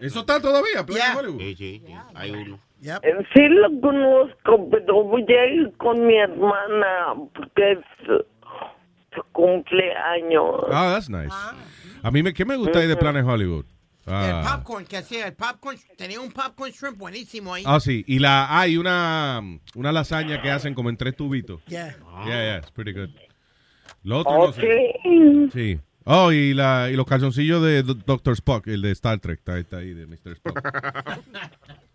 ¿Eso está todavía, Planet Hollywood? Sí, sí, sí, hay uno. Eh, Sí lo conozco, pero voy a ir con mi hermana porque es su cumpleaños. Ah, that's nice. A mí, me, ¿qué me gusta ahí de Planet Hollywood? El Ah, popcorn que hacía, el popcorn, tenía un popcorn shrimp buenísimo ahí. ah, sí. Y la hay una, una lasaña que hacen como en tres tubitos. Yeah. Yeah, yeah, it's pretty good. Lo otro no sé. Sí. Oh, y, la, y los calzoncillos de Dr. Spock, el de Star Trek, está, está ahí, de Mr. Spock. <laughs>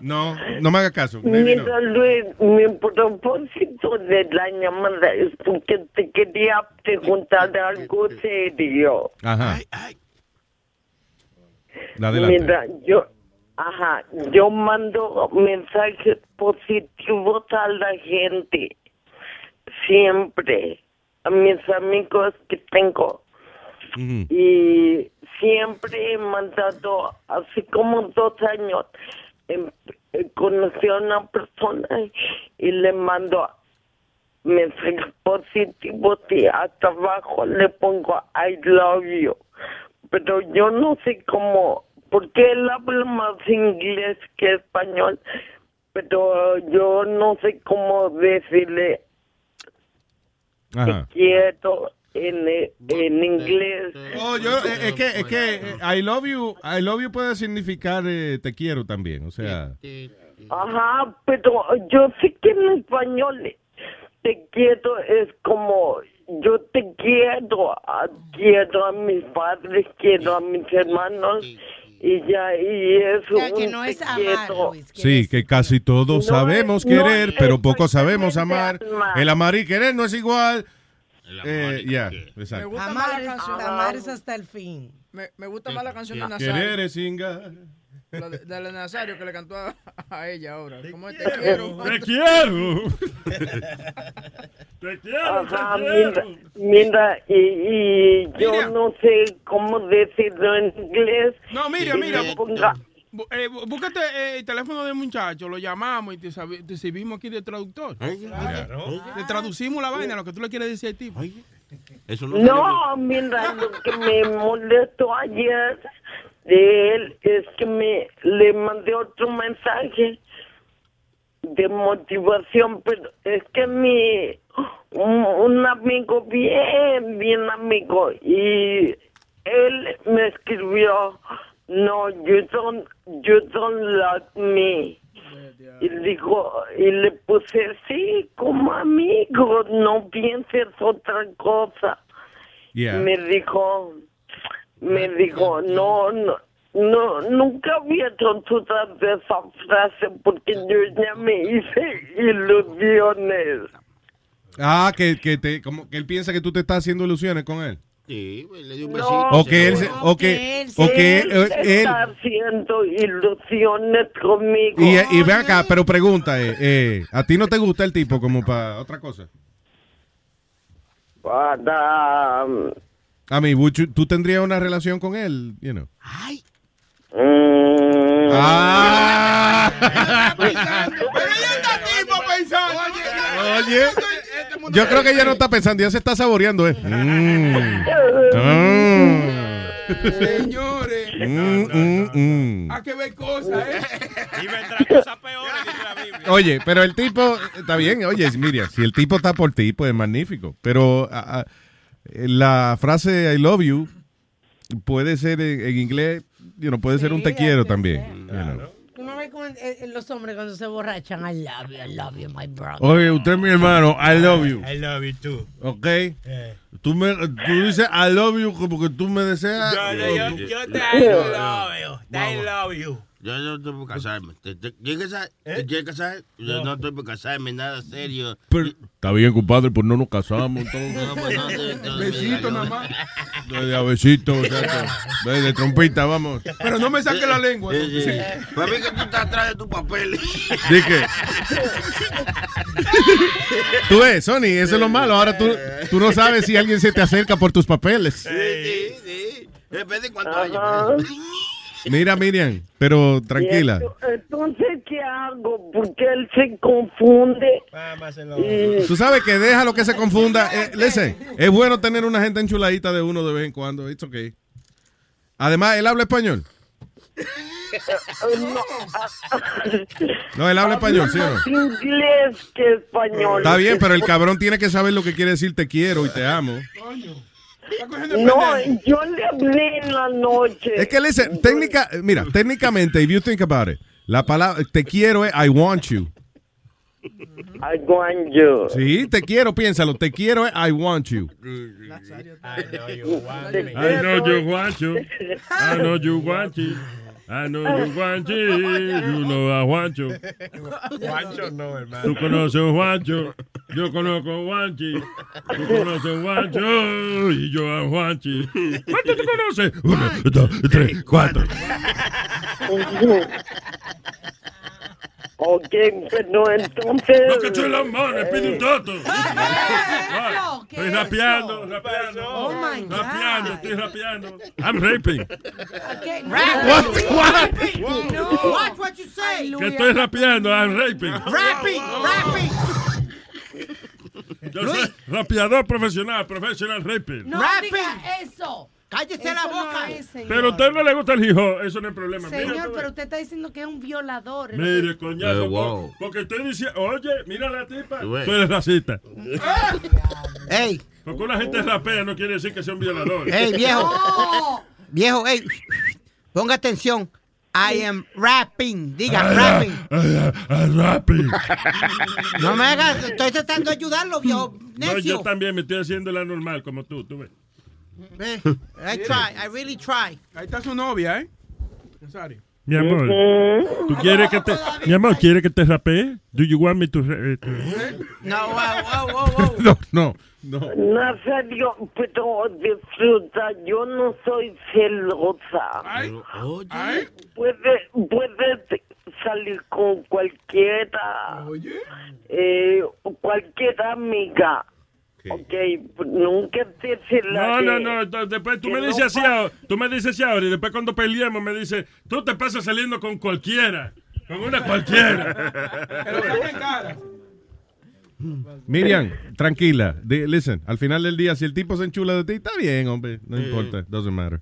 No, no me haga caso. No. Mira, Luis, mi propósito de la llamada es porque te quería preguntar algo serio. Ajá. Adelante. Mira, yo, ajá, yo mando mensajes positivos a la gente, siempre, a mis amigos que tengo. Y siempre he mandado, así como dos años, em- eh, conocí a una persona y le mando mensajes positivos y hasta abajo le pongo I love you. Pero yo no sé cómo, porque él habla más inglés que español, pero yo no sé cómo decirle Ajá. quiero en, en inglés. Oh, yo, eh, es que, es que eh, I love you, I love you puede significar eh, te quiero también, o sea. Ajá, pero yo sé que en español te quiero es como yo te quiero, a- quiero a mis padres, quiero a mis hermanos y ya, y eso Ya, que no es amar, Luis. Sí, que casi todos sabemos querer, pero poco sabemos amar. amar. El amar y querer no es igual. Eh, Ya, exacto. gusta Amar más la es, canción. amar es hasta el fin. Me, me gusta más la canción de Querer Nazario. es singar. La de, de la Nazario que le cantó a, a ella ahora. ¿Cómo es? Te quiero. <laughs> Te quiero. Te quiero, Ajá, te mira, quiero. mira, y, y yo no sé cómo decirlo en inglés. No, mira, mira. ponga- eh, búscate eh, el teléfono del muchacho, lo llamamos y te, te servimos aquí de traductor. Te traducimos la vaina, lo que tú le quieres decir al tipo. Eso No, mira, lo que me molestó ayer de él es que me le mandé otro mensaje de motivación, pero es que mi un, un amigo bien, bien amigo y él me escribió, no, you don't, you don't love me. Y le puse, sí, como amigo, no pienses otra cosa. Yeah. Me dijo, me dijo, no, no, no, nunca había dudar de esa frase porque yo ya me hice ilusiones. Ah, que, que, te, como, que él piensa que tú te estás haciendo ilusiones con él. Sí, pues, le dio un No, besito. O que él, se- o que, o que él, él está haciendo ilusiones conmigo. y, y ve acá, pero pregunta, eh, eh, ¿a ti no te gusta el tipo como para otra cosa? Para... A mí, would you- ¿tú tendrías una relación con él? You know? mm, Ah. Oye, yo creo que ella no está pensando, ya se está saboreando, ¿eh? Mm. Señores, Mm, mm, mm. hay que ver cosas, ¿eh? Y vendrán cosas peores, dice la Biblia. Oye, pero el tipo, está bien, oye, mira, si el tipo está por ti, pues es magnífico. Pero ah, ah, la frase I love you puede ser en, en inglés, you know, puede ser un te quiero también. you know. Como en- en los hombres cuando se borrachan. I love you, I love you, my brother. Oye, usted es mi hermano, I love you. I love you too. ¿Ok? Tú, me, tú dices I love you como que tú me deseas. Yo, yo, yo, yo te I love you. I love you. Yo no estoy por casarme. ¿Te, te, ¿quieres casar? ¿Te quieres casar? Yo no estoy por casarme, nada serio. Pero- está bien, compadre, pues no nos casamos. Entonces. No, pues no, <laughs> Besito nada más. <laughs> De, de abecito, o sea, <laughs> de, de trompita, vamos. Pero no me saque la lengua. Sí, sí. Para mí que tú estás atrás de tu papel. Di que- Tú ves, Sony, eso es lo malo. Ahora tú, tú no sabes si alguien se te acerca por tus papeles. Sí, sí, sí. Depende de cuántos años. Mira, Miriam, pero tranquila. Entonces, ¿qué hago? Porque él se confunde. Y- Tú sabes que deja lo que se confunda. Eh, listen, es bueno tener una gente enchuladita de uno de vez en cuando. It's okay. Además, él habla español. <laughs> no, No, él habla español, ¿sí o no? más inglés que español. Está bien, pero el cabrón tiene que saber lo que quiere decir te quiero y te amo. No, yo le hablé en la noche. Es que, listen, técnica, mira, técnicamente, if you think about it, la palabra te quiero es I want you. I want you. Sí, te quiero, piénsalo. Te quiero es I want you. I know you want me. I know you want you. I know you want you. I know you want you. You know I want you. Juancho no, hermano. Tú conoces a Juancho. Yo conozco a Juanchi. Tú conoces a Juancho. Y yo a Juanchi. ¿Cuánto tú conoces? Uno, dos, tres, cuatro. Ok, pero entonces. Lo que en las manos, pide un toto. eso? ¿Qué Estoy es rapeando, rapeando. Oh, my God. Rapeando, estoy rapeando. I'm raping. What? What? No. Watch what you say. Que estoy rapeando, I'm raping. Rapping, rapping. Yo soy rapeador profesional, professional raping. No Rapping. diga eso. Cállese Eso la no boca. es, señor. Pero a usted no le gusta el hijo, eso no es problema. Señor, pero usted está diciendo que es un violador. Mire, coñazo. Eh, wow. por- Porque estoy diciendo, oye, mira la tipa. Tú eres racista. <laughs> Ey, Porque una gente rapea no quiere decir que sea un violador. ey, viejo. Viejo, ey. Ponga atención. I am rapping. Diga, rapping. rapping. No me hagas. Estoy tratando de ayudarlo, viejo. No, yo también me estoy haciendo la normal, como tú, tú ves. Ve, I try. I really try. Ahí está su novia, ¿eh? Rosario. Mi amor, ¿tú quieres que te... Mi amor, ¿quieres que te rapee? Do you want me to... eh, to- No, wow, wow, wow, wow. <laughs> No, no, no. Nazario, pero disfruta, yo no soy celosa. Oye. Puede, puede salir con cualquiera. Eh, cualquier amiga. Ok, nunca te se la No, no, de- no, después tú me no dices así, ahora- tú me dices así ahora y después cuando peleemos me dices, tú te pasas saliendo con cualquiera, con una cualquiera. Miriam, tranquila. Listen, al final del día, si el tipo se enchula de ti, está bien, hombre. No importa, doesn't matter.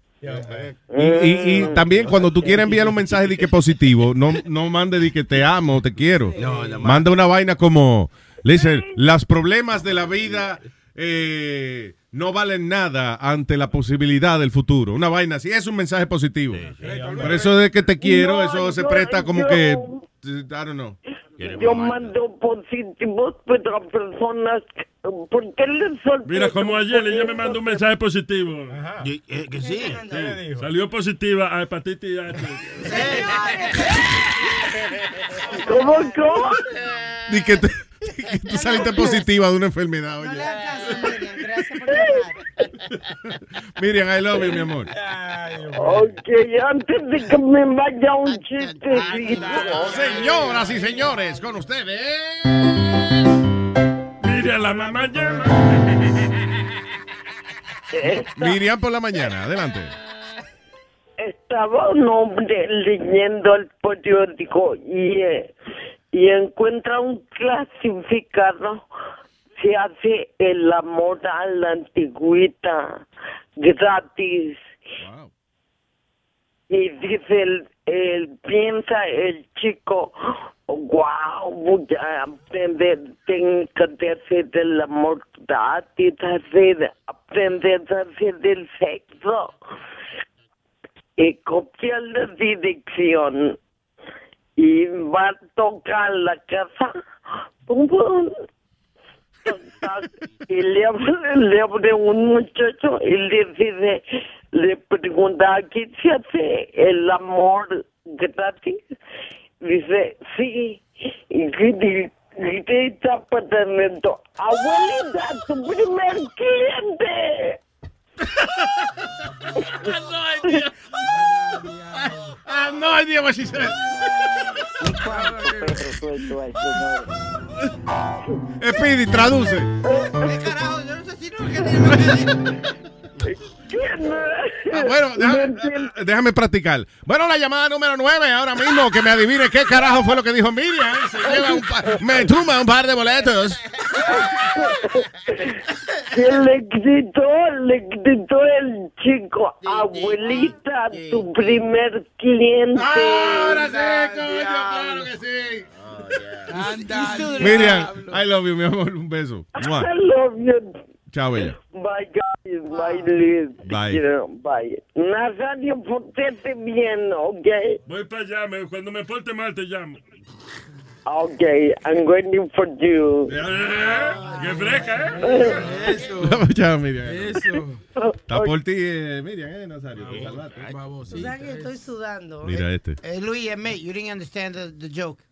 Y, y- y también cuando tú quieres enviar un mensaje de que positivo, no, no mande de que te amo, te quiero. Manda una vaina como, listen, los problemas de la vida eh, no valen nada ante la posibilidad del futuro. Una vaina así, es un mensaje positivo. Por eso de que te quiero, No, eso se yo- presta como yo- que, I don't know. Yo mando positivos, pero a personas. ¿Por qué les sorprende? Mira, como ayer ella me mandó un mensaje positivo. Y- eh, que sí. Sí, Salió positiva a hepatitis. ¿Cómo, cómo? Di que, te- <laughs> tú saliste positiva de una enfermedad, oye. Gracias por llamar. <laughs> Miriam, I love you, mi amor. Ok, antes de que me vaya un chistecito. Señoras y señores, con ustedes. Miriam, la mamá llama. Miriam por la mañana, adelante. Estaba un hombre leyendo el periódico y, eh, y encuentra un clasificado. Se hace el amor a la antigüita gratis. Y dice, el, el- piensa el chico, wow, voy a aprender, tengo que hacer el amor gratis, hacer, aprender a hacer el sexo y copia la dirección y va a tocar la casa. Pum, pum, y le abre, le abre un muchacho y le dice le pregunta aquí se hace el amor gratis dice sí. Y grita paternito abuelita tu primer cliente I have no idea what she said. Speedy, traduce. Ah, bueno, <laughs> déjame, déjame practicar. Bueno, la llamada número 9 ahora mismo, que me adivine qué carajo fue lo que dijo Miriam. Se lleva un pa- me tumba un par de boletos. que le gritó, le gritó el chico, abuelita, tu primer cliente. Ahora sí, coño, claro que sí. Miriam, I love you, mi amor. Un beso. I love you. Chao, bella. Bye, guys. Bye, Liz. Bye. You know, bye. Nazario, portete bien, ¿ok? Voy para allá, me- cuando me porte mal te llamo. Ok, I'm waiting for you. ¡Qué fresca, eh! <laughs> Chao, Miriam. Eso. Está por ti, eh, Miriam, eh, Nazario. Tú sabes que estoy sudando. Mira este. Eh, Luis, eh, mate, you didn't understand the, the joke.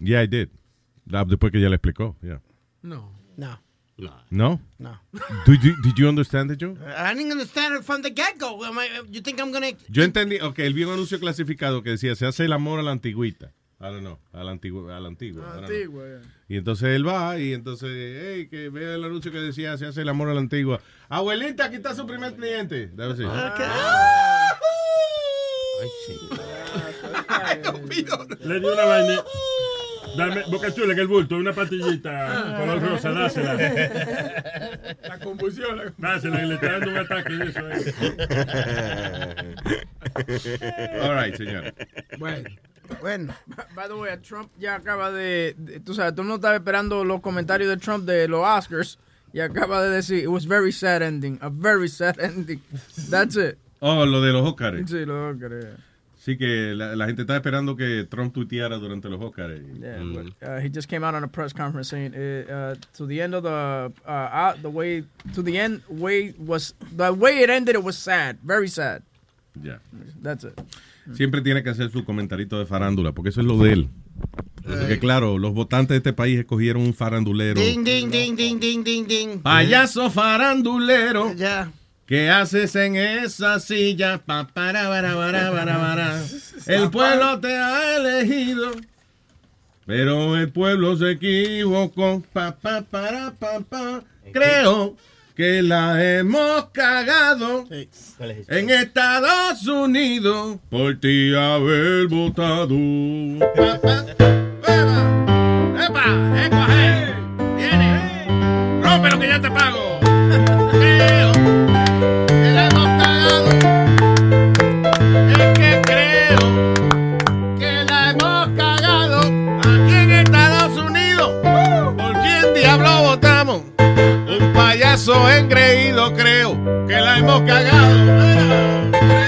Yeah, I did. Después que ya le explicó. Yeah. No. No. No? No. Did you, did you understand the joke? I didn't understand it from the get-go. You think I'm gonna... Yo entendí, ok, él vio un anuncio clasificado que decía, se hace el amor a la antigüita. I don't know, a la antigua. A la antigua, yeah. Y entonces él va y entonces, hey, que ve el anuncio que decía, se hace el amor a la antigua. Abuelita, aquí está su primer cliente. Debe ser. <laughs> Le dio una vaina. Dame, boca chula, que el bulto, una patillita color rosa, dásela. La convulsión. la- Dásela, que le está dando un ataque de eso. eh. <laughs> All right, señor. Bueno. Bueno, by the way, Trump ya acaba de, de- tú sabes, todo el mundo estaba esperando los comentarios de Trump de los Oscars y acaba de decir, it was very sad ending, a very sad ending. That's it. Oh, lo de los Óscares. Sí, los Oscars. Sí, que la, la gente estaba esperando que Trump tuiteara durante los Óscares. Yeah, Mm. but uh, he just came out on a press conference saying uh, uh, to the end of the uh, out the way to the end way was the way it ended. It was sad, very sad. Ya. That's it. Siempre tiene que hacer su comentarito de farándula, porque eso es lo de él. Porque claro, los votantes de este país escogieron un farandulero. Ding, ding, ding, ding, ding, ding, ding. Payaso farandulero. Ya. ¿Qué haces en esa silla? Pa, para, para, para. El pueblo te ha elegido. Pero el pueblo se equivocó. Pa, pa, para, pa, pa. Creo que la hemos cagado en Estados Unidos por ti haber votado. Pa, pa, ¡Epa! ¡Epa! ¡Epa! ¡eh! ¡Viene! ¡Rompe lo que ya te pago! Engreído, creo que la hemos cagado.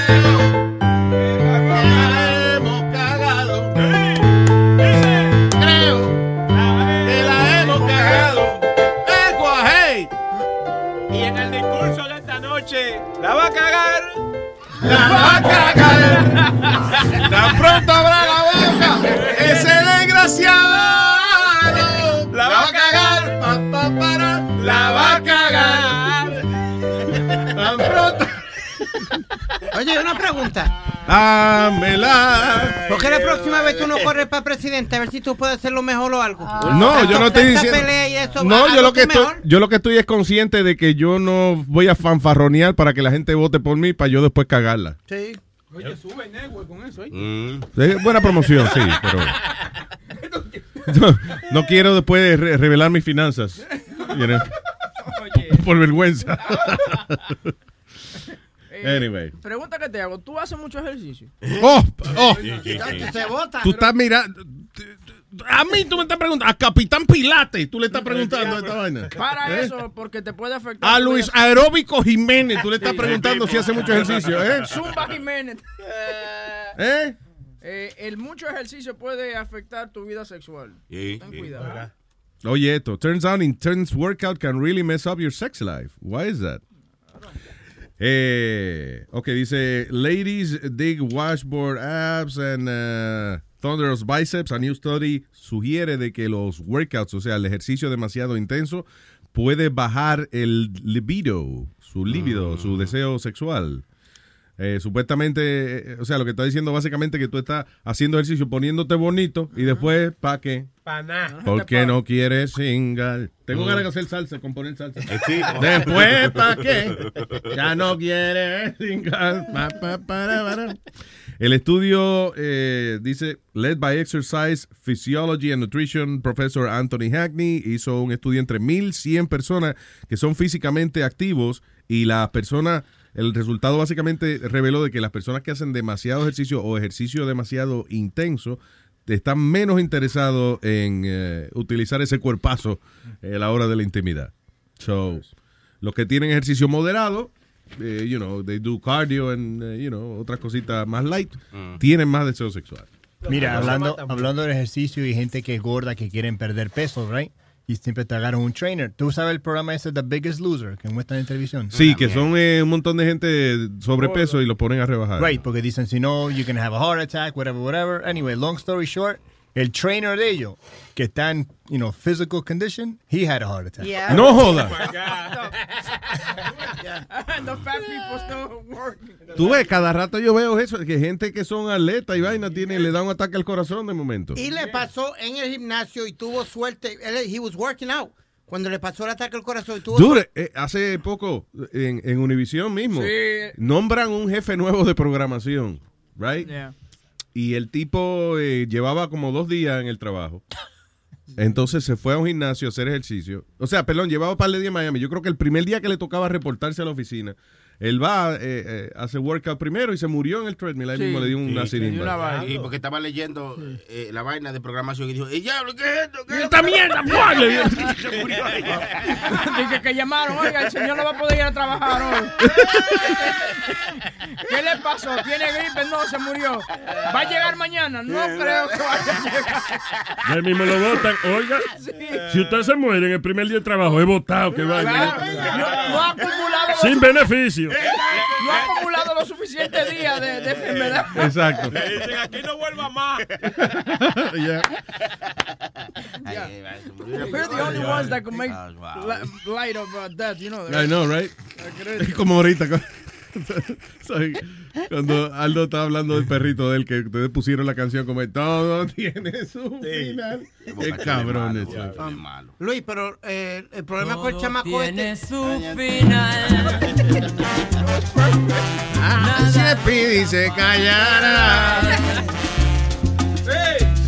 Oye, una pregunta. Dámela. ¿Por qué la próxima vez tú no corres para presidente? A ver si tú puedes hacerlo mejor o algo. No, yo no estoy diciendo. pelea y eso, No, yo lo que estoy, mejor. yo lo que estoy es consciente de que yo no voy a fanfarronear para que la gente vote por mí para yo después cagarla. Sí. Oye, sube el network con eso. ¿eh? Es buena promoción, sí, pero <laughs> no, no quiero después re- revelar mis finanzas. <laughs> you know, por vergüenza. <laughs> Eh, anyway. Pregunta que te hago, ¿tú haces mucho ejercicio? Oh, oh. Se vota. Tú estás mirando. A mí tú me estás preguntando. A Capitán Pilates tú le estás preguntando esta vaina. Para ¿Eh? eso, porque te puede afectar. A Luis Aeróbico Jiménez tú le estás preguntando si hace mucho ejercicio. ¿eh? Zumba Jiménez. ¿Eh? Eh, el mucho ejercicio puede afectar tu vida sexual. Ten cuidado. Oye, esto. Turns out intense workout can really mess up your sex life. Why is that? Eh, ok, dice, ladies dig washboard abs and uh, thunderous biceps. A new study sugiere de que los workouts, o sea, el ejercicio demasiado intenso, puede bajar el libido, su libido, su deseo sexual. Eh, supuestamente, eh, o sea, lo que está diciendo básicamente que tú estás haciendo ejercicio poniéndote bonito y después, ¿para qué? Pa' nada. ¿Por qué no quieres singar? Tengo ganas de hacer salsa, componer salsa. sí. Después, <laughs> ¿para qué? Ya no quieres singar. Pa, pa, para, para. El estudio eh, dice, led by Exercise Physiology and Nutrition Professor Anthony Hackney, hizo un estudio entre 1.100 personas que son físicamente activos y las personas, el resultado básicamente reveló de que las personas que hacen demasiado ejercicio o ejercicio demasiado intenso están menos interesados en eh, utilizar ese cuerpazo eh, a la hora de la intimidad. So, los que tienen ejercicio moderado, eh, you know, they do cardio and, eh, you know, otras cositas más light, tienen más deseo sexual. Mira, hablando, hablando de ejercicio y gente que es gorda que quieren perder peso, right? Y siempre te agarran un trainer. ¿Tú sabes el programa ese The Biggest Loser que muestran en televisión? Sí, que son eh, un montón de gente sobrepeso y lo ponen a rebajar. Right, porque dicen, si no, you can have a heart attack, whatever, whatever. Anyway, long story short, el trainer de ellos, que está en, you know, physical condition, he had a heart attack. Yeah. No joda. The <laughs> fat people still working. Tú ves, cada rato yo veo eso, que gente que son atletas y vaina tiene, le da un ataque al corazón de momento. Y le pasó en el gimnasio y tuvo suerte. Él, he was working out. Cuando le pasó el ataque al corazón y tuvo Dure, eh, hace poco en, en Univision mismo Sí. nombran un jefe nuevo de programación, right? Yeah. Y el tipo eh, llevaba como dos días en el trabajo. Entonces se fue a un gimnasio a hacer ejercicio. O sea, perdón, llevaba un par de días en Miami. Yo creo que el primer día que le tocaba reportarse a la oficina, él va, eh, eh, hace workout primero y se murió en el treadmill. Ahí Sí. mismo le dio una Sí, sirimba. Y porque estaba leyendo eh, la vaina de programación y dijo, ¡Eh, diablo, qué es esto! ¿Qué es ¡Esta esto?" mierda, <laughs> Se murió ahí. <laughs> Dije que llamaron, oiga, el señor no va a poder ir a trabajar hoy. <laughs> ¿Qué le pasó? ¿Tiene gripe? No, se murió. ¿Va a llegar mañana? No creo que vaya a llegar. Ahí mismo lo votan. Oiga, si usted se muere en el primer día de trabajo, es votado que vaya. Claro, no, no ha acumulado los Sin su- No ha acumulado los suficientes días de, de enfermedad. Exacto. Le dicen, aquí no vuelva más. <laughs> Yeah. We're the only ones that can make li- light of uh, death, you know. I know, right? Es como ahorita. <laughs> Cuando Aldo estaba hablando del perrito de él, que ustedes pusieron la canción como todo tiene su final. Qué cabrones. Luis, pero eh, el problema con el chamaco tiene este. su final. <laughs> Si se callara,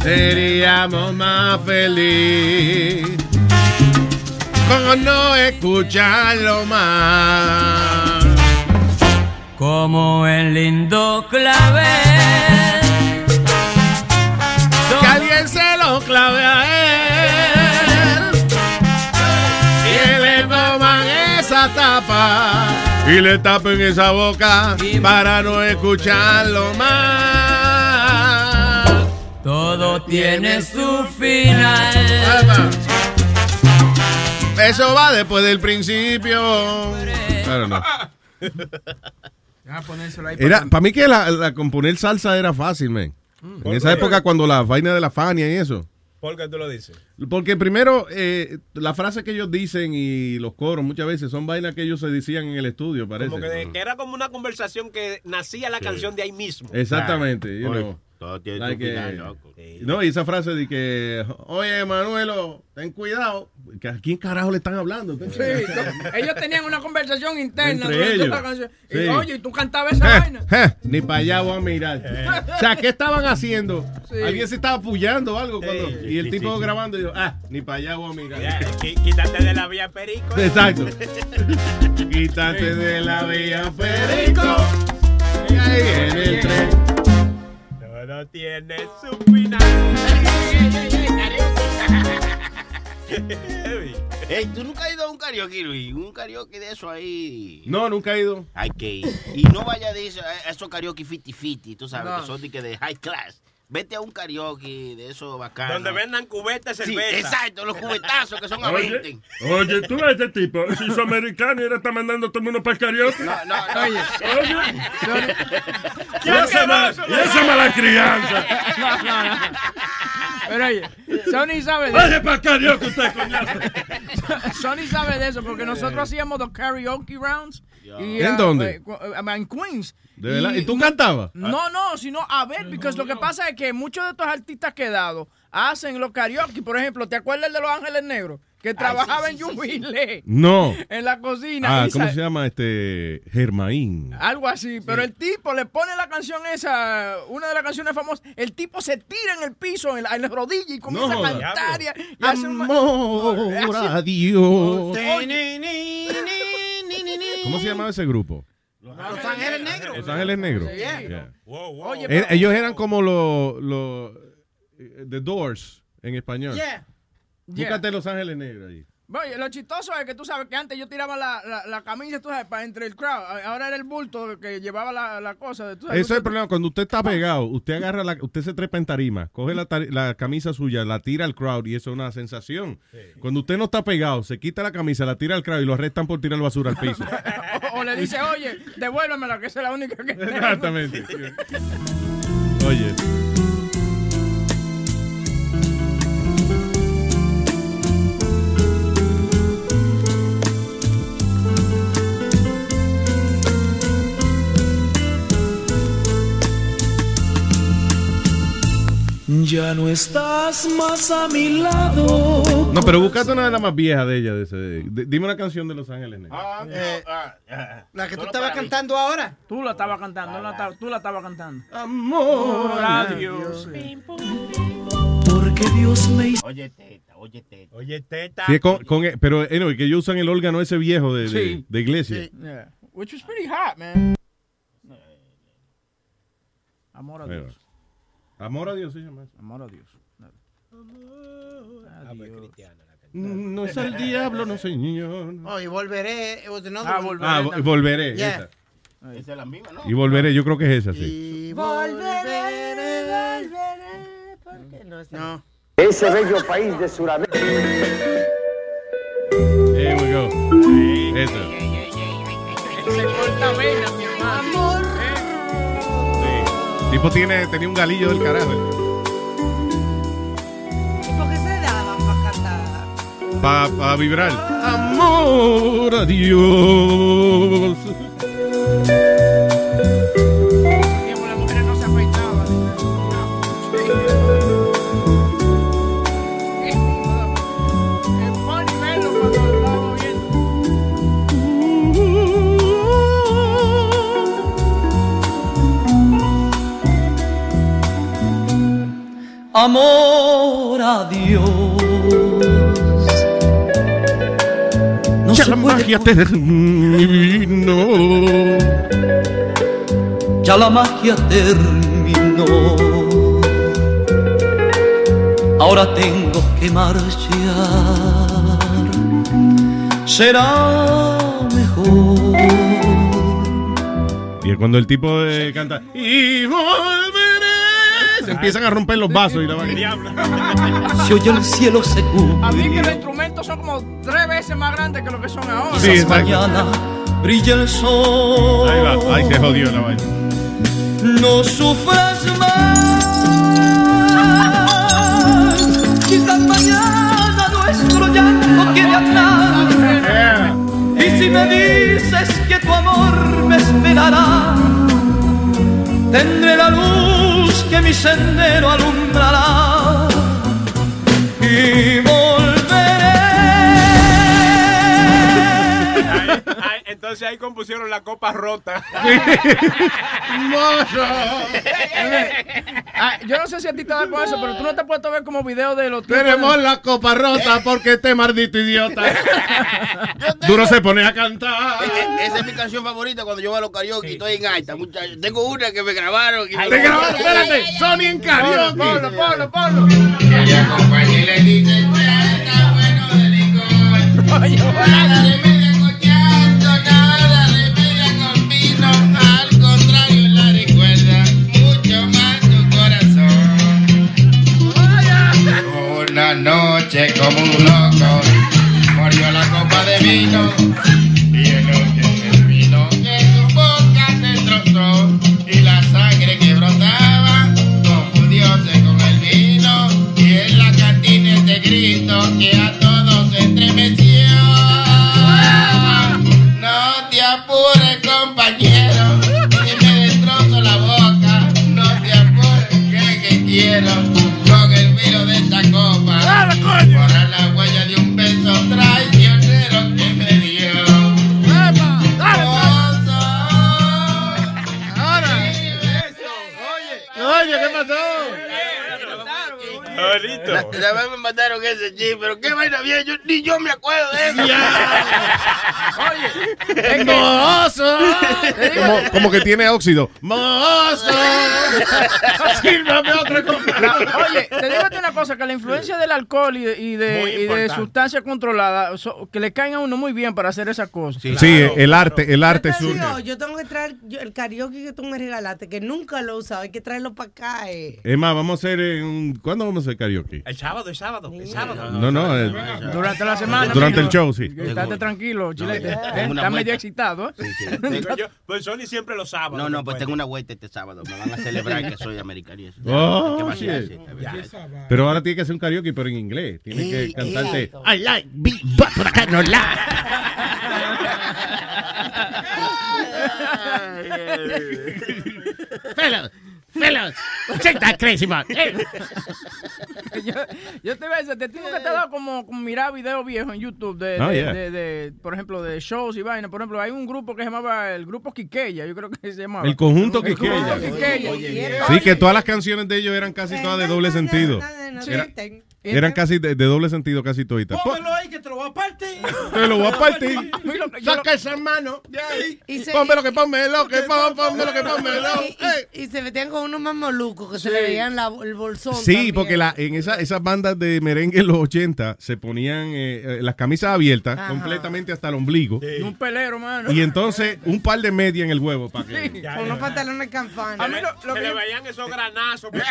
seríamos más feliz con no escucharlo más. Como el lindo clavel. Que alguien se lo clave a él y le toman esa tapa y le tapen esa boca para no escucharlo más. Todo tiene su final. Eso va después del principio. Claro, no. <laughs> Era, para mí que la, la componer salsa era fácil, man. En esa época cuando la vaina de la Fania y eso. ¿Por qué tú lo dices? Porque primero, eh, la frase que ellos dicen y los coros muchas veces son vainas que ellos se decían en el estudio, parece. Como que, que era como una conversación que nacía la canción de ahí mismo. Exactamente. you Oye, know. Todo tiene Like, su final, loco. No, y esa frase de que, oye, Manuelo, ten cuidado. que ¿A quién carajo le están hablando? Sí, no, <laughs> ellos tenían una conversación interna Entre durante ellos. canción. Y, Sí. oye, y tú cantabas esa <laughs> vaina. Eh, Ni para allá voy a mirar. O sea, ¿qué estaban haciendo? Sí. Alguien se estaba apoyando o algo. Cuando, Sí, y el sí, tipo sí. grabando y dijo, ah, ni para allá voy a mirar. Ya, quítate de la vía perico. <laughs> Exacto. Quítate de la vía Perico. Y ahí viene el tren. Todo tiene su final. <laughs> Ey, ¿tú nunca has ido a un karaoke, Luis? Un karaoke de eso ahí. No, nunca he ido. Hay que ir. Y no vaya de eso, a esos karaoke fiti-fiti, tú sabes, No. que son de, que de high class. Vete a un karaoke de eso bacano. Donde vendan cubetas de Sí, cerveza. exacto, los cubetazos que son a Oye, 20. oye, tú ves este tipo, si es americano y ahora está mandando a todo el mundo para el karaoke. No, no, no. Oye, Oye, ¿Qué y esa, ma- asqueroso, y esa mala crianza. No, no, no. Pero oye, Sony sabe de Vaya para el karaoke usted, coñazo. <laughs> Sony sabe de eso porque nosotros hacíamos los karaoke rounds. Y, ¿En ah, dónde? eh, eh, en Queens. ¿De verdad? ¿Y tú cantabas? No, no, sino a ver, porque lo que pasa es que muchos de estos artistas quedados hacen los karaoke. Por ejemplo, ¿te acuerdas de Los Ángeles Negros? Que trabajaba en Jubilee. No. En la cocina. Ah, ¿cómo se llama? Este, Germaín. Algo así, pero el tipo le pone la canción esa, una de las canciones famosas, el tipo se tira en el piso, en la, en la rodilla y comienza No a cantar y, y hace un- Amor <laughs> a Dios. ¿Cómo se llamaba ese grupo? Los Ángeles Negros. Los Ángeles Negros. Yeah. Yeah. Oye, Eh, pero- Ellos eran como los los, eh, The Doors en español. Yeah. Yeah. Búscate Los Ángeles Negros ahí. Oye, lo chistoso es que tú sabes que antes yo tiraba la, la, la camisa, tú sabes, para entre el crowd. Ahora era el bulto que llevaba la, la cosa. tú sabes, Eso es el problema. Cuando usted está pegado, usted agarra la, usted se trepa en tarima, coge la, la camisa suya, la tira al crowd y eso es una sensación. Cuando usted no está pegado, se quita la camisa, la tira al crowd y lo arrestan por tirar basura al piso. <laughs> O, o le dice, oye, devuélvemela, que esa es la única que <laughs> tengo. Exactamente. Oye. Ya no estás más a mi lado. No, pero buscate una de las más viejas de ella. de ese- de- dime una canción de Los Ángeles Negros. Eh, la que tú estabas cantando ahora. Tú la estabas cantando, la esta- tú la estabas cantando. Amor a Dios. Porque Dios me hizo. Oye, teta, oye, teta. Oye, teta. Sí, con, con- pero anyway, que ellos usan el órgano ese viejo de, de- Sí. de iglesia. Yeah. Which was pretty hot, man. Amor a Ahí Dios. va. Amor a Dios se llama eso. Amor a Dios. Ah, pues, No es el diablo, no señor. Oh, y volveré. Ah, volveré. Ah, vo- volveré. Yeah. esa. Esa es la misma, ¿no? Y volveré, yo creo que es esa, sí. Y volveré, volveré, porque no está- No. Ese bello país de Sudamérica. Here we go. Esa. Se corta venas, mi hermano. El tipo tiene, tenía un galillo del carajo. ¿Y por qué se daban para cantar? Para vibrar. Amor a Dios. Amor a Dios. No ya se la puede magia terminó. Ya la magia terminó. Ahora tengo que marchar. Será mejor. Y es cuando el tipo eh, canta y volveré se empiezan a romper los vasos y la vaina. Se oye el cielo seguro. A mí que los instrumentos son como tres veces más grandes que lo que son ahora. Sí, mañana brilla el sol. Ahí va, ahí se jodió la vaina. No sufras más. Quizás mañana nuestro llanto quede atrás. Yeah. Y si me dices que tu amor me esperará, tendré la luz que mi sendero alumbrará y volveré. Ay, entonces ahí compusieron la copa rota. <laughs> <laughs> Ah, yo no sé si a ti te da con eso, pero tú no te has puesto a ver como video de los Tenemos de- la copa rota porque este maldito idiota. <laughs> Duro se pone a cantar. E- Esa es mi canción favorita cuando yo voy a los karaoke y estoy en alta, muchachos. Tengo una que me grabaron. y- Te grabaron, espérate, Sony en karaoke. Ponlo, ponlo, ponlo. Ella acompaña y le dice, bueno de licor. Noche como un loco, murió la copa de vino. La, la vez me mandaron ese chip, pero qué vaina bien, yo, ni yo me acuerdo de eso. Oye, ¡Mozo! Como, como que tiene óxido. ¡Mozo! Sírvame otra copa. La- oye, te digo una cosa, que la influencia del alcohol y de, y de, y sustancias controladas, so- que le caen a uno muy bien para hacer esas cosas. Sí, el arte, el arte surge. digo, yo tengo que traer yo- el karaoke que tú me regalaste, que nunca lo he usado, hay que traerlo para acá. Eh. Es más, vamos a hacer un... ¿Cuándo vamos a hacer karaoke? El sábado, el sábado, el sábado. No, no. eh, Durante la semana. Durante el show, sí. Estate tranquilo, chilete. Eh, Está medio excitado. ¿eh? Pero yo- pues Sony siempre lo sábados. No, no, pues tengo una vuelta este sábado. Me van a celebrar que soy americano. y eso. <laughs> Oh, vacilarse. Pero ahora tiene que hacer un karaoke, pero en inglés. Tiene que cantarte. I like big butt, but I cannot Fellas, check that crazy man. Hey. yo, yo te voy a decir, te tengo que te he dado como, como mirar videos viejos en YouTube de, Oh, de- yeah. de- de, por ejemplo, de shows y vainas. Por ejemplo, hay un grupo que se llamaba el grupo Quiqueya, yo creo que se llamaba. El conjunto El conjunto Quiqueya. Quiqueya. Sí, que todas las canciones de ellos eran casi todas de doble sentido. Era- eran casi de, de doble sentido, casi toditas. Póngelo ahí que te lo voy a partir. <laughs> Te lo voy a partir. <laughs> Saca esa mano de ahí. Y se- Pónmelo que pónmelo, que pónmelo que <laughs> pónmelo. Y, y- y se metían con unos más molucos que se le veían la- el bolsón. Sí, también. porque la, en esa, esas bandas de merengue en los 80 se ponían eh, eh, las camisas abiertas Ajá. completamente hasta el ombligo. Y un pelero, mano. Y entonces un par de media en el huevo. Para que, Sí, con unos pantalones campana. A mí lo, se le veían esos granazos por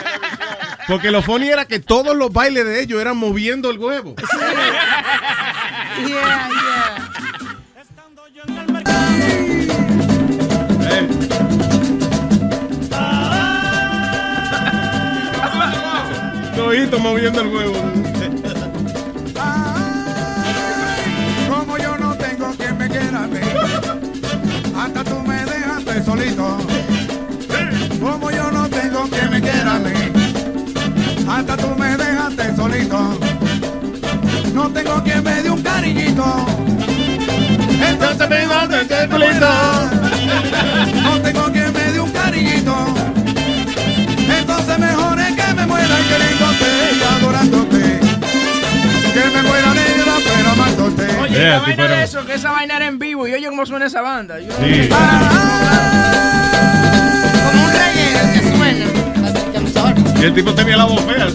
porque lo funny era que todos los bailes de ellos eran moviendo el huevo. <laughs> Yeah, yeah. Todito moviendo el huevo. Como yo no tengo quien me quiera a mí, hasta tú me dejaste solito. Como yo no tengo quien me quiera a mí, hasta tú me dejaste solito. No tengo quien me dé un cariñito. Entonces me dejaste solito. No tengo quien me dé un cariñito. Entonces mejor es que me muera queriéndote y adorándote. Que me muera negra pero amándote. Oye, Yeah, la sí, vaina pero- de eso, que esa vaina era en vivo. Y oye cómo suena esa banda. Yo- Sí. Como un relleno que suena. Y el tipo tenía la voz fea.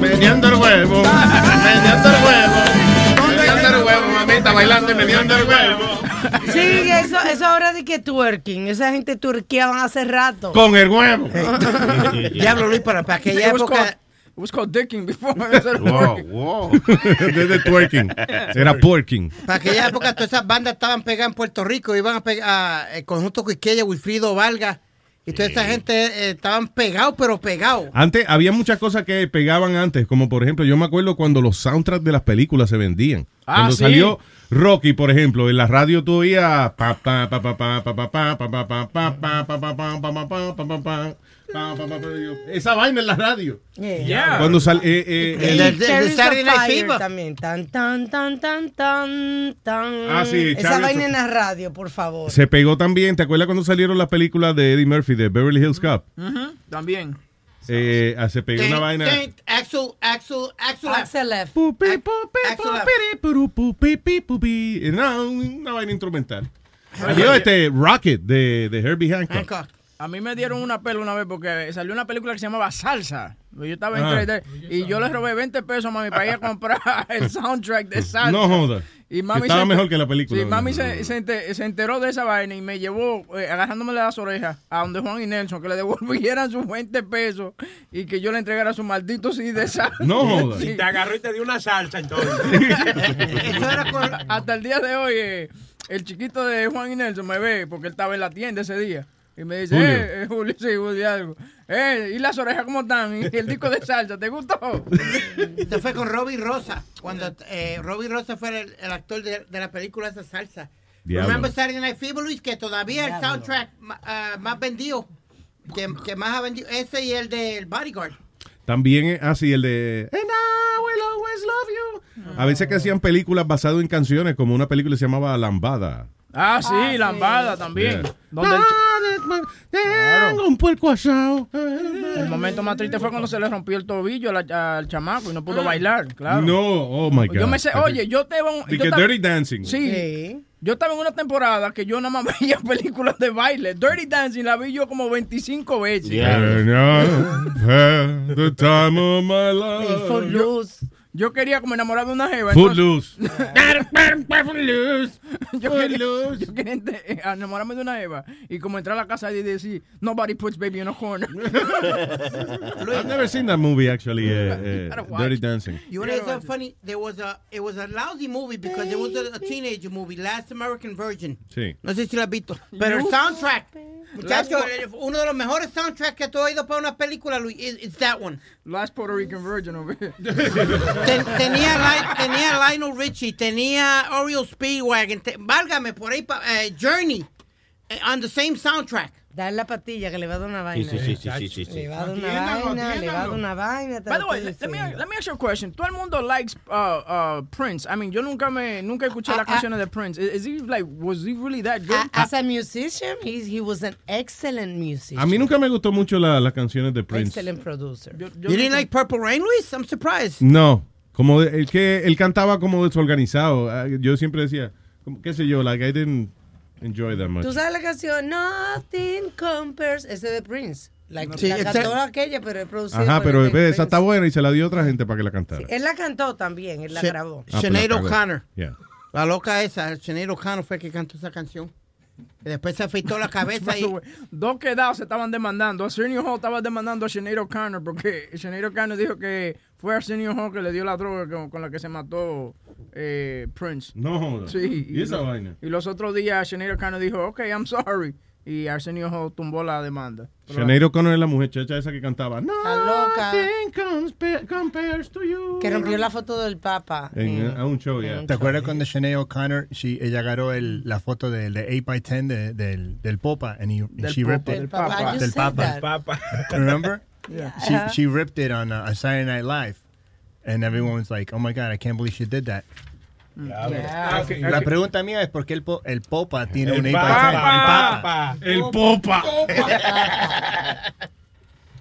Meneando el huevo, meneando el huevo, meneando el huevo, mamita bailando y meneando el huevo. Sí, eso, eso ahora de que twerking. Esa gente twerkeaban hace rato. Con el huevo. <laughs> Diablo, Luis, para, para aquella época. It was called dicking before. Wow, wow. Desde twerking. Era twerking. Para aquella época todas esas bandas estaban pegadas en Puerto Rico, iban a pegar a el conjunto Quisqueya, Wilfrido Valga, Y toda esa gente eh, estaban pegados, pero pegados. Antes había muchas cosas que pegaban antes, como por ejemplo, yo me acuerdo cuando los soundtracks de las películas se vendían. Ah, Cuando sí. salió Rocky, por ejemplo, en la radio tú oías Pa, pa, pa, esa vaina en la radio. Yeah. Yeah. Cuando sale. Eh, eh, el, Saturday Night Fever. También. Tan, tan, tan, tan, tan, tan. Ah, sí, esa vaina en la radio, por favor. Se pegó también. ¿Te acuerdas cuando salieron las películas de Eddie Murphy de Beverly Hills Cop? Uh -huh. También. Eh, ah, se pegó una vaina. Axel, Axel, Axel. Axel F. Una vaina instrumental. Adiós, este Rocket de, de Herbie Hancock. Hancock. A mí me dieron una pela una vez porque salió una película que se llamaba Salsa. Yo estaba en Ah. 3D y yo le robé 20 pesos a mami para ir a comprar <laughs> el soundtrack de Salsa. No joda. Y mami Estaba se- mejor que la película. Sí, mami se, se ente- se enteró de esa vaina y me llevó eh, agarrándome de las orejas a donde Juan y Nelson que le devolvieran sus 20 pesos y que yo le entregara su maldito CD de salsa. No joda. Sí. Y te agarró y te dio una salsa entonces. <laughs> Hasta el día de hoy, eh, el chiquito de Juan y Nelson me ve porque él estaba en la tienda ese día. Y me dice, Julio. eh, eh, Julio, sí, Julio, algo. Eh, ¿y las orejas cómo están? ¿Y el disco de salsa? ¿Te gustó? <laughs> Esto fue con Robbie Rosa, cuando eh, Robbie Rosa fue el, el actor de, de la película esa salsa. Diablo. Remember Saturday Night Fever, Luis, que todavía el soundtrack ah, más vendido, que, que más ha vendido, ese y el del Bodyguard. También así el de And I will always love you. A veces que hacían películas basadas en canciones, como una película que se llamaba Lambada. Ah, sí, lambada también. Yeah. Donde el, Tengo un puerco asado. el momento más triste fue cuando se le rompió el tobillo al, al chamaco y no pudo bailar, claro. No, oh my God. Yo me sé, oye, yo te yo que estaba- Dirty Dancing. Sí. Yo estaba en una temporada que yo nada más <laughs> veía películas de baile. Dirty Dancing la vi yo como 25 veces. Had the time of my life. Yo quería como enamorar de una jeva. <laughs> Footloose. yo quería, yo quería ente- eh, enamorarme de una jeva y como entrar a la casa y decir, nobody puts baby in a corner. <laughs> I've never seen that movie actually, uh, uh, Dirty Dancing. You know what's so funny? There was a, it was a lousy movie because it was a, a teenager movie, Last American Virgin. Sí. No sé si lo has visto. <laughs> Pero el soundtrack, muchacho, eh, uno de los mejores soundtracks que tú has oído para una película, Luis, is, is that one. Last Puerto Rican Virgin over here. <laughs> Ten- tenía, tenía Lionel Richie, tenía Oriole Speedwagon, te- válgame por ahí, pa- eh, Journey, eh, on the same soundtrack. Dale la patilla que le va a dar una vaina. sí, sí, sí, sí, sí, sí. Le va a dar una vaina, le va a dar una vaina. By the way, let me, let me ask you a question. Todo el mundo likes uh, uh, Prince. I mean, yo nunca me nunca escuché Ah, las ah. canciones de Prince. Is, is he like was he really that good? A- As a musician, he, he was an excellent musician. A mí nunca me gustó mucho la- las canciones de Prince. Excellent producer. You didn't like Purple Rain, Luis? I'm surprised. No, como el que él cantaba como desorganizado. Ah, Yo siempre decía, como, qué sé yo, like I didn't enjoy that much. ¿Tú sabes la canción Nothing Compares? Ese de Prince. Like, Sí, la esa- cantó aquella, pero es producida Ajá, pero Prince. esa está buena y se la dio otra gente para que la cantara. Él la cantó también, él la grabó. Ah, pues Sinead la. O'Connor. Yeah. La loca esa, Sinead O'Connor fue que cantó esa canción. Y después se afeitó la cabeza y... Dos quedados se estaban demandando. Arsenio Hall estaba demandando a Sinead O'Connor porque Sinead O'Connor dijo que fue Arsenio Hall que le dio la droga con, con la que se mató eh, Prince. No joda. Sí. ¿Y esa lo- vaina? Y los otros días Sinead O'Connor dijo, ok, I'm sorry. Y Arsenio Hall tumbó la demanda. Sinead O'Connor es la muchacha esa que cantaba. No, loca. compa- compares to you. Que rompió la foto del Papa. En, a un show, ya. ¿Te acuerdas cuando Sinead O'Connor, ella agarró el, la foto del de 8x10 de- del, del Popa and, he, and Del she Popa, ripped it? del Papa. Del Papa. that. Papa. Remember? <laughs> Yeah. She, Uh-huh. she ripped it on uh, Saturday Night Live. And everyone's like, oh my God, I can't believe she did that. Yeah. Okay, La okay. pregunta mía es por qué el, po- el Popa tiene El un 8x10. Papa. El El Popa.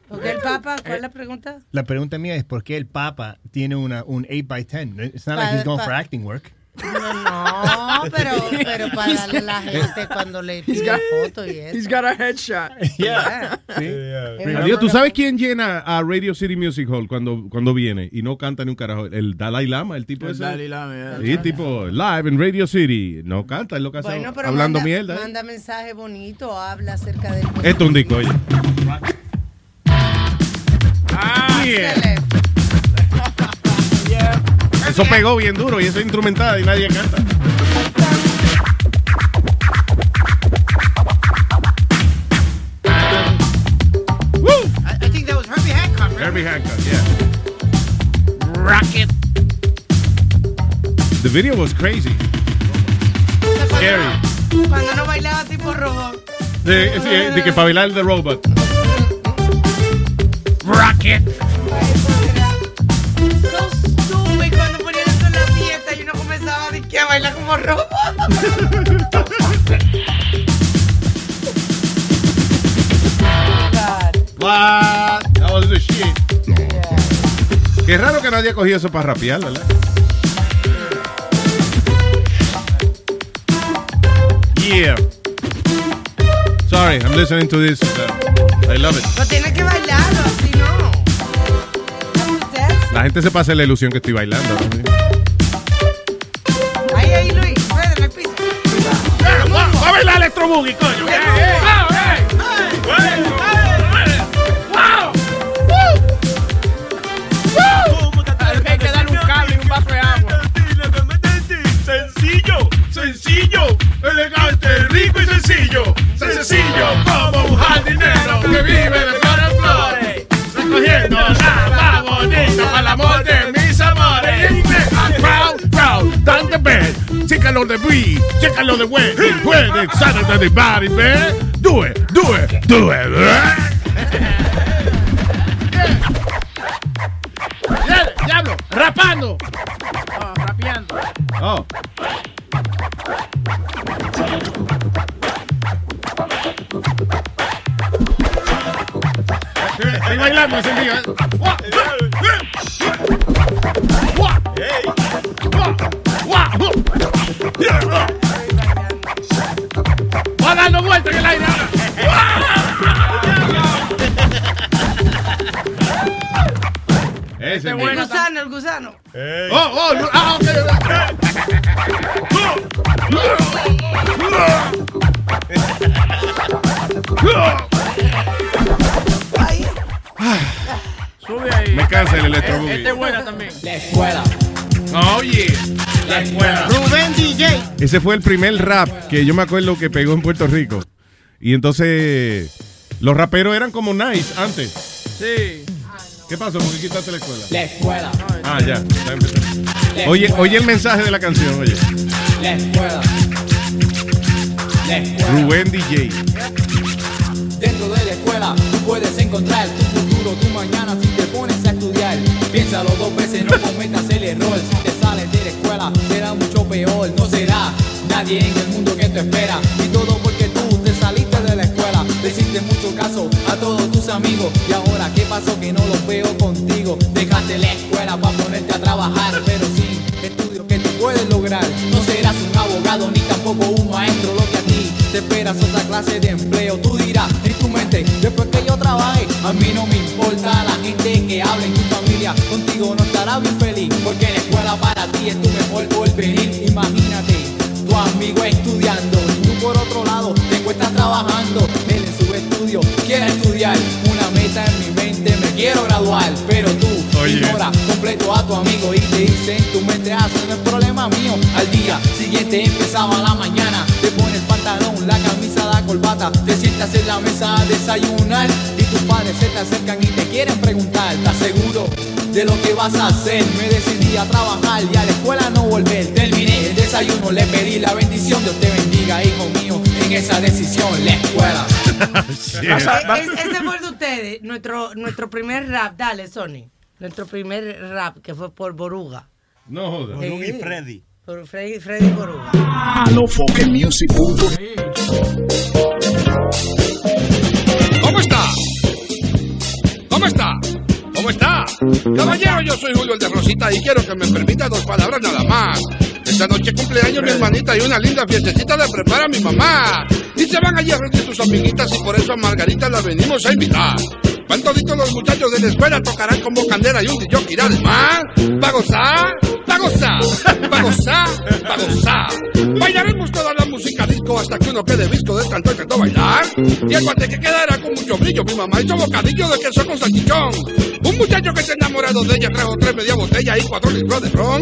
¿Por qué el Papa? ¿Cuál es la pregunta? La pregunta mía es por qué el Papa tiene una, un 8x10. It's not like he's going pa- for acting work. No, no, pero, <laughs> pero para darle a la gente cuando le pide foto y eso. He's got a headshot. <laughs> Yeah. Adiós, ¿tú sabes quién llena a Radio City Music Hall cuando, cuando viene y no canta ni un carajo? El Dalai Lama, el tipo El ese. Dalai Lama, yeah. Sí, tipo live en Radio City. No canta, es lo que hace Bueno, pero hablando manda, mierda. ¿eh? manda mensaje bonito, habla acerca del... Esto es un disco, oye. Excelente. Eso pegó bien duro y eso es instrumentada y nadie canta. I, I think that was Herbie Hancock, right? Herbie Hancock, yeah. Rocket. The video was crazy. Scary. Cuando no bailaba tipo robot. De, de, que para bailar el de robot. Rocket. Que a bailar como robot. What? That was the shit. Qué raro que nadie ha cogido eso para rapear, ¿verdad? Yeah. Sorry, I'm listening to this. uh, I love it. Tienes que bailarlo, así no. La gente se pasa la ilusión que estoy bailando. ¿no? Electro Boogie, coño. Hay que darle un cable y un vaso de agua. Sencillo, sencillo, elegante, rico y sencillo. Sencillo como un jardinero que vive de flores en flores. Recogiendo nada bonito para el amor de. I'm proud, proud, done the bed. Chécalo de Brie, chécalo de Wet. Puede, excited de body, man. Do it, do it, do it. Diablo, rapando. Ah, rapeando. Oh. Estoy bailando ese día. Va dando vueltas en el aire. Ese El mismo. gusano, el gusano. Oh, oh, no, ah, ok. Sube ahí. Me cansa el Electro Este Boogie. es buena también. La escuela. Oh, yeah. La escuela. Rubén DJ. Ese fue el primer rap que yo me acuerdo que pegó en Puerto Rico. Y entonces los raperos eran como nice antes. Sí. ¿Qué pasó? ¿Por qué quitaste la escuela? La escuela. Ah, ya. ya empezó. Oye, oye el mensaje de la canción, oye. La escuela. La escuela. Rubén DJ. Dentro de la escuela tú puedes encontrar tu futuro, tu mañana si te pones a estudiar. Piénsalo dos veces, no cometas el error. No será nadie en el mundo que te espera. Y todo porque tú te saliste de la escuela. Le hiciste mucho caso a todos tus amigos. Y ahora, ¿qué pasó que no los veo contigo? Dejaste la escuela para ponerte a trabajar, pero sin estudio que tú puedes lograr. No serás un abogado ni tampoco un maestro. Lo que a ti te esperas otra clase de empleo. Tú dirás en tu mente, después que yo trabaje, a mí no me importa la gente que hable en tu familia. Contigo no estará bien feliz, porque la escuela para ti es tu mejor porvenir. Amigo estudiando y tú por otro lado te encuentras trabajando. Él en su estudio quiere estudiar, una meta en mi mente, me quiero graduar, pero tú Oye. ignora completo a tu amigo y te dice en tu mente, ah, no es problema mío. Al día siguiente empezaba la mañana, te pones pantalón, la camisa, la corbata, te sientas en la mesa a desayunar y tus padres se te acercan y te quieren preguntar, ¿estás seguro? De lo que vas a hacer, me decidí a trabajar y a la escuela no volver. Terminé el desayuno, le pedí la bendición, Dios te bendiga, hijo mío, en esa decisión, la escuela. <laughs> Es- ese fue el de ustedes, nuestro, nuestro primer rap, dale, Sony. Nuestro primer rap que fue por Boruga. No jodas. Boruga y Freddy. Por Freddy, Freddy Boruga. ¿Cómo está? ¿Cómo está? ¿Cómo está? Caballero, yo soy Julio el de Rosita y quiero que me permita dos palabras nada más. Esta noche cumpleaños mi hermanita y una linda fiestecita le prepara mi mamá. Y se van allí a reunir sus amiguitas y por eso a Margarita la venimos a invitar. Van toditos los muchachos de la escuela, tocarán como candela y un DJ irá además. ¿Va gozar? ¿Va gozar? ¿Va gozar? ¿Va gozar? Bailaremos toda la música disco hasta que uno quede visco de tanto intentó bailar. Y el guante que queda era con mucho brillo. Mi mamá hizo bocadillo de queso con salchichón. Un muchacho que se enamorado de ella trajo tres media botella y cuatro litros de ron.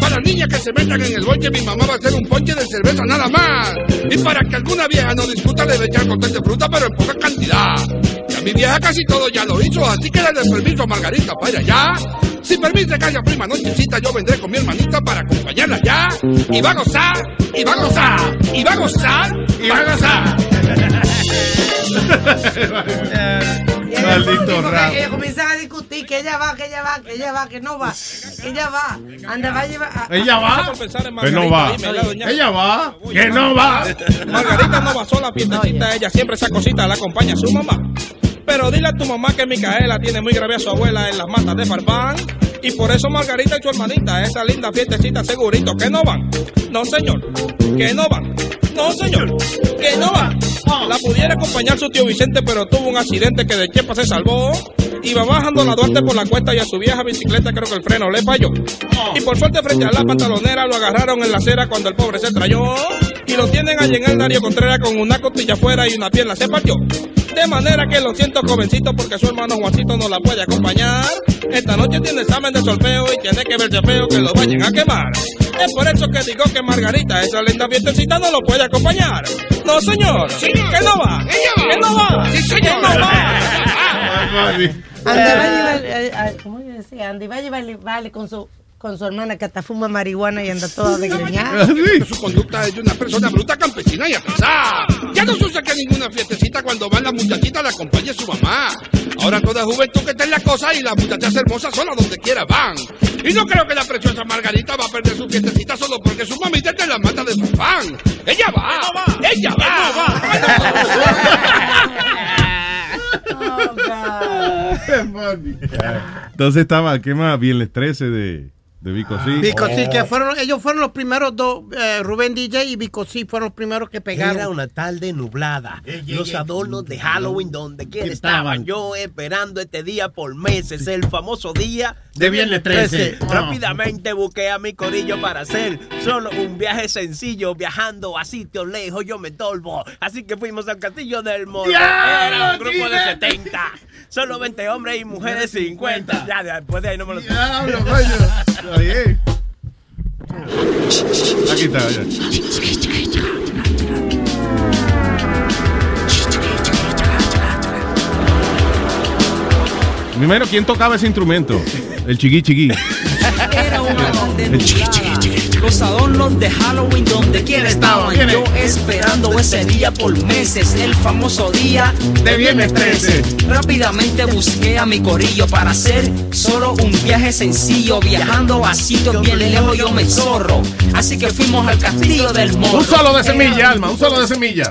Para niñas que se metan en el bonche, mi mamá va a hacer un ponche de cerveza nada más. Y para que alguna vieja no discuta, le voy a echar de fruta, pero en poca cantidad. Y a mi vieja casi todo ya lo hizo, así que dale permiso a Margarita para ir allá. Si permite que haya prima nochecita, yo vendré con mi hermanita para acompañarla allá. Y va a gozar, y va a gozar, y va a gozar, y va a gozar. <laughs> Maldito Porque rap. ellos comienzan a discutir que ella va, que ella va, que ella va, que no va, que ella va. Anda, va a llevar. a- Ella va. Que no va. Ella va. Que no va. Margarita no va sola <laughs> a fiestecita, ella siempre esa cosita la acompaña a su mamá. Pero dile a tu mamá que Micaela tiene muy grave a su abuela en las matas de Farfán. Y por eso Margarita y su hermanita esa linda fiestecita segurito que no van. No, señor, que no van. No, señor, que no van. La pudiera acompañar su tío Vicente, pero tuvo un accidente que de Chepa se salvó. Iba bajando la Duarte por la cuesta y a su vieja bicicleta creo que el freno le falló. Y por suerte frente a la pantalonera lo agarraron en la acera cuando el pobre se trayó. Y lo tienen allí en el Darío Contreras con una costilla afuera y una pierna se partió. De manera que lo siento jovencito porque su hermano Juancito no la puede acompañar. Esta noche tiene examen de solfeo y tiene que verse feo que lo vayan a quemar. Es por eso que digo que Margarita, esa linda fiestecita, no lo puede acompañar. No, señor. Que no va. Que no va. Que no va. Anda, va <laughs> a llevar, ¿cómo yo decía? Andy va a llevar vale con su con su hermana que hasta fuma marihuana y anda toda desgreñada. Su conducta es de una persona bruta, campesina y atrasada. Ya no se usa que ninguna fiestecita cuando van las muchachitas la acompañe su mamá. Ahora toda juventud que está en la cosa y las muchachas hermosas solas donde quiera van. Y no creo que la preciosa Margarita va a perder su fiestecita solo porque su mamita está en la mata de fan. Ella va. Ella Oh, Entonces estaba, ¿qué más? Viernes 13 de, de Vico sí. Vico sí, que fueron, ellos fueron los primeros dos, eh, Rubén DJ y Vico sí fueron los primeros que pegaron. Era una tarde nublada. Los adornos de Halloween donde quiera estaban. Yo esperando este día por meses, el famoso día De Viernes 13. Ah. Rápidamente busqué a mi corillo para hacer solo un viaje sencillo, viajando a sitios lejos, yo me tolvo. Así que fuimos al castillo del Morro. ¡Diablo, Era un grupo de Tigre! 70. Solo 20 hombres y mujeres 50. Ya, después de ahí no me lo. <laughs> Está bien. Aquí está, ya. Primero, ¿quién tocaba ese instrumento? El chiqui chiqui. Era El chiqui chiqui. Los adornos de Halloween donde quiera estaban. ¿Quién es? Yo esperando ese día por meses, el famoso día De Viernes 13. Rápidamente busqué a mi corillo para hacer solo un viaje sencillo, viajando a sitios bien lejos yo me zorro. Así que fuimos al castillo del morro. Un solo de semilla, Alma, un solo de semilla.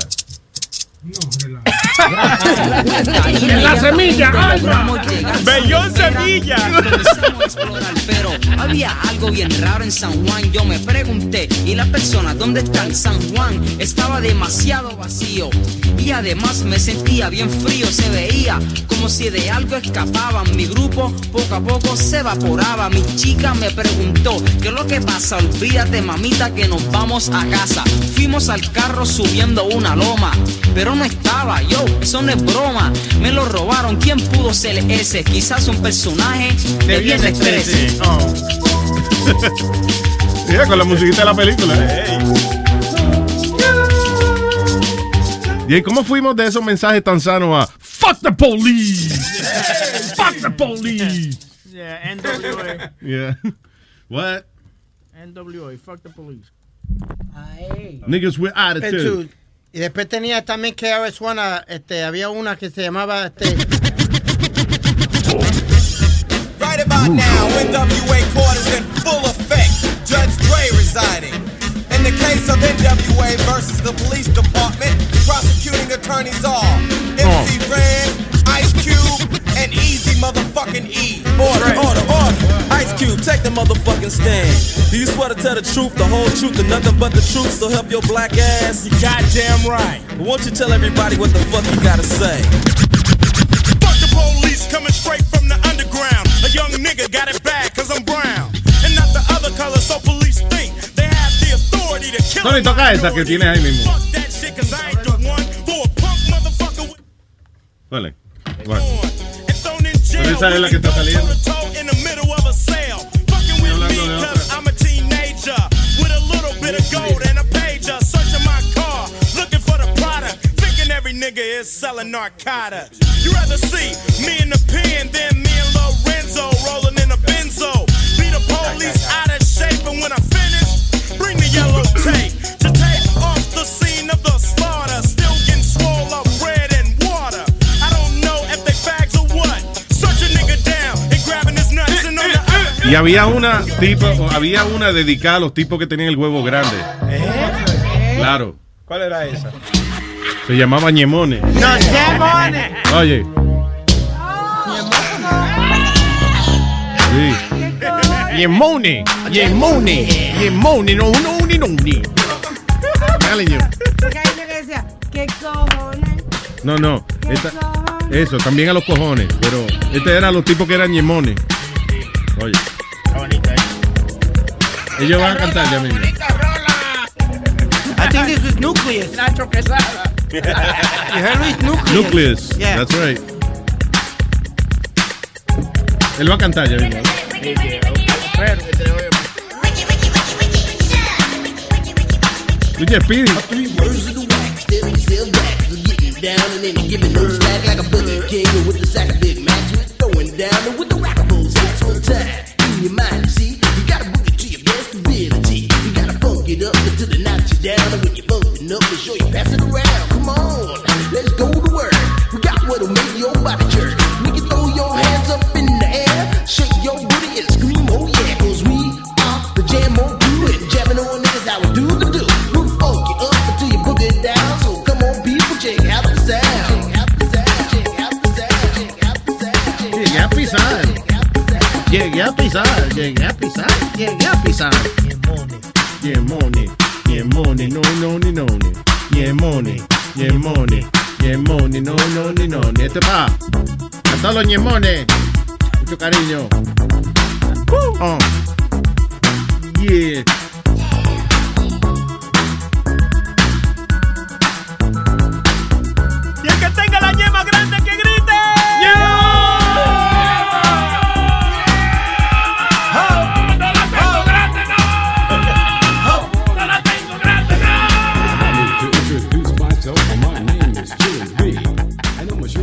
<laughs> En la semilla. Bellón semilla. Pero había algo bien raro en San Juan. Yo me pregunté, ¿y las personas dónde están? San Juan estaba demasiado vacío. Y además me sentía bien frío, se veía como si de algo escapaban. Mi grupo poco a poco se evaporaba. Mi chica me preguntó, ¿qué es lo que pasa? Olvídate, mamita, que nos vamos a casa. Fuimos al carro subiendo una loma, pero no estaba yo, eso no es broma. Me lo robaron, ¿quién pudo ser ese? Quizás un personaje de Viernes 13. <laughs> Mira, con la musiquita de la película. ¿Y cómo fuimos de esos mensajes tan sanos a Fuck the police? Fuck the police. Yeah, NWA. Yeah. <laughs> What? NWA, fuck the police. Niggas with attitude. Attitude. Y después tenía también que One, este, había una que se llamaba este, Right about now, NWA court is in full effect. Judge Dre residing. In the case of NWA versus the police department, prosecuting attorneys are MC Ren, Ice Cube, and Easy motherfucking E. Order, order, order. Ice Cube, take the motherfucking stand. Do you swear to tell the truth, the whole truth, and nothing but the truth? So help your black ass. You goddamn right. But won't you tell everybody what the fuck you gotta say? Fuck the police coming straight from the underground. A young nigga got it bad cause I'm brown. And not the other color, so police think they have the authority to kill. Toca esa que tiene ahí mismo. Fuck that shit cause I ain't the one for a punk motherfucker. Bueno cause I'm a teenager. With a little bit of gold and a pager. Searching my car, looking for the product. Thinking every nigga is selling narcotics. You rather see me in the pen than me and Lorenzo rolling in a benzo. Be the police out of shape, and when I finish, bring the yellow tape to take off the scene of the slaughter. Y había una tipo, había una dedicada a los tipos que tenían el huevo grande. Claro. ¿Cuál era esa? Se llamaba Ñemone. No, Ñemone. Oye. Sí. Yemone, Yemone, Yemone, no, no, ni, no, ni. ¿qué cojones? No, no. esta- eso, también a los cojones. Pero este era los tipos que eran Ñemones. Oye. Ellos van a cantar ya mismo. I think this was Nucleus. Nacho Quesada. <laughs> You heard me? Nucleus. Nucleus. Yeah. That's right. Él va a cantar ya mismo. Espero que te oiga. Oye, Speedy. It up until they knock you down. And when you're funking up, make sure you pass it around. Come on, let's go to work. We got what'll make your body jerk. We can throw your hands up in the air, shake your booty and scream, oh yeah. Cause we are the jam oh, on crew and jamming on niggas how we do the do. We'll funk it up until you book it down. So come on, people, check out the sound. Check out the. Llegué a pisar. Llegué a pisar, llegué a pisar, llegué a pisar. Ñemone. Ñemone. No, no, ni, no, ni. Ñemone. Ñemone. Ñemone. No, no, ni, no, ni. Este pa. A todos los ñemones. Mucho cariño. Oh. Yeah.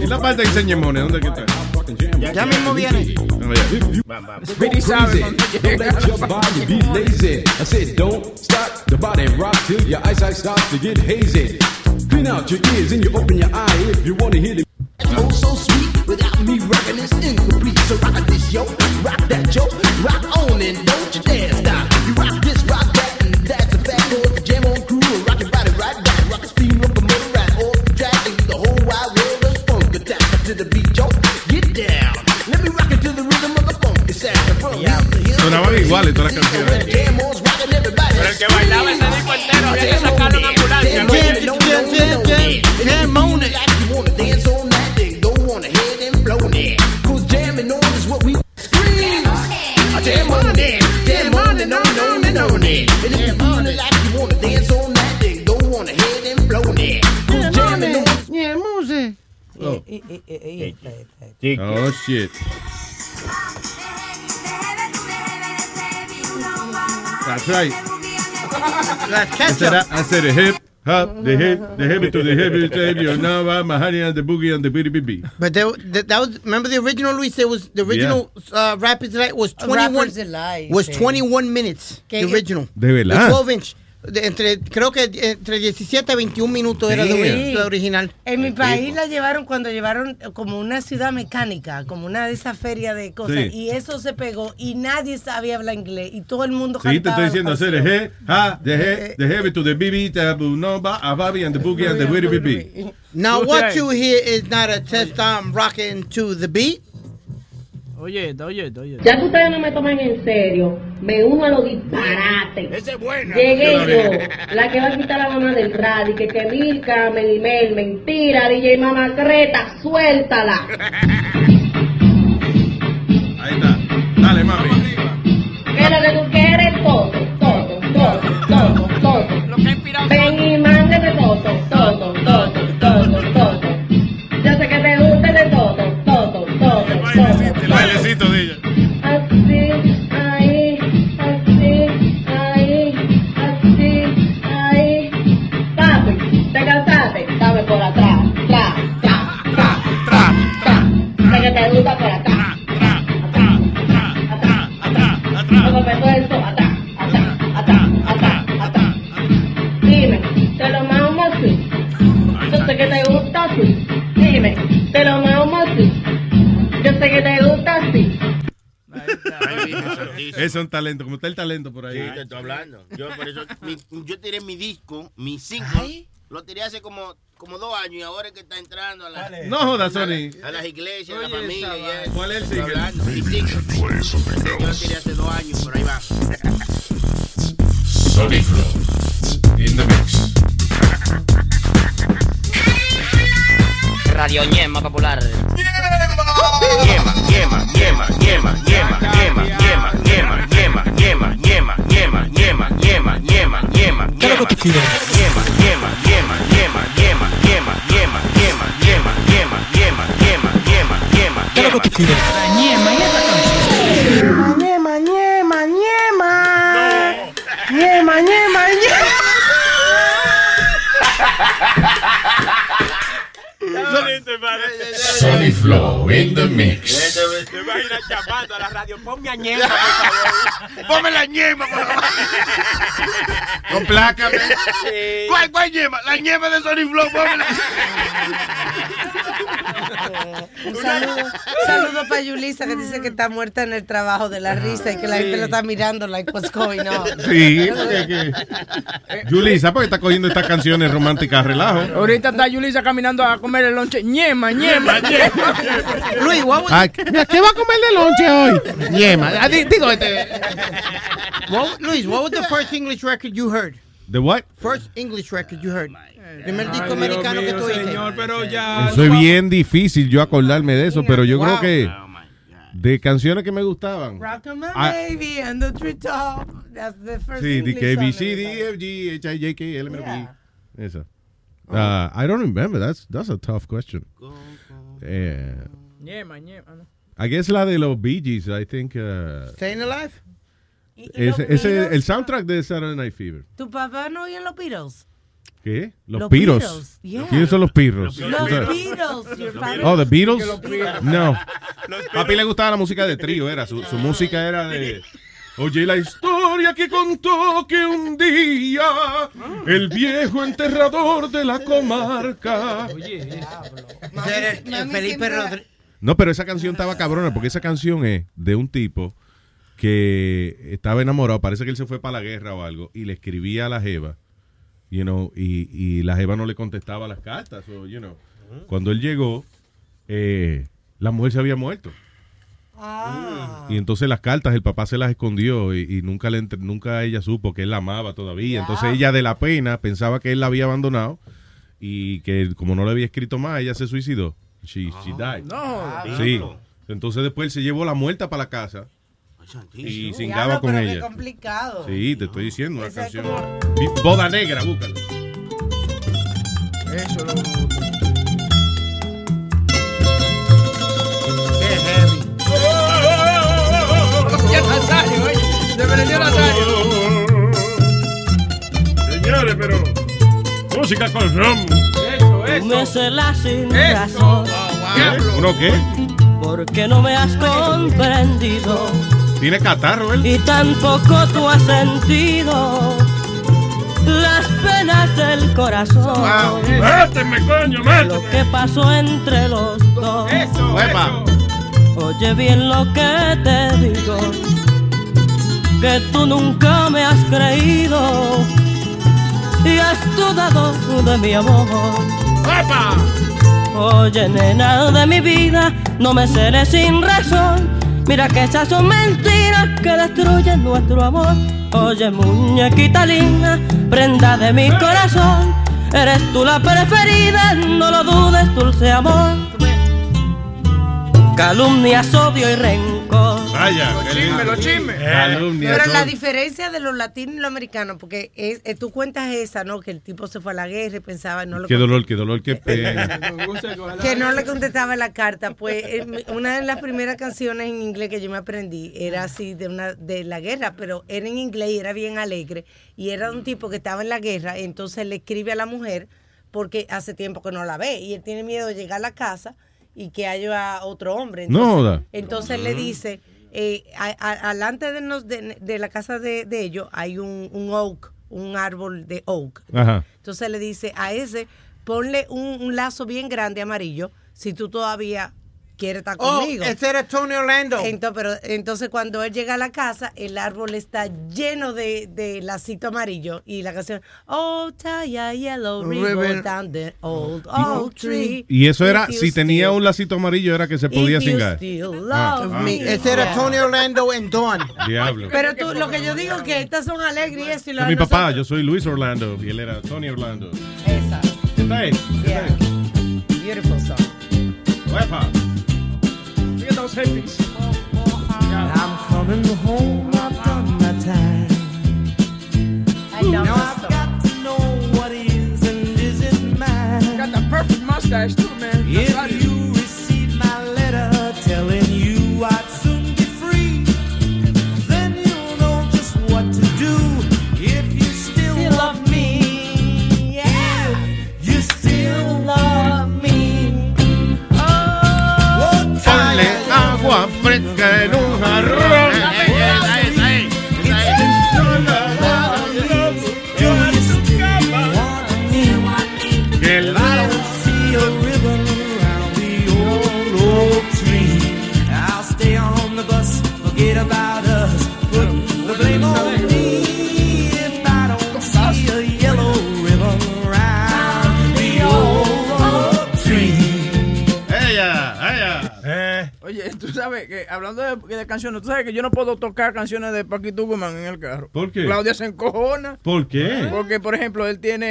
Y la parte que dice Ñemone, ¿dónde que está? Ya mismo viene. Speedy sabe Don't let your body be lazy. I said, don't stop the body rock till your eyesight starts to get hazy. Clean out your ears and you open your eye if you want to hear the. Oh, so sweet. Without me rocking, it's incomplete. So rock this, yo. Rock that, yo. Rock on and don't you dare stop. You rock To the beat, yo. Get down. Let me rock it to the rhythm of the funky sound. From here to here. Sonaban iguales todas las canciones. Jam on's rocking everybody. Pero el que bailaba ese disco entero había que sacarlo en ambulancia. ¿no? Like you wanna dance all night, then go on ahead and blow it. Cause jamming on is what we scream. I jam on it, jam on it, Oh. Eh, eh, eh, eh. Oh, shit. That's right. <laughs> Let's I said. I, I said the hip, hop, the hip, the hip to the hip, the hip, you <laughs> know, I'm a honey and the boogie and the bitty bitty. But there, that, that was remember the original Luis. There was the original uh, Rapids Delight was Uh, twenty one Rapids Delight, was twenty one minutes. Que- the original. De verdad. The twelve inch. De- entre creo que entre 17 y 21 minutos era de, original. En mi país la llevaron cuando llevaron como una ciudad mecánica, como una de esas ferias de cosas, Sí. y eso se pegó y nadie sabía hablar inglés y todo el mundo Sí, te estoy diciendo hacer the canciones. hip, ha, the hip, the hip to the bibi, the no, ba, a babi and the boogie and the bitty bitty. Now what you hear is not a test I'm rocking to the beat. Oye, oye, oye. Ya que ustedes no me toman en serio, me uno a los disparates. Esa es buena. Llegué Yo la yo, vi. la que va a quitar la mamá del radio, que que Milka, Melimel, mentira, DJ Mamacreta, suéltala. <laughs> Eso es un talento, como está el talento por ahí. Sí, te estoy hablando. Yo por eso, mi- yo tiré mi disco, mi single, lo tiré hace como, como dos años y ahora es que está entrando a, la- No jodas, a la- Sony. a las iglesias, a la familia y eso. ¿Cuál es el single? hablando, mi single. Yo lo tiré hace dos años, pero ahí va. Sonic Flow in the mix. Radio Ñema Popular. Yema, yema, yema, yema, yema, yema, yema, yema, yema, yema, yema, yema, yema, yema, yema, yema, ¿Qué es lo que tú quieres? yema, yema, yema, yema, yema, yema, yema, yema, yema, yema, yema, yema, yema, yema, ¿Qué es lo que tú quieres? Ñema, y Sonic Flow in the mix. Te imaginas llamando a la radio, ponme a <laughs> ñema, por favor. Ponme la ñema, por favor. Complácame. ¿Cuál, cuál ñema? La ñema de Sony Flow, pónmela. Un saludo, un saludo para Yulisa que dice que está muerta en el trabajo de la risa y que la gente la está mirando like what's going on. Sí, porque que. Yulisa, porque está cogiendo estas canciones románticas a relajo. Ahorita está Yulisa caminando a comer el lonche. Ñema, ñema, ñema. Luis, what was, Ay, mira, ¿qué va a comer de lonche hoy? Yema. Ah, di- Digo, este. what, Luis, what was the first English record you heard? ¿The what? First English record you heard. Primer disco Ay, americano que mío, tú oíste. señor, pero ya. Eso es bien difícil yo acordarme de eso, pero yo creo que de canciones que me gustaban. Rock on my Ah. baby and the treetop. That's the first Sí, de English que A, B, song C, I D. E, F, G, H, I, J, K, L, M, N. P. Esa. Uh, I don't remember. That's that's a tough question. Eh, Ñema, ñema. no. I guess la de los Bee Gees, I think. Uh, Staying Alive? ese, ese, el soundtrack de Saturday Night Fever. ¿Tu papá no oía los Beatles? ¿Qué? Los, Los Piros. Beatles, yeah. ¿Quiénes son los Piros? Los Beatles. your father- Oh, The Beatles. No. Papi le gustaba la música de trío, era. Su, su música era de. Oye, la historia que contó que un día el viejo enterrador de la comarca. El- el Felipe Rodríguez. No, pero esa canción estaba cabrona porque esa canción es de un tipo que estaba enamorado, parece que él se fue para la guerra o algo, y le escribía a la jeva, you know, y, y la jeva no le contestaba las cartas, o, you know. Cuando él llegó, eh, la mujer se había muerto. Y entonces las cartas el papá se las escondió y, y nunca le entre- nunca ella supo que él la amaba todavía. Entonces ella de la pena pensaba que él la había abandonado y que como no le había escrito más, ella se suicidó. She, she died. No. Sí. Entonces después él se llevó la muerta para la casa y cingaba con ella. complicado. Sí, te estoy diciendo una canción. Boda negra, búscalo. Eso lo. Señores, pero música con ron. Tú me celas sin razón. ¿Uno qué? Porque no me has comprendido. Tiene catarro él. Y tampoco tú has sentido las penas del corazón. Máteme, coño, máteme. Lo que pasó entre los dos. Huepa. Oye bien lo que te digo. Que tú nunca me has creído. Y has dudado de mi amor. Oye, nena de mi vida, no me celes sin razón. Mira que esas son mentiras que destruyen nuestro amor. Oye, muñequita linda, prenda de mi corazón. Eres tú la preferida, no lo dudes, dulce amor. Calumnias, odio y rencor. Vaya, Los chismes, los chismes. Calumnia, Pero la diferencia de los latinos y los americanos, porque es, eh, tú cuentas esa, ¿no? Que el tipo se fue a la guerra y pensaba, no lo Qué dolor, qué dolor, qué <laughs> pena. que no le contestaba la carta. Pues eh, una de las primeras canciones en inglés que yo me aprendí era así de una de la guerra, pero era en inglés y era bien alegre. Y era de un tipo que estaba en la guerra, entonces le escribe a la mujer porque hace tiempo que no la ve y él tiene miedo de llegar a la casa y que haya otro hombre. No, Entonces, da. entonces le dice, eh, a- a- alante de, nos- de, de la casa de, de ellos hay un, un oak, un árbol de oak. Ajá. Entonces le dice a ese, ponle un, un lazo bien grande amarillo si tú todavía quieres estar Oh, conmigo. ese era Tony Orlando. Entonces, pero, entonces cuando él llega a la casa, el árbol está lleno de, de lacito amarillo y la canción, Oh, tie a yellow ribbon down the old oak tree. Y eso era, si tenía un lacito amarillo, era que se podía cingar. Ah, ah. Ese era. Tony Orlando en Dawn. Diablo. Pero tú, lo que yo digo que estas son alegres y es mi papá, nosotros- yo soy Luis Orlando y él era Tony Orlando. Esa. ¿Está ahí? Yeah. Beautiful song. Huepa. Look at those hippies. I'm coming home, I've done my time. I love now I've song. got to know what is and isn't mine. Got the perfect mustache too, man. If That's de, de canciones, tú sabes que yo no puedo tocar canciones de Paquito Guzmán en el carro. ¿Por qué? Claudia se encojona. ¿Por qué? Porque, por ejemplo, él tiene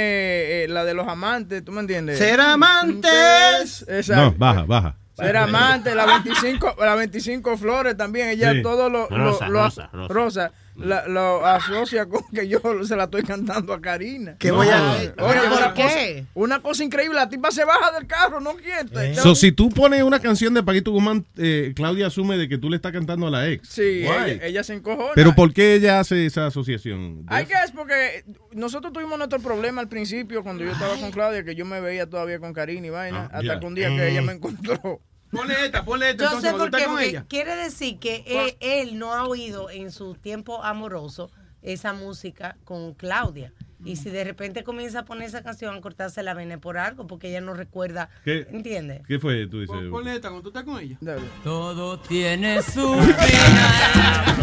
eh, la de los amantes, ¿tú me entiendes? Ser amantes. Exacto. No, baja, baja. Ser amante, la 25, la 25 flores también, ella Sí. todo lo, lo- rosa, rosa. rosa, la- lo asocia con que yo se la estoy cantando a Karina. ¿Qué voy a? Oye, ¿Por una qué? cosa, una cosa increíble, la tipa se baja del carro, no quiere. So, si tú pones una canción de Paquito Guzmán, eh, Claudia asume de que tú le estás cantando a la ex. Sí, ella, ella se encojona. Pero ¿por qué ella hace esa asociación? Hay que es porque nosotros tuvimos nuestro problema al principio cuando yo estaba con Claudia, que yo me veía todavía con Karina y vaina, hasta ya. que un día que ella me encontró. Ponle esta, ponle esta. Yo entonces, sé cuando por qué, con porque ella. quiere decir que él, él no ha oído en su tiempo amoroso esa música con Claudia. Y si de repente comienza a poner esa canción, a cortarse la vena por algo, porque ella no recuerda, ¿Qué? ¿entiendes? ¿Qué fue? Tú dices. Pon- Ponle esta cuando tú estás con ella. Todo tiene <laughs> su final.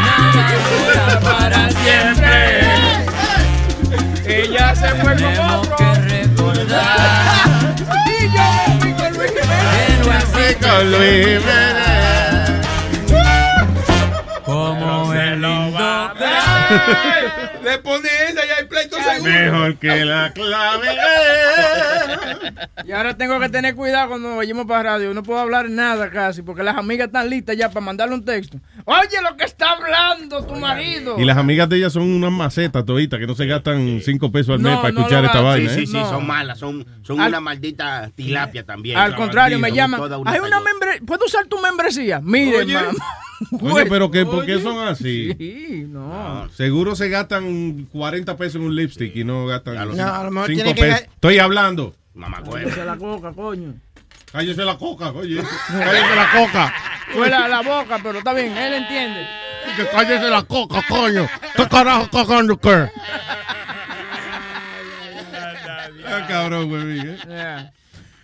Nada para siempre. Ella se fue con Tenemos otro. que recordar Y yo me Luis como el lindo Le pone esa y hay pleito seguro. Mejor que la clave. Y ahora tengo que tener cuidado cuando vayamos para radio. No puedo hablar nada casi, porque las amigas están listas ya para mandarle un texto. Oye, lo que está hablando tu marido. Y las amigas de ella son unas macetas toditas que no se gastan cinco pesos al mes No, para no escuchar esta hagan. vaina. Sí, ¿eh? sí, sí, No. son malas, son, son Al- una maldita tilapia también. Al contrario, me llaman. una Hay una membresía. ¿Puedo usar tu membresía? Mire, mamá. <laughs> Oye, pero que, ¿por qué son así? Sí, no. Seguro se gastan 40 pesos en un lipstick y no gastan No, a lo mejor 5 tiene que pesos. ga- Estoy hablando. Mamá, Cállese la coca, coño. Cállese la coca, oye. <laughs> Cállese la coca. Fue la, la boca, pero está bien, él entiende. Que cállese la coca, coño. ¿Qué carajo cagando qué? Ah, cabrón, güey. ¿eh? Yeah.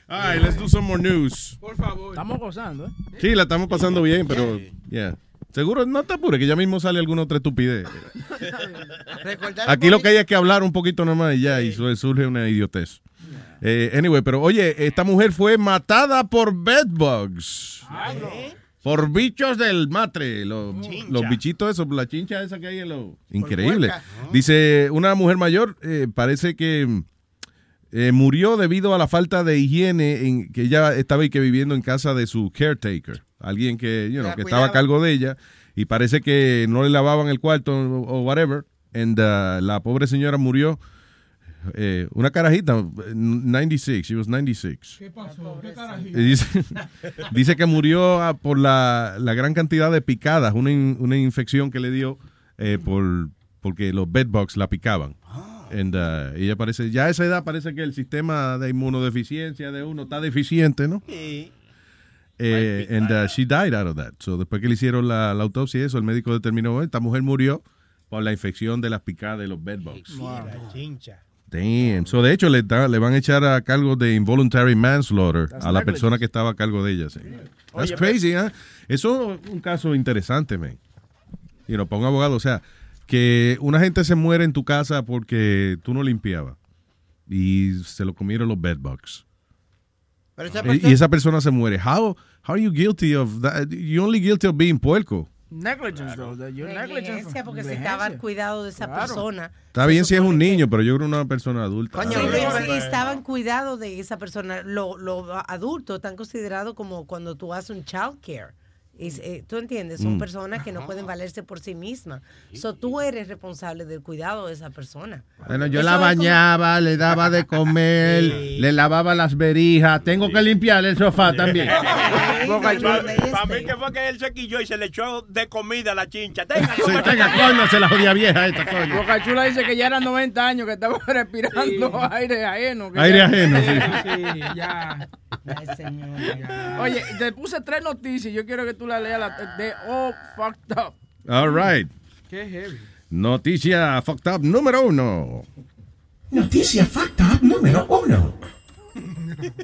All right, let's do some more news. Por favor. Estamos gozando, ¿eh? Sí, la estamos pasando bien, pero, yeah. Seguro, no te apures, que ya mismo sale alguna otra estupidez. <laughs> Aquí lo que hay es que hablar un poquito nomás y ya, y su- surge una idiotez. Eh, anyway, pero oye, esta mujer fue matada por bedbugs. Por bichos del matre, los, los bichitos esos, la chincha esa que hay en los... Increíble. Dice, una mujer mayor, eh, parece que eh, murió debido a la falta de higiene en que ella estaba y que viviendo en casa de su caretaker, alguien que, you know, La que estaba a cargo de ella y parece que no le lavaban el cuarto o, whatever. And uh, la pobre señora murió. eh, una carajita, 96, she was 96. ¿Qué pasó? ¿Qué carajito? Y Dice, <laughs> dice que murió ah, por la, la gran cantidad de picadas, una, in- una infección que le dio eh, por porque los bedbugs la picaban. And, uh, ella parece, ya a esa edad parece que el sistema de inmunodeficiencia de uno está deficiente, ¿no? Sí. Eh, and uh, she died out of that. So, después que le hicieron la, la autopsia y eso, el médico determinó, esta mujer murió por la infección de las picadas de los bedbugs. Damn. So, de hecho, le, da- le van a echar a cargo de involuntary manslaughter That's a la persona que estaba a cargo de ella. sí. That's Oye, crazy, ¿eh? Eso es un caso interesante, man. Y know, para un abogado, o sea, que una gente se muere en tu casa porque tú no limpiabas y se lo comieron los bedbugs. Pero esa Y- persona- Y esa persona se muere. How, how are you guilty of that? You only guilty of being puerco. Negligence, though. You're negligent. Negligencia, porque si estaba al cuidado de esa Claro. persona. Está bien si es un niño, pero yo creo una persona adulta. Sí, pero si estaba en cuidado de esa persona, los lo adultos están considerados como cuando tú haces un child care. Es, eh, ¿Tú entiendes? Son Mm. personas que no pueden valerse por sí mismas. So, tú eres responsable del cuidado de esa persona. Bueno, yo Eso la como- bañaba, le daba de comer, <laughs> le lavaba las berijas. Tengo que limpiarle el sofá también. <laughs> Para mí que fue que él se quilló y se le echó de comida a la chincha. Tenga, Sí, tenga, cóñase la jodida vieja esta, coño. Boca Chula dice que ya eran 90 años que estaba <laughs> respirando aire ajeno. Aire ya- ajeno, sí. Oye, te puse tres noticias. Yo quiero que tú la leas la, de All Fucked Up. All right. Qué heavy. Noticia fucked up número uno. Noticia fucked up número uno. <laughs>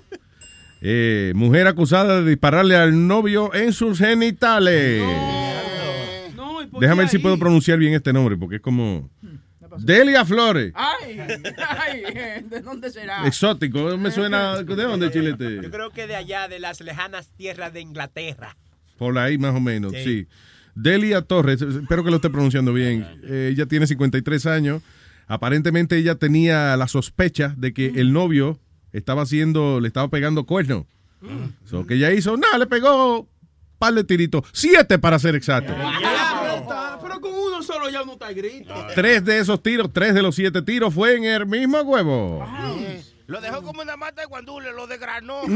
Eh, mujer acusada de dispararle al novio en sus genitales. Déjame ver si puedo pronunciar bien este nombre, porque es como... Delia Flores. Ay, ay, ¿de dónde será? Exótico, me <laughs> suena... ¿De dónde, Chilete? Yo creo que de allá, de las lejanas tierras de Inglaterra. Por ahí más o menos, Sí. sí. Delia Torres, espero que lo esté pronunciando bien. Eh, ella tiene 53 años. Aparentemente ella tenía la sospecha de que el novio estaba haciendo, le estaba pegando cuernos. So, que ella hizo, nada, le pegó un par de tiritos. Siete para ser exacto. Con uno solo ya uno está grito. <laughs> Tres de esos tiros, tres de los siete tiros fue en el mismo huevo. Lo dejó como una mata de guandule, lo desgranó. <laughs>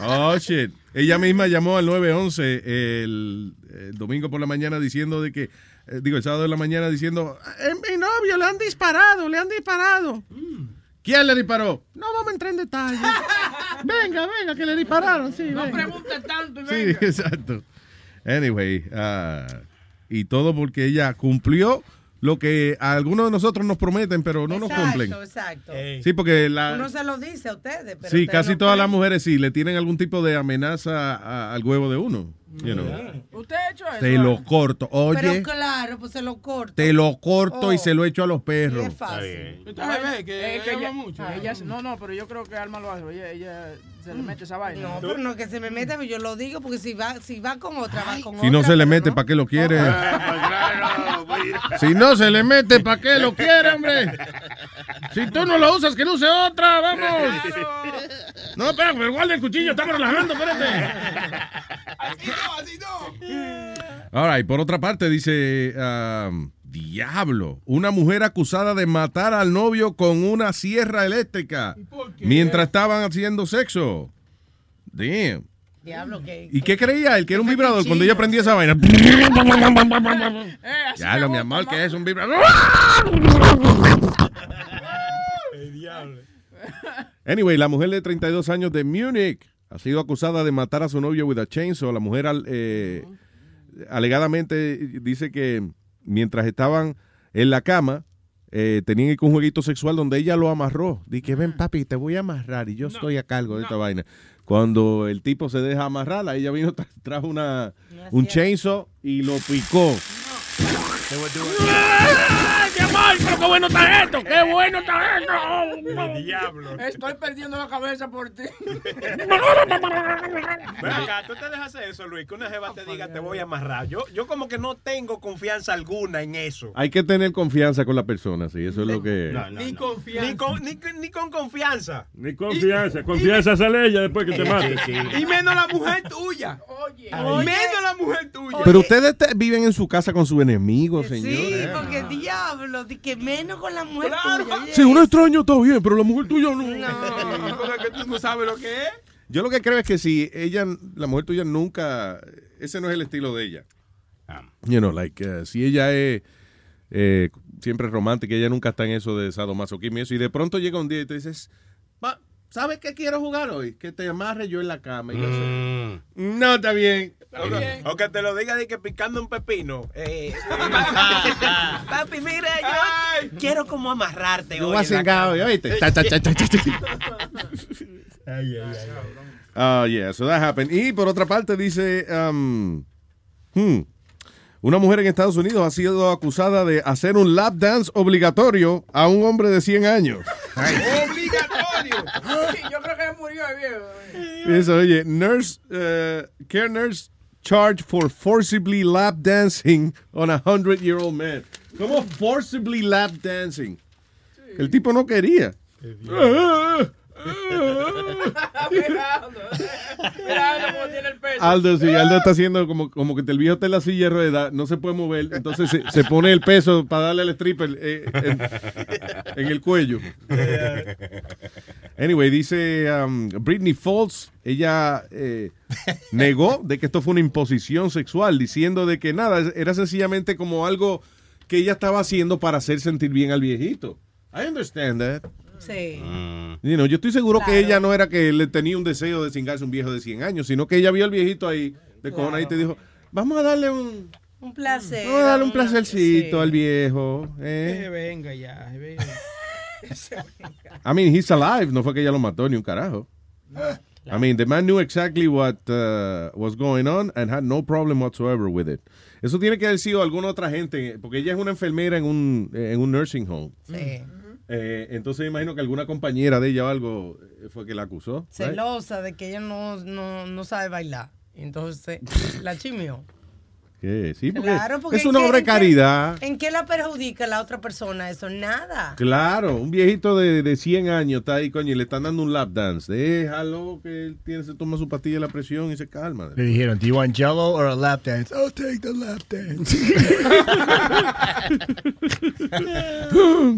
Oh, shit. Ella misma llamó al 911 el, el domingo por la mañana diciendo de que, eh, digo, el sábado de la mañana diciendo, "Eh, mi novio le han disparado, le han disparado. ¿Quién le disparó? No vamos a entrar en detalle. <laughs> venga, venga, que le dispararon, sí. No venga. pregunte tanto y Sí, venga. <laughs> exacto. Anyway, ah, y todo porque ella cumplió lo que a algunos de nosotros nos prometen, pero no nos cumplen. Exacto, exacto. Sí, porque la, Uno se lo dice a ustedes, pero Sí, ustedes casi no todas las mujeres sí le tienen algún tipo de amenaza a- al huevo de uno. You know. ¿Usted ha hecho eso? Te lo corto. Oye, Pero claro, pues se lo corto. te lo corto y Oh. se lo echo a los perros. Es fácil. Entonces ve que Es que ella mucho. ella- no, no, pero yo creo que Alma lo hace. Ella, ella se le mete esa vaina. No, pero no que se me meta, pero yo lo digo porque si va, si va con otra, va con Si no otra. se le mete, ¿para qué lo quiere? pues, Si no se le mete, ¿para qué lo quiere, hombre? Si tú no lo usas, que no use otra, vamos. No, espera, pero guarda el cuchillo, estamos relajando, espérate. All right, por otra parte, dice, um, diablo, una mujer acusada de matar al novio con una sierra eléctrica mientras estaban haciendo sexo. Damn. Diablo, que. ¿Y qué creía él? Que era un vibrador cuando ella prendía esa vaina. <laughs> Ya lo, mi amor, que es un vibrador. <laughs> Anyway, la mujer de 32 años de Múnich ha sido acusada de matar a su novio with a chainsaw. La mujer eh, alegadamente dice que mientras estaban en la cama, eh, tenían un jueguito sexual donde ella lo amarró. Dice que ven papi, te voy a amarrar y yo estoy a cargo de esta vaina. Cuando el tipo se deja amarrarla, ella vino, tra- trajo una, un chainsaw y lo picó. ¡Ay, mi amor! ¿Pero cómo bueno está esto! ¡Qué bueno está esto! Diablo. Estoy perdiendo la cabeza por ti. Ven acá, tú te dejas hacer eso, Luis, que una jeva te diga te voy a amarrar. Yo, yo como que no tengo confianza alguna en eso. Hay que tener confianza con la persona, sí, eso es lo que... Ni confianza. Ni con, ni, ni con confianza. Ni confianza. Confianza sale ella después que te <laughs> mate. Y menos la mujer tuya. Oye. Menos la mujer tuya. Pero ustedes te- viven en su casa con su enemigo, Sí, señor. porque diablo, di que menos con la mujer tuya. Si uno extraño está bien, pero la mujer tuya no. Porque <laughs> tú no sabes lo que es. Yo lo que creo es que si ella, la mujer tuya nunca, ese no es el estilo de ella. You know, like, uh, si ella es eh, siempre romántica, ella nunca está en eso de sadomasoquismo y eso, y de pronto llega un día y te dices, "Va, ¿sabes qué quiero jugar hoy? Que te amarre yo en la cama. Y yo sé, No, está bien. O, o que te lo diga de que picando un pepino. Eh, <laughs> papi, mira, yo quiero como amarrarte Yo hoy voy a en la cingar cama. hoy, ¿oíste? Ta, ta. Ah, yeah, so that happened. Y por otra parte dice, um, hmm, una mujer en Estados Unidos ha sido acusada de hacer un lap dance obligatorio a un hombre de 100 años. Obligatorio. <laughs> Yo creo que murió de viejo. Eso, oye, nurse, uh, care nurse charged for forcibly lap dancing on a 100-year-old man. ¿Cómo forcibly lap dancing? El tipo no quería. Mira cómo tiene el peso. Aldo, sí, Aldo está haciendo como, como que el viejo está en la silla de ruedas, no se puede mover, entonces se, se pone el peso para darle al stripper eh, en, en el cuello. <laughs> Anyway, dice um, Britney Falls, ella eh, negó de que esto fue una imposición sexual, diciendo de que nada, era sencillamente como algo que ella estaba haciendo para hacer sentir bien al viejito. I understand that. Sí. You know, yo estoy seguro que Claro. ella no era que le tenía un deseo de cingarse un viejo de 100 años, sino que ella vio al viejito ahí de cojona y te dijo, vamos a darle un, Un placer. vamos a darle un placercito sí. al viejo. Que eh. venga ya. que <laughs> venga. I mean, he's alive, no fue que ella lo mató ni un carajo. I mean, the man knew exactly what uh, was going on and had no problem whatsoever with it. Eso tiene que haber sido alguna otra gente, porque ella es una enfermera en un, en un nursing home. Sí. Eh, entonces imagino que alguna compañera de ella o algo eh, fue que la acusó. Celosa de que ella no, no, no sabe bailar. Entonces, la chimió. Sí, porque Claro, porque es ¿en una obra de en qué- caridad. ¿En qué la perjudica la otra persona eso? Nada. Claro, un viejito de, de 100 años está ahí, coño, y le están dando un lap dance. Déjalo que él tiene, se toma su pastilla de la presión y se calma. Le dijeron, ¿do you want jello or a lap dance? I'll take the lap dance.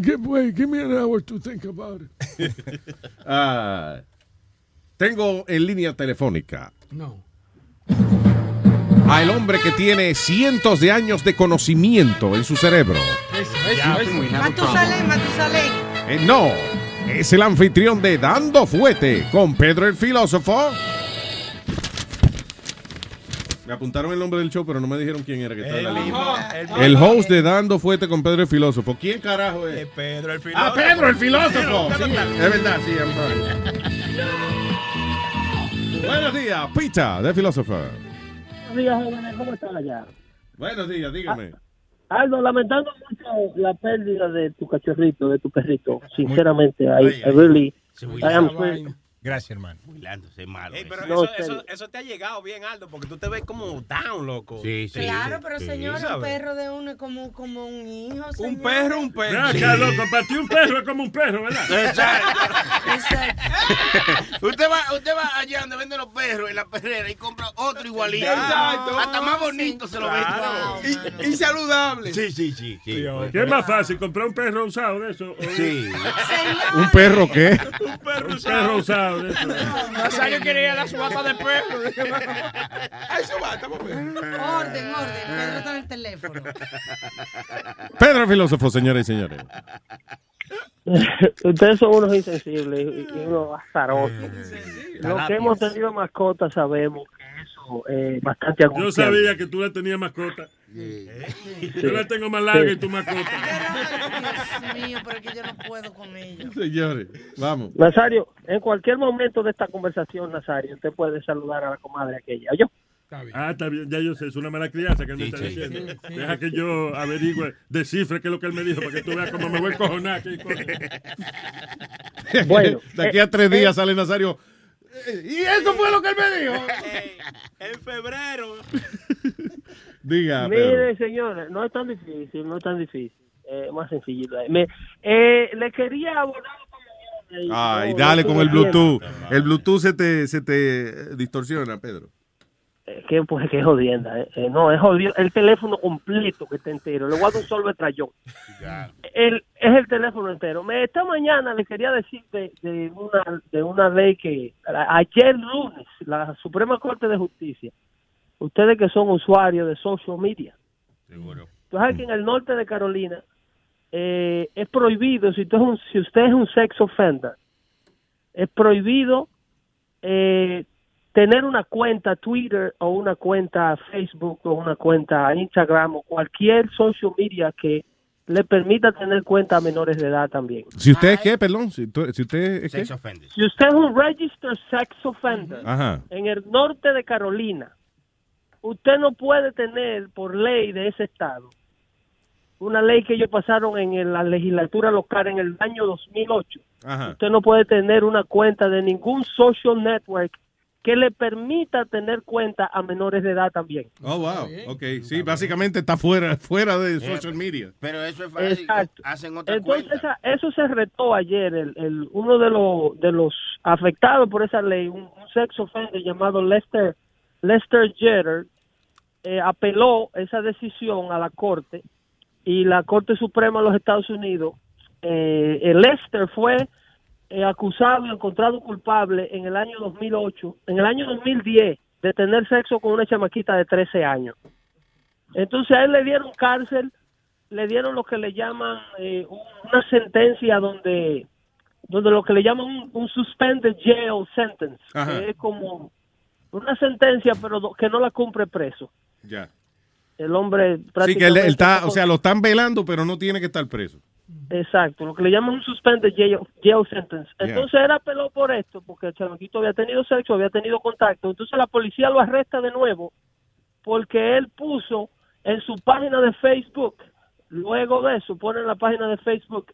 give, wait, give me an hour to think about it. <laughs> Ah, tengo en línea telefónica No. Al hombre que tiene cientos de años de conocimiento en su cerebro. Matusalén, Matusalén. Eh, no, es el anfitrión de Dando Fuete con Pedro el Filósofo. Me apuntaron el nombre del show, pero no me dijeron quién era que estaba en la El línea. host de Dando Fuete con Pedro el Filósofo. ¿Quién carajo es? Pedro el filósofo. Ah, Pedro el filósofo. Sí, es verdad, sí, I'm sorry. <laughs> Buenos días, Pita, de filósofo. Buenos días, jóvenes, ¿cómo están allá? Buenos días, dígame. Aldo, lamentando mucho la pérdida de tu cachorrito, de tu perrito. Sinceramente, I, I really, I am sorry. Gracias, hermano. Burlándose malo. Ey, pero No, eso, serio. eso, eso te ha llegado bien, Aldo, porque tú te ves como down, loco. Sí, sí. Claro, pero sí. señor, un perro de uno es como, como un hijo, Un perro, un perro. Loco, para ti un perro es como un perro, ¿verdad? Exacto. <laughs> Usted va, usted va allá donde venden los perros en la perrera y compra otro igualito. Exacto. Hasta más bonito se lo Claro. vende. Y, y saludable. Sí, sí, sí. sí. ¿Qué es más fácil, comprar un perro usado de eso? Sí. ¿Un perro qué? <laughs> Un perro usado de Nazario quería ir a la subasta de perros. Ay, subasta, papi. Orden, orden. Pedro está en el teléfono. Pedro Filósofo, señores y señores. Ustedes son unos insensibles y, y unos azarosos. Los que hemos tenido mascotas sabemos que eso es bastante Yo angustiante. sabía que tú la tenías mascota. Yo la tengo más larga y tu mascota. Dios mío, pero es que yo no puedo con ellos. Señores, vamos. Nazario, en cualquier momento de esta conversación, Nazario, usted puede saludar a la comadre aquella. ¿Yo? Ah, está bien, ya yo sé, es una mala crianza que él me está diciendo. sí, sí. Deja que yo averigüe, descifre qué es lo que él me dijo, para que tú veas cómo me voy a cojonar. aquí. <laughs> Bueno, de aquí a tres eh, días sale Nazario. Y eso fue lo que él me dijo. <laughs> En febrero. <laughs> Diga. Mire, señores, no es tan difícil, no es tan difícil. Eh, más sencillito. Me, eh, le quería abordar Ay, no, dale no con el Bluetooth. El Bluetooth se te, se te distorsiona, Pedro. Eh, que pues que jodienda, eh. Eh, no, es jodido. El teléfono completo que está entero. Le voy a dar un solo trayón. El, es el teléfono entero. Me, esta mañana le quería decir de, de una de una ley que ayer lunes la Suprema Corte de Justicia, ustedes que son usuarios de social media, Seguro. tú sabes que en el norte de Carolina eh, es prohibido si usted es un si usted es un sex offender es prohibido eh, tener una cuenta Twitter o una cuenta Facebook o una cuenta Instagram o cualquier social media que le permita tener cuenta a menores de edad también. Si usted es qué, perdón, si, tú- si usted es qué. Si usted es un registered sex offender Ajá. en el norte de Carolina, usted no puede tener por ley de ese estado una ley que ellos pasaron en la legislatura local en el año 2008. Ajá. Usted no puede tener una cuenta de ningún social network que le permita tener cuenta a menores de edad también. Oh, wow. Ok, sí, básicamente está fuera, fuera de social media. Pero eso es fácil. Exacto. Hacen otra Entonces cuenta. esa- eso se retó ayer. El, el- uno de los de los afectados por esa ley, un, un sex offender llamado Lester Lester Jeter, eh, apeló esa decisión a la corte y la Corte Suprema de los Estados Unidos, eh, el Lester fue eh, acusado y encontrado culpable en el año 2008, en el año 2010, de tener sexo con una chamaquita de 13 años. Entonces a él le dieron cárcel, le dieron lo que le llaman eh, una sentencia donde, donde lo que le llaman un, un suspended jail sentence, Ajá. que es como una sentencia pero que no la cumple preso. Ya. El hombre Sí, que él, prácticamente él está, está o sea, lo están velando, pero no tiene que estar preso. Exacto, lo que le llaman un suspended jail, jail sentence. Yeah. Entonces él apeló por esto, porque el chamaquito había tenido sexo, había tenido contacto. Entonces la policía lo arresta de nuevo porque él puso en su página de Facebook, luego de eso, pone en la página de Facebook,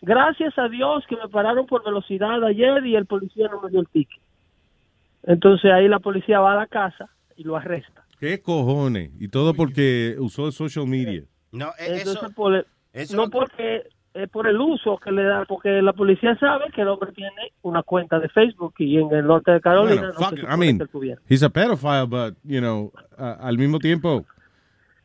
gracias a Dios que me pararon por velocidad ayer y el policía no me dio el ticket. Entonces ahí la policía va a la casa y lo arresta. ¿Qué cojones? Y todo porque usó social media. No, Entonces, por el- eso- no porque es por el uso que le da, porque la policía sabe que el hombre tiene una cuenta de Facebook y en el norte de Carolina Bueno, no fuck se I mean, he's a pedophile, but, you know, a- al mismo tiempo,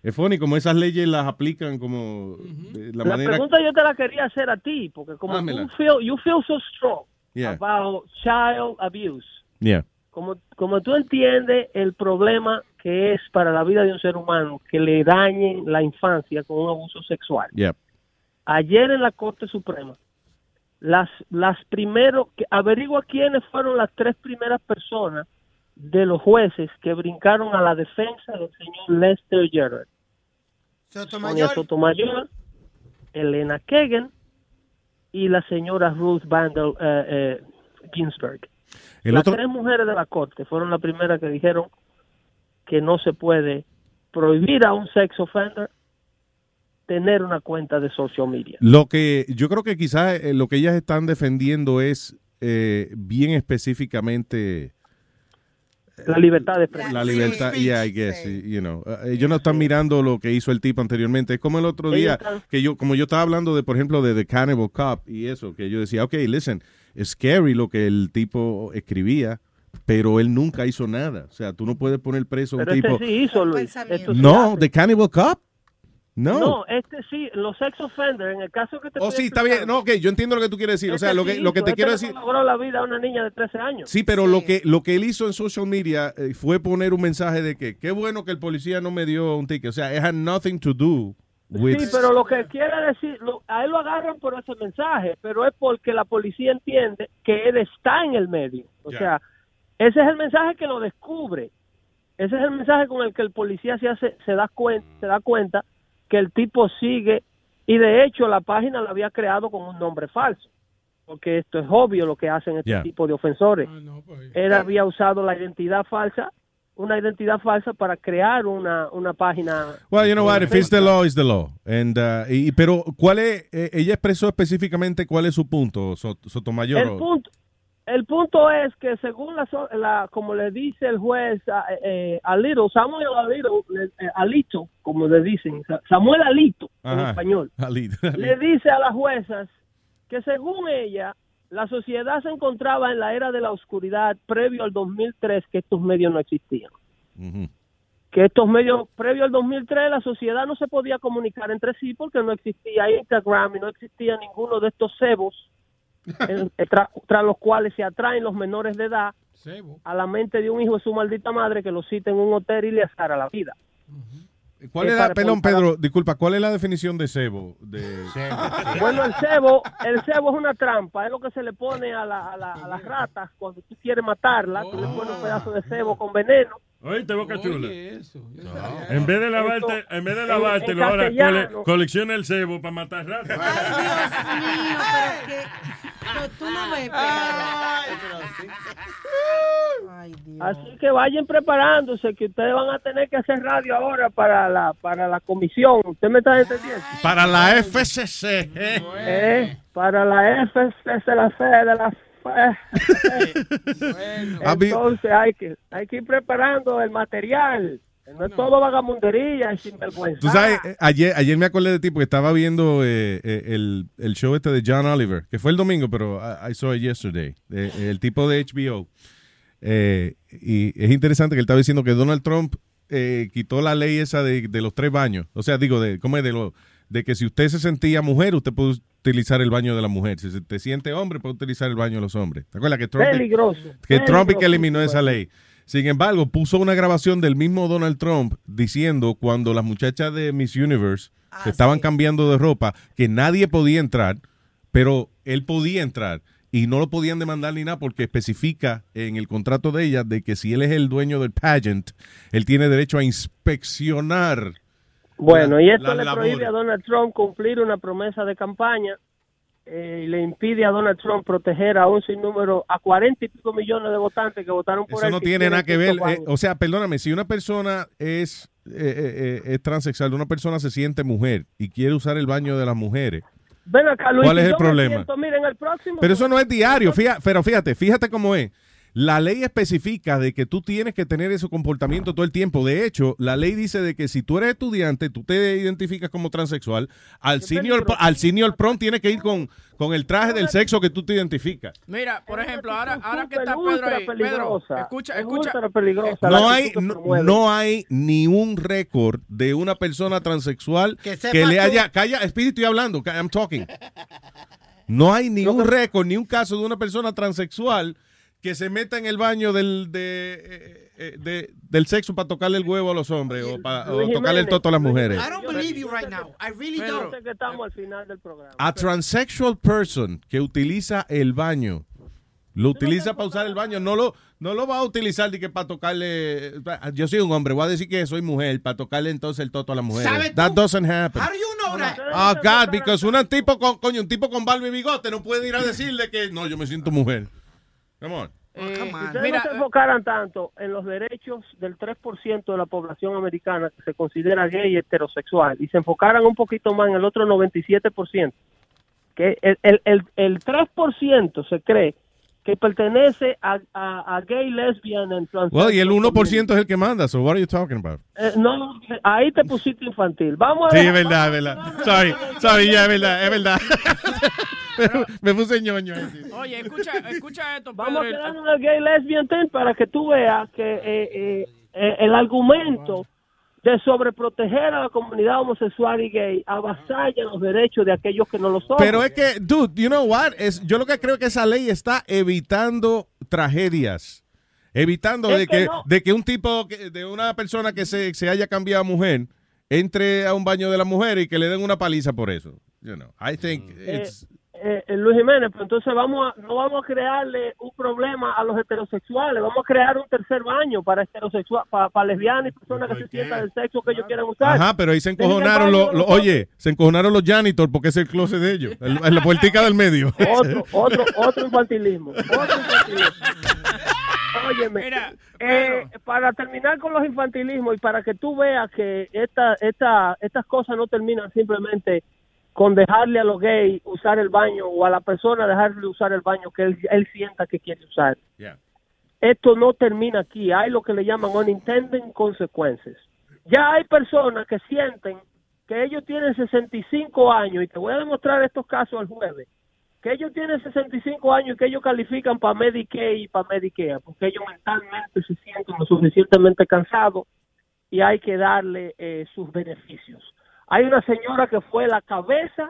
es funny como esas leyes las aplican como de la, La, manera... pregunta yo te la quería hacer a ti, porque como Hámela. tú feel, you feel so strong Yeah. about child abuse, Yeah. como, como tú entiendes el problema que es para la vida de un ser humano que le dañen la infancia con un abuso sexual. Ayer en la Corte Suprema, las, las primero, que averigua quiénes fueron las tres primeras personas de los jueces que brincaron a la defensa del señor Lester Gerard. Sonia Sotomayor. Sotomayor, Elena Kagan y la señora Ruth Bader eh, eh, Ginsburg. El las otro- tres mujeres de la Corte fueron las primeras que dijeron que no se puede prohibir a un sex offender tener una cuenta de social media. Lo que yo creo que quizás eh, lo que ellas están defendiendo es eh, bien específicamente La libertad de expresión. la libertad, yeah, I guess, you know. Uh, ellos no están mirando lo que hizo el tipo anteriormente. Es como el otro día que yo, como yo estaba hablando de, por ejemplo, de The Cannibal Cop y eso, que yo decía, ok, listen, es scary lo que el tipo escribía, pero él nunca hizo nada. O sea, tú no puedes poner preso a un Pero este tipo. sí hizo, Luis. Esto sí No. The Cannibal Cop. No. No, este sí, los sex offenders, en el caso que te Oh, sí, está bien. No, ok, yo entiendo lo que tú quieres decir. O sea, este lo que, sí lo que te este quiero decir. logró la vida a una niña de 13 años. Sí, pero lo que lo que él hizo en social media eh, fue poner un mensaje de que qué bueno que el policía no me dio un ticket. O sea, it had nothing to do with Sí, pero lo que quiere decir, lo- a él lo agarran por ese mensaje, pero es porque la policía entiende que él está en el medio. O sea, ese es el mensaje que lo descubre. Ese es el mensaje con el que el policía se hace, se da cuenta, se da cuenta que el tipo sigue y de hecho la página la había creado con un nombre falso, porque esto es obvio lo que hacen este tipo de ofensores. pues, Él había usado la identidad falsa, una identidad falsa para crear una, una página. Well, you know what, if it's the law, it's the law. And, uh, y, pero, ¿cuál es, eh, ella expresó específicamente cuál es su punto, Sot- Sotomayor? El punto, el punto es que según la, la como le dice el juez a, eh, Alito, Samuel Alito, eh, Alito, como le dicen, Sa- Samuel Alito en español, <laughs> Alito. le dice a las juezas que según ella, la sociedad se encontraba en la era de la oscuridad previo al 2003 que estos medios no existían. Que estos medios, previo al 2003, la sociedad no se podía comunicar entre sí porque no existía Instagram y no existía ninguno de estos cebos tras los cuales se atraen los menores de edad a la mente de un hijo de su maldita madre que lo cita en un hotel y le azara la vida. ¿Cuál es la, para- Pedro, disculpa, ¿cuál es la definición de cebo? De... Bueno, el cebo, el cebo es una trampa, es lo que se le pone a, la- a la- a las ratas cuando tú quieres matarla, tú le pones un pedazo de cebo con veneno. Oíste, Boca Chula. eso. En vez de lavarte, Esto- en vez de lavarte, ahora cole- colecciona el cebo para matar ratas. Tú no ves, Así que vayan preparándose, que ustedes van a tener que hacer radio ahora para la para la comisión. ¿Usted me está entendiendo? Para la FCC. ¿eh? Eh, para la FCC de la fe de la Entonces hay que hay que ir preparando el material. No es todo vagamundería y sinvergüenza. Tú sabes, eh, ayer, ayer me acordé de ti porque estaba viendo eh, eh, el, el show este de John Oliver, que fue el domingo, pero I, I saw it yesterday, eh, el tipo de HBO. Eh, y es interesante que él estaba diciendo que Donald Trump eh, quitó la ley esa de, de los tres baños. O sea, digo, de, ¿cómo es? De, lo, de que si usted se sentía mujer, usted puede utilizar el baño de la mujer. Si se te siente hombre, puede utilizar el baño de los hombres. ¿Te acuerdas que Trump, Peligroso. que Trump y que eliminó esa ley? Sin embargo, puso una grabación del mismo Donald Trump diciendo cuando las muchachas de Miss Universe se estaban cambiando de ropa que nadie podía entrar, pero él podía entrar y no lo podían demandar ni nada porque especifica en el contrato de ella de que si él es el dueño del pageant, él tiene derecho a inspeccionar. Bueno, la- y esto le labores. prohíbe a Donald Trump cumplir una promesa de campaña eh, le impide a Donald Trump proteger a un sinnúmero, a cuarenta y pico millones de votantes que votaron por Eso él. no que tiene nada que ver. eh, o sea, perdóname, si una persona es, eh, eh, eh, es transexual, una persona se siente mujer y quiere usar el baño de las mujeres. Ven acá, Luis, ¿Cuál es el problema? siento, miren, el próximo. Pero eso no es diario, fíjate, pero fíjate, fíjate cómo es. La ley especifica de que tú tienes que tener ese comportamiento todo el tiempo. De hecho, la ley dice de que si tú eres estudiante, tú te identificas como transexual, al senior, al senior prom tiene que ir con, con el traje del sexo que tú te identificas. Mira, por ejemplo, ahora, ahora que está Pedro ahí, Pedro, peligrosa. escucha, Es escucha. No hay, no, hay ni un récord de una persona transexual Que que, le haya... Calla, espíritu, estoy hablando, I'm talking. No hay ni un récord, ni un caso de una persona transexual que se meta en el baño del, de, eh, eh, de- del sexo para tocarle el huevo a los hombres o, para, tocarle el toto a las mujeres. I don't believe you right now. I really don't. que estamos al final del programa. A transsexual person que utiliza el baño, lo utiliza para usar el baño, no lo, no lo va a utilizar de que para tocarle. Yo soy un hombre, voy a decir que soy mujer para tocarle entonces el toto a la mujer. ¿Sabe That tú? doesn't happen. How do you know that? Oh God, because un tipo con coño, un tipo con barba y bigote no puede ir a decirle que no, yo me siento mujer. Come on. Si ustedes no se enfocaran tanto en los derechos del 3% de la población americana que se considera gay y heterosexual y se enfocaran un poquito más en el otro 97%, que el, el, el, el 3% se cree que pertenece a, a, a gay, lesbian and Well, y el transsexual 1% es el que manda, so what are you talking about? Eh, no, ahí te pusiste infantil. Vamos a Sí, es verdad, es verdad. Sorry, sorry, ya es verdad, es verdad. <laughs> me puse ñoño. Oye, escucha, escucha esto, Vamos a Pedro. quedarnos en el gay lesbian thing para que tú veas que eh, eh, eh, el argumento de sobreproteger a la comunidad homosexual y gay avasalla los derechos de aquellos que no lo son. Pero es que, dude, you know what? Es, yo lo que creo que esa ley está evitando tragedias. Evitando Es de que que, no. de que un tipo, de una persona que se, se haya cambiado a mujer, entre a un baño de la mujer y que le den una paliza por eso. You know, I think Eh, it's... eh, eh, Luis Jiménez, pues entonces vamos a, no vamos a crearle un problema a los heterosexuales, vamos a crear un tercer baño para heterosexual, para, para lesbianas y personas que se sientan del sexo que ellos quieran usar. Ajá, pero ahí se encojonaron los, de los- los oye, se encojonaron los janitor porque es el closet de ellos, el- en la puertica del medio. <laughs> Otro, otro, otro infantilismo. Otro infantilismo. Óyeme, eh, para terminar con los infantilismos y para que tú veas que esta, esta, estas cosas no terminan simplemente con dejarle a los gays usar el baño o a la persona dejarle usar el baño que él, él sienta que quiere usar. Esto no termina aquí. Hay lo que le llaman unintended consequences. Ya hay personas que sienten que ellos tienen 65 años y te voy a demostrar estos casos el jueves que ellos tienen 65 años y que ellos califican para Medicaid y para Medicare, porque ellos mentalmente se sienten lo suficientemente cansados y hay que darle eh, sus beneficios. Hay una señora que fue la cabeza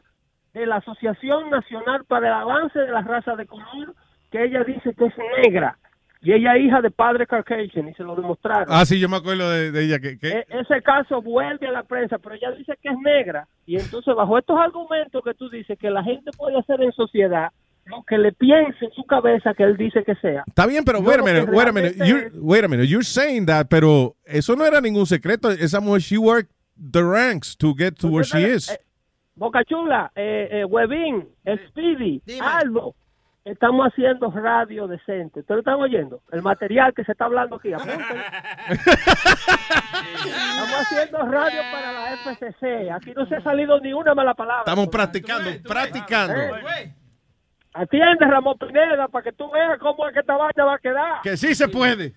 de la Asociación Nacional para el Avance de la Raza de Color, que ella dice que es negra, y ella es hija de padre Caucasian, y se lo demostraron. Ah, sí, yo me acuerdo de, de ella. que, que- E- ese caso vuelve a la prensa, pero ella dice que es negra. Y entonces, bajo estos argumentos que tú dices, que la gente puede hacer en sociedad lo que le piense en su cabeza que él dice que sea. Está bien, pero wait a minute, wait a minute, realmente you're, wait a minute, you're saying that, pero eso no era ningún secreto. Esa mujer, she worked the ranks to get to where she is. Boca Chula, eh, eh, Webin, Speedy, Aldo, estamos haciendo radio decente. ¿Ustedes lo están oyendo? El material que se está hablando aquí, apunten. <laughs> estamos haciendo radio para la FCC. Aquí no se ha salido ni una mala palabra. Estamos practicando, practicando. Eh, Atiende, Ramón Pineda, para que tú veas cómo es que esta vaina va a quedar. Que sí se puede.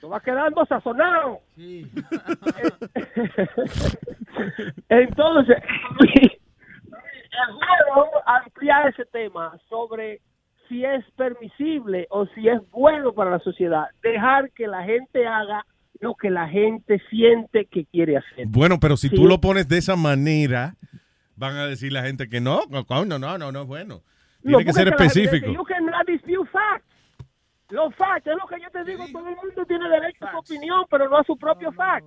Tú vas quedando sazonado. <laughs> Entonces, <laughs> el juego amplía ese tema sobre si es permisible o si es bueno para la sociedad. Dejar que la gente haga lo que la gente siente que quiere hacer. Bueno, pero si Sí. tú lo pones de esa manera, van a decir la gente que no, no, no, no, no, no es bueno. Tiene que ser específico. You cannot dispute facts. Los facts, es lo que yo te digo, todo el mundo tiene derecho a su opinión, pero no a su propio fact.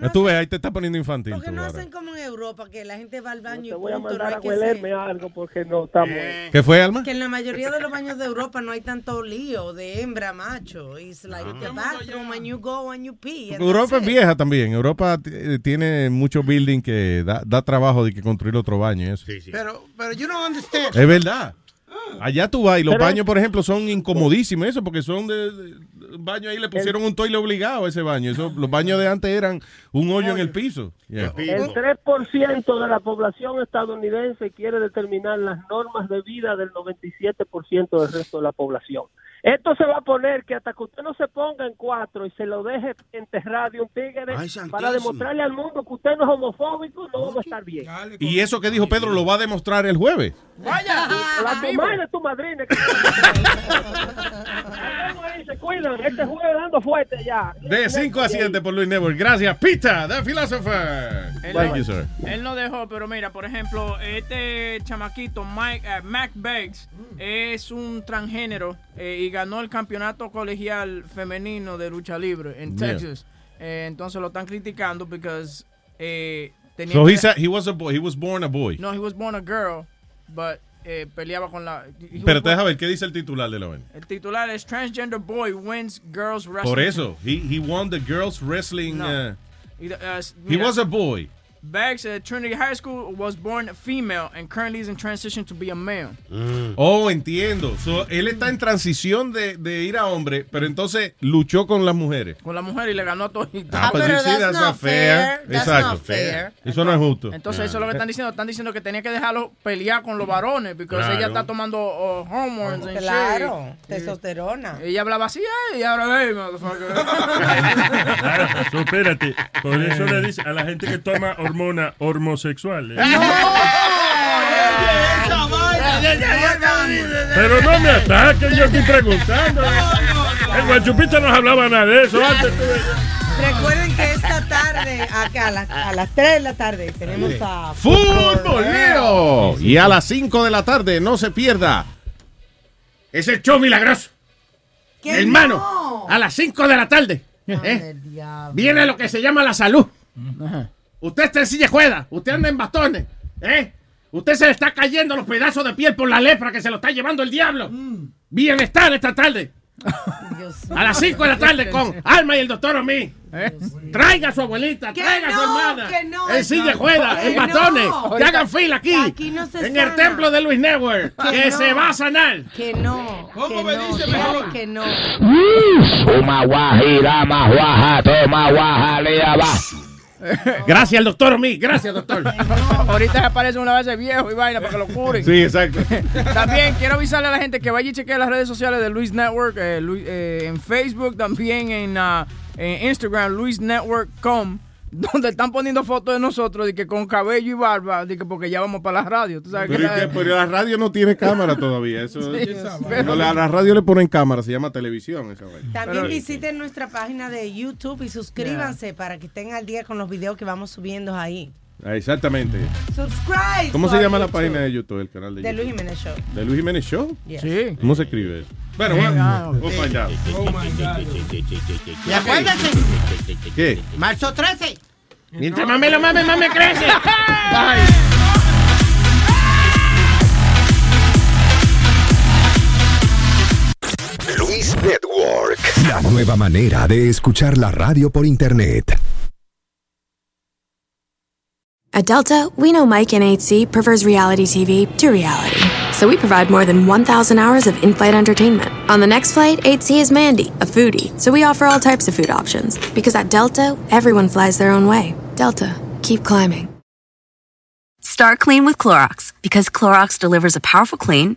Ya tú ves, ahí te está poniendo infantil. Porque no hacen como en Europa, que la gente va al baño Te y voy a punto, no mandar hay a huelerme ser- algo porque no estamos... ¿Qué fue, Alma? Que en la mayoría de los baños de Europa no hay tanto lío de hembra, macho. It's like the bathroom when you go and you pee. and Europa es vieja también. Europa eh, tiene muchos building que da, da trabajo de que construir otro baño y eso. Pero, pero you don't understand. Es verdad. Allá tú vas y los Pero- baños, por ejemplo, son incomodísimos eso porque son de, de- baño ahí le pusieron un toile obligado a ese baño. Eso, los baños de antes eran un hoyo en el piso. Yeah. El 3% de la población estadounidense quiere determinar las normas de vida del 97% del resto de la población. Esto se va a poner que hasta que usted no se ponga en cuatro y se lo deje enterrado de un tigre Ay, para demostrarle al mundo que usted no es homofóbico, no vamos a estar bien. Y eso que dijo Pedro lo va a demostrar el jueves. Vaya, la tu madre, tu madrina. que- <laughs> se cuidan. Este jueves dando fuerte ya. De 5 a 7 por Luis Network. Gracias, Pita, the philosopher. Él, Thank you, sir. él no dejó, pero mira, por ejemplo, este chamaquito, Mike, eh, Mac Beggs, es un transgénero eh, y ganó el campeonato colegial femenino de lucha libre en Yeah. Texas. Eh, entonces lo están criticando porque eh, tenía So que- he's a- he was a boy. He was born a boy. No, he was born a girl, but eh, peleaba con la... he Pero born- déjame ver qué dice el titular de la vaina. El titular es Transgender Boy Wins Girls Wrestling. Por eso, he, he won the girls wrestling. No. uh, uh, he was a boy. Bags at Trinity High School was born female and currently is in transition to be a male. Oh, entiendo. So, él está en transición de, de ir a hombre, pero entonces luchó con las mujeres. Con la mujer y le ganó a todos. Ah, pues sí, sí, that's not fair. Exacto. Eso no es justo. Entonces, eso es lo que están diciendo. Están diciendo que tenía que dejarlo pelear con los varones porque Claro. ella está tomando uh, hormones and Claro, shit. testosterona. Ella hablaba así, y ahora, hey, motherfucker. <laughs> Claro, so, espérate. Por eso le dice a la gente que toma hormona homosexual. ¿eh? <laughs> Pero no me ataquen, yo estoy preguntando. El guachupita no hablaba nada de eso antes. tú- Recuerden que esta tarde, acá a, las- a las 3 de la tarde, tenemos a ¡Futbolero! Y a las 5 de la tarde, no se pierda. Es el show milagroso. ¿Qué Hermano, no? a las 5 de la tarde. ¿eh? Viene lo que se llama la salud. Usted está en silla de juega, usted anda en bastones, ¿eh? Usted se le está cayendo los pedazos de piel por la lepra que se lo está llevando el diablo. Bienestar esta tarde. <laughs> A las 5 de la tarde con Alma y el doctor Omi. Traiga a su abuelita, traiga a su no, hermana. no. en silla de juega, en no. batones. Que hagan fila aquí. Aquí no se en el sana. templo de Luis Network. Que Que no. se va a sanar. Que no. ¿Cómo que me no, dice mejor? que no. Uma guajira, más guaja, toma guaja, va. <laughs> Gracias al doctor Omi. Gracias, doctor. <laughs> Ahorita aparece una base viejo y vaina para que lo curen. Sí, exacto. <laughs> También quiero avisarle a la gente que vaya y chequee las redes sociales de Luis Network, eh, Luis- eh, en Facebook, también en, ah, en Instagram, luisnetwork.com, donde están poniendo fotos de nosotros de que con cabello y barba, de que porque ya vamos para la radio. ¿Tú sabes Pero, que la- Pero la radio no tiene cámara todavía. Eso, Sí, <laughs> pero- No, la, la radio le ponen cámara, se llama televisión. Esa. También visiten nuestra página de YouTube y suscríbanse para que estén al día con los videos que vamos subiendo ahí. Ah, exactamente. Subscribe. ¿Cómo se llama la página de YouTube, el canal de, De YouTube? Luis Jiménez Show. ¿De Luis Jiménez Show? Yes. Sí. ¿Cómo se escribe eso? Bueno, Ah, bueno, we'll find out. Y acuérdense, ¿Qué? marzo 13. Mientras más me lo mame, más me crece. <laughs> Luis Network. La nueva manera de escuchar la radio por internet. At Delta, we know Mike in 8C prefers reality TV to reality. So we provide more than 1,000 hours of in flight entertainment. On the next flight, 8C is Mandy, a foodie. So we offer all types of food options. Because at Delta, everyone flies their own way. Delta, keep climbing. Start clean with Clorox because Clorox delivers a powerful clean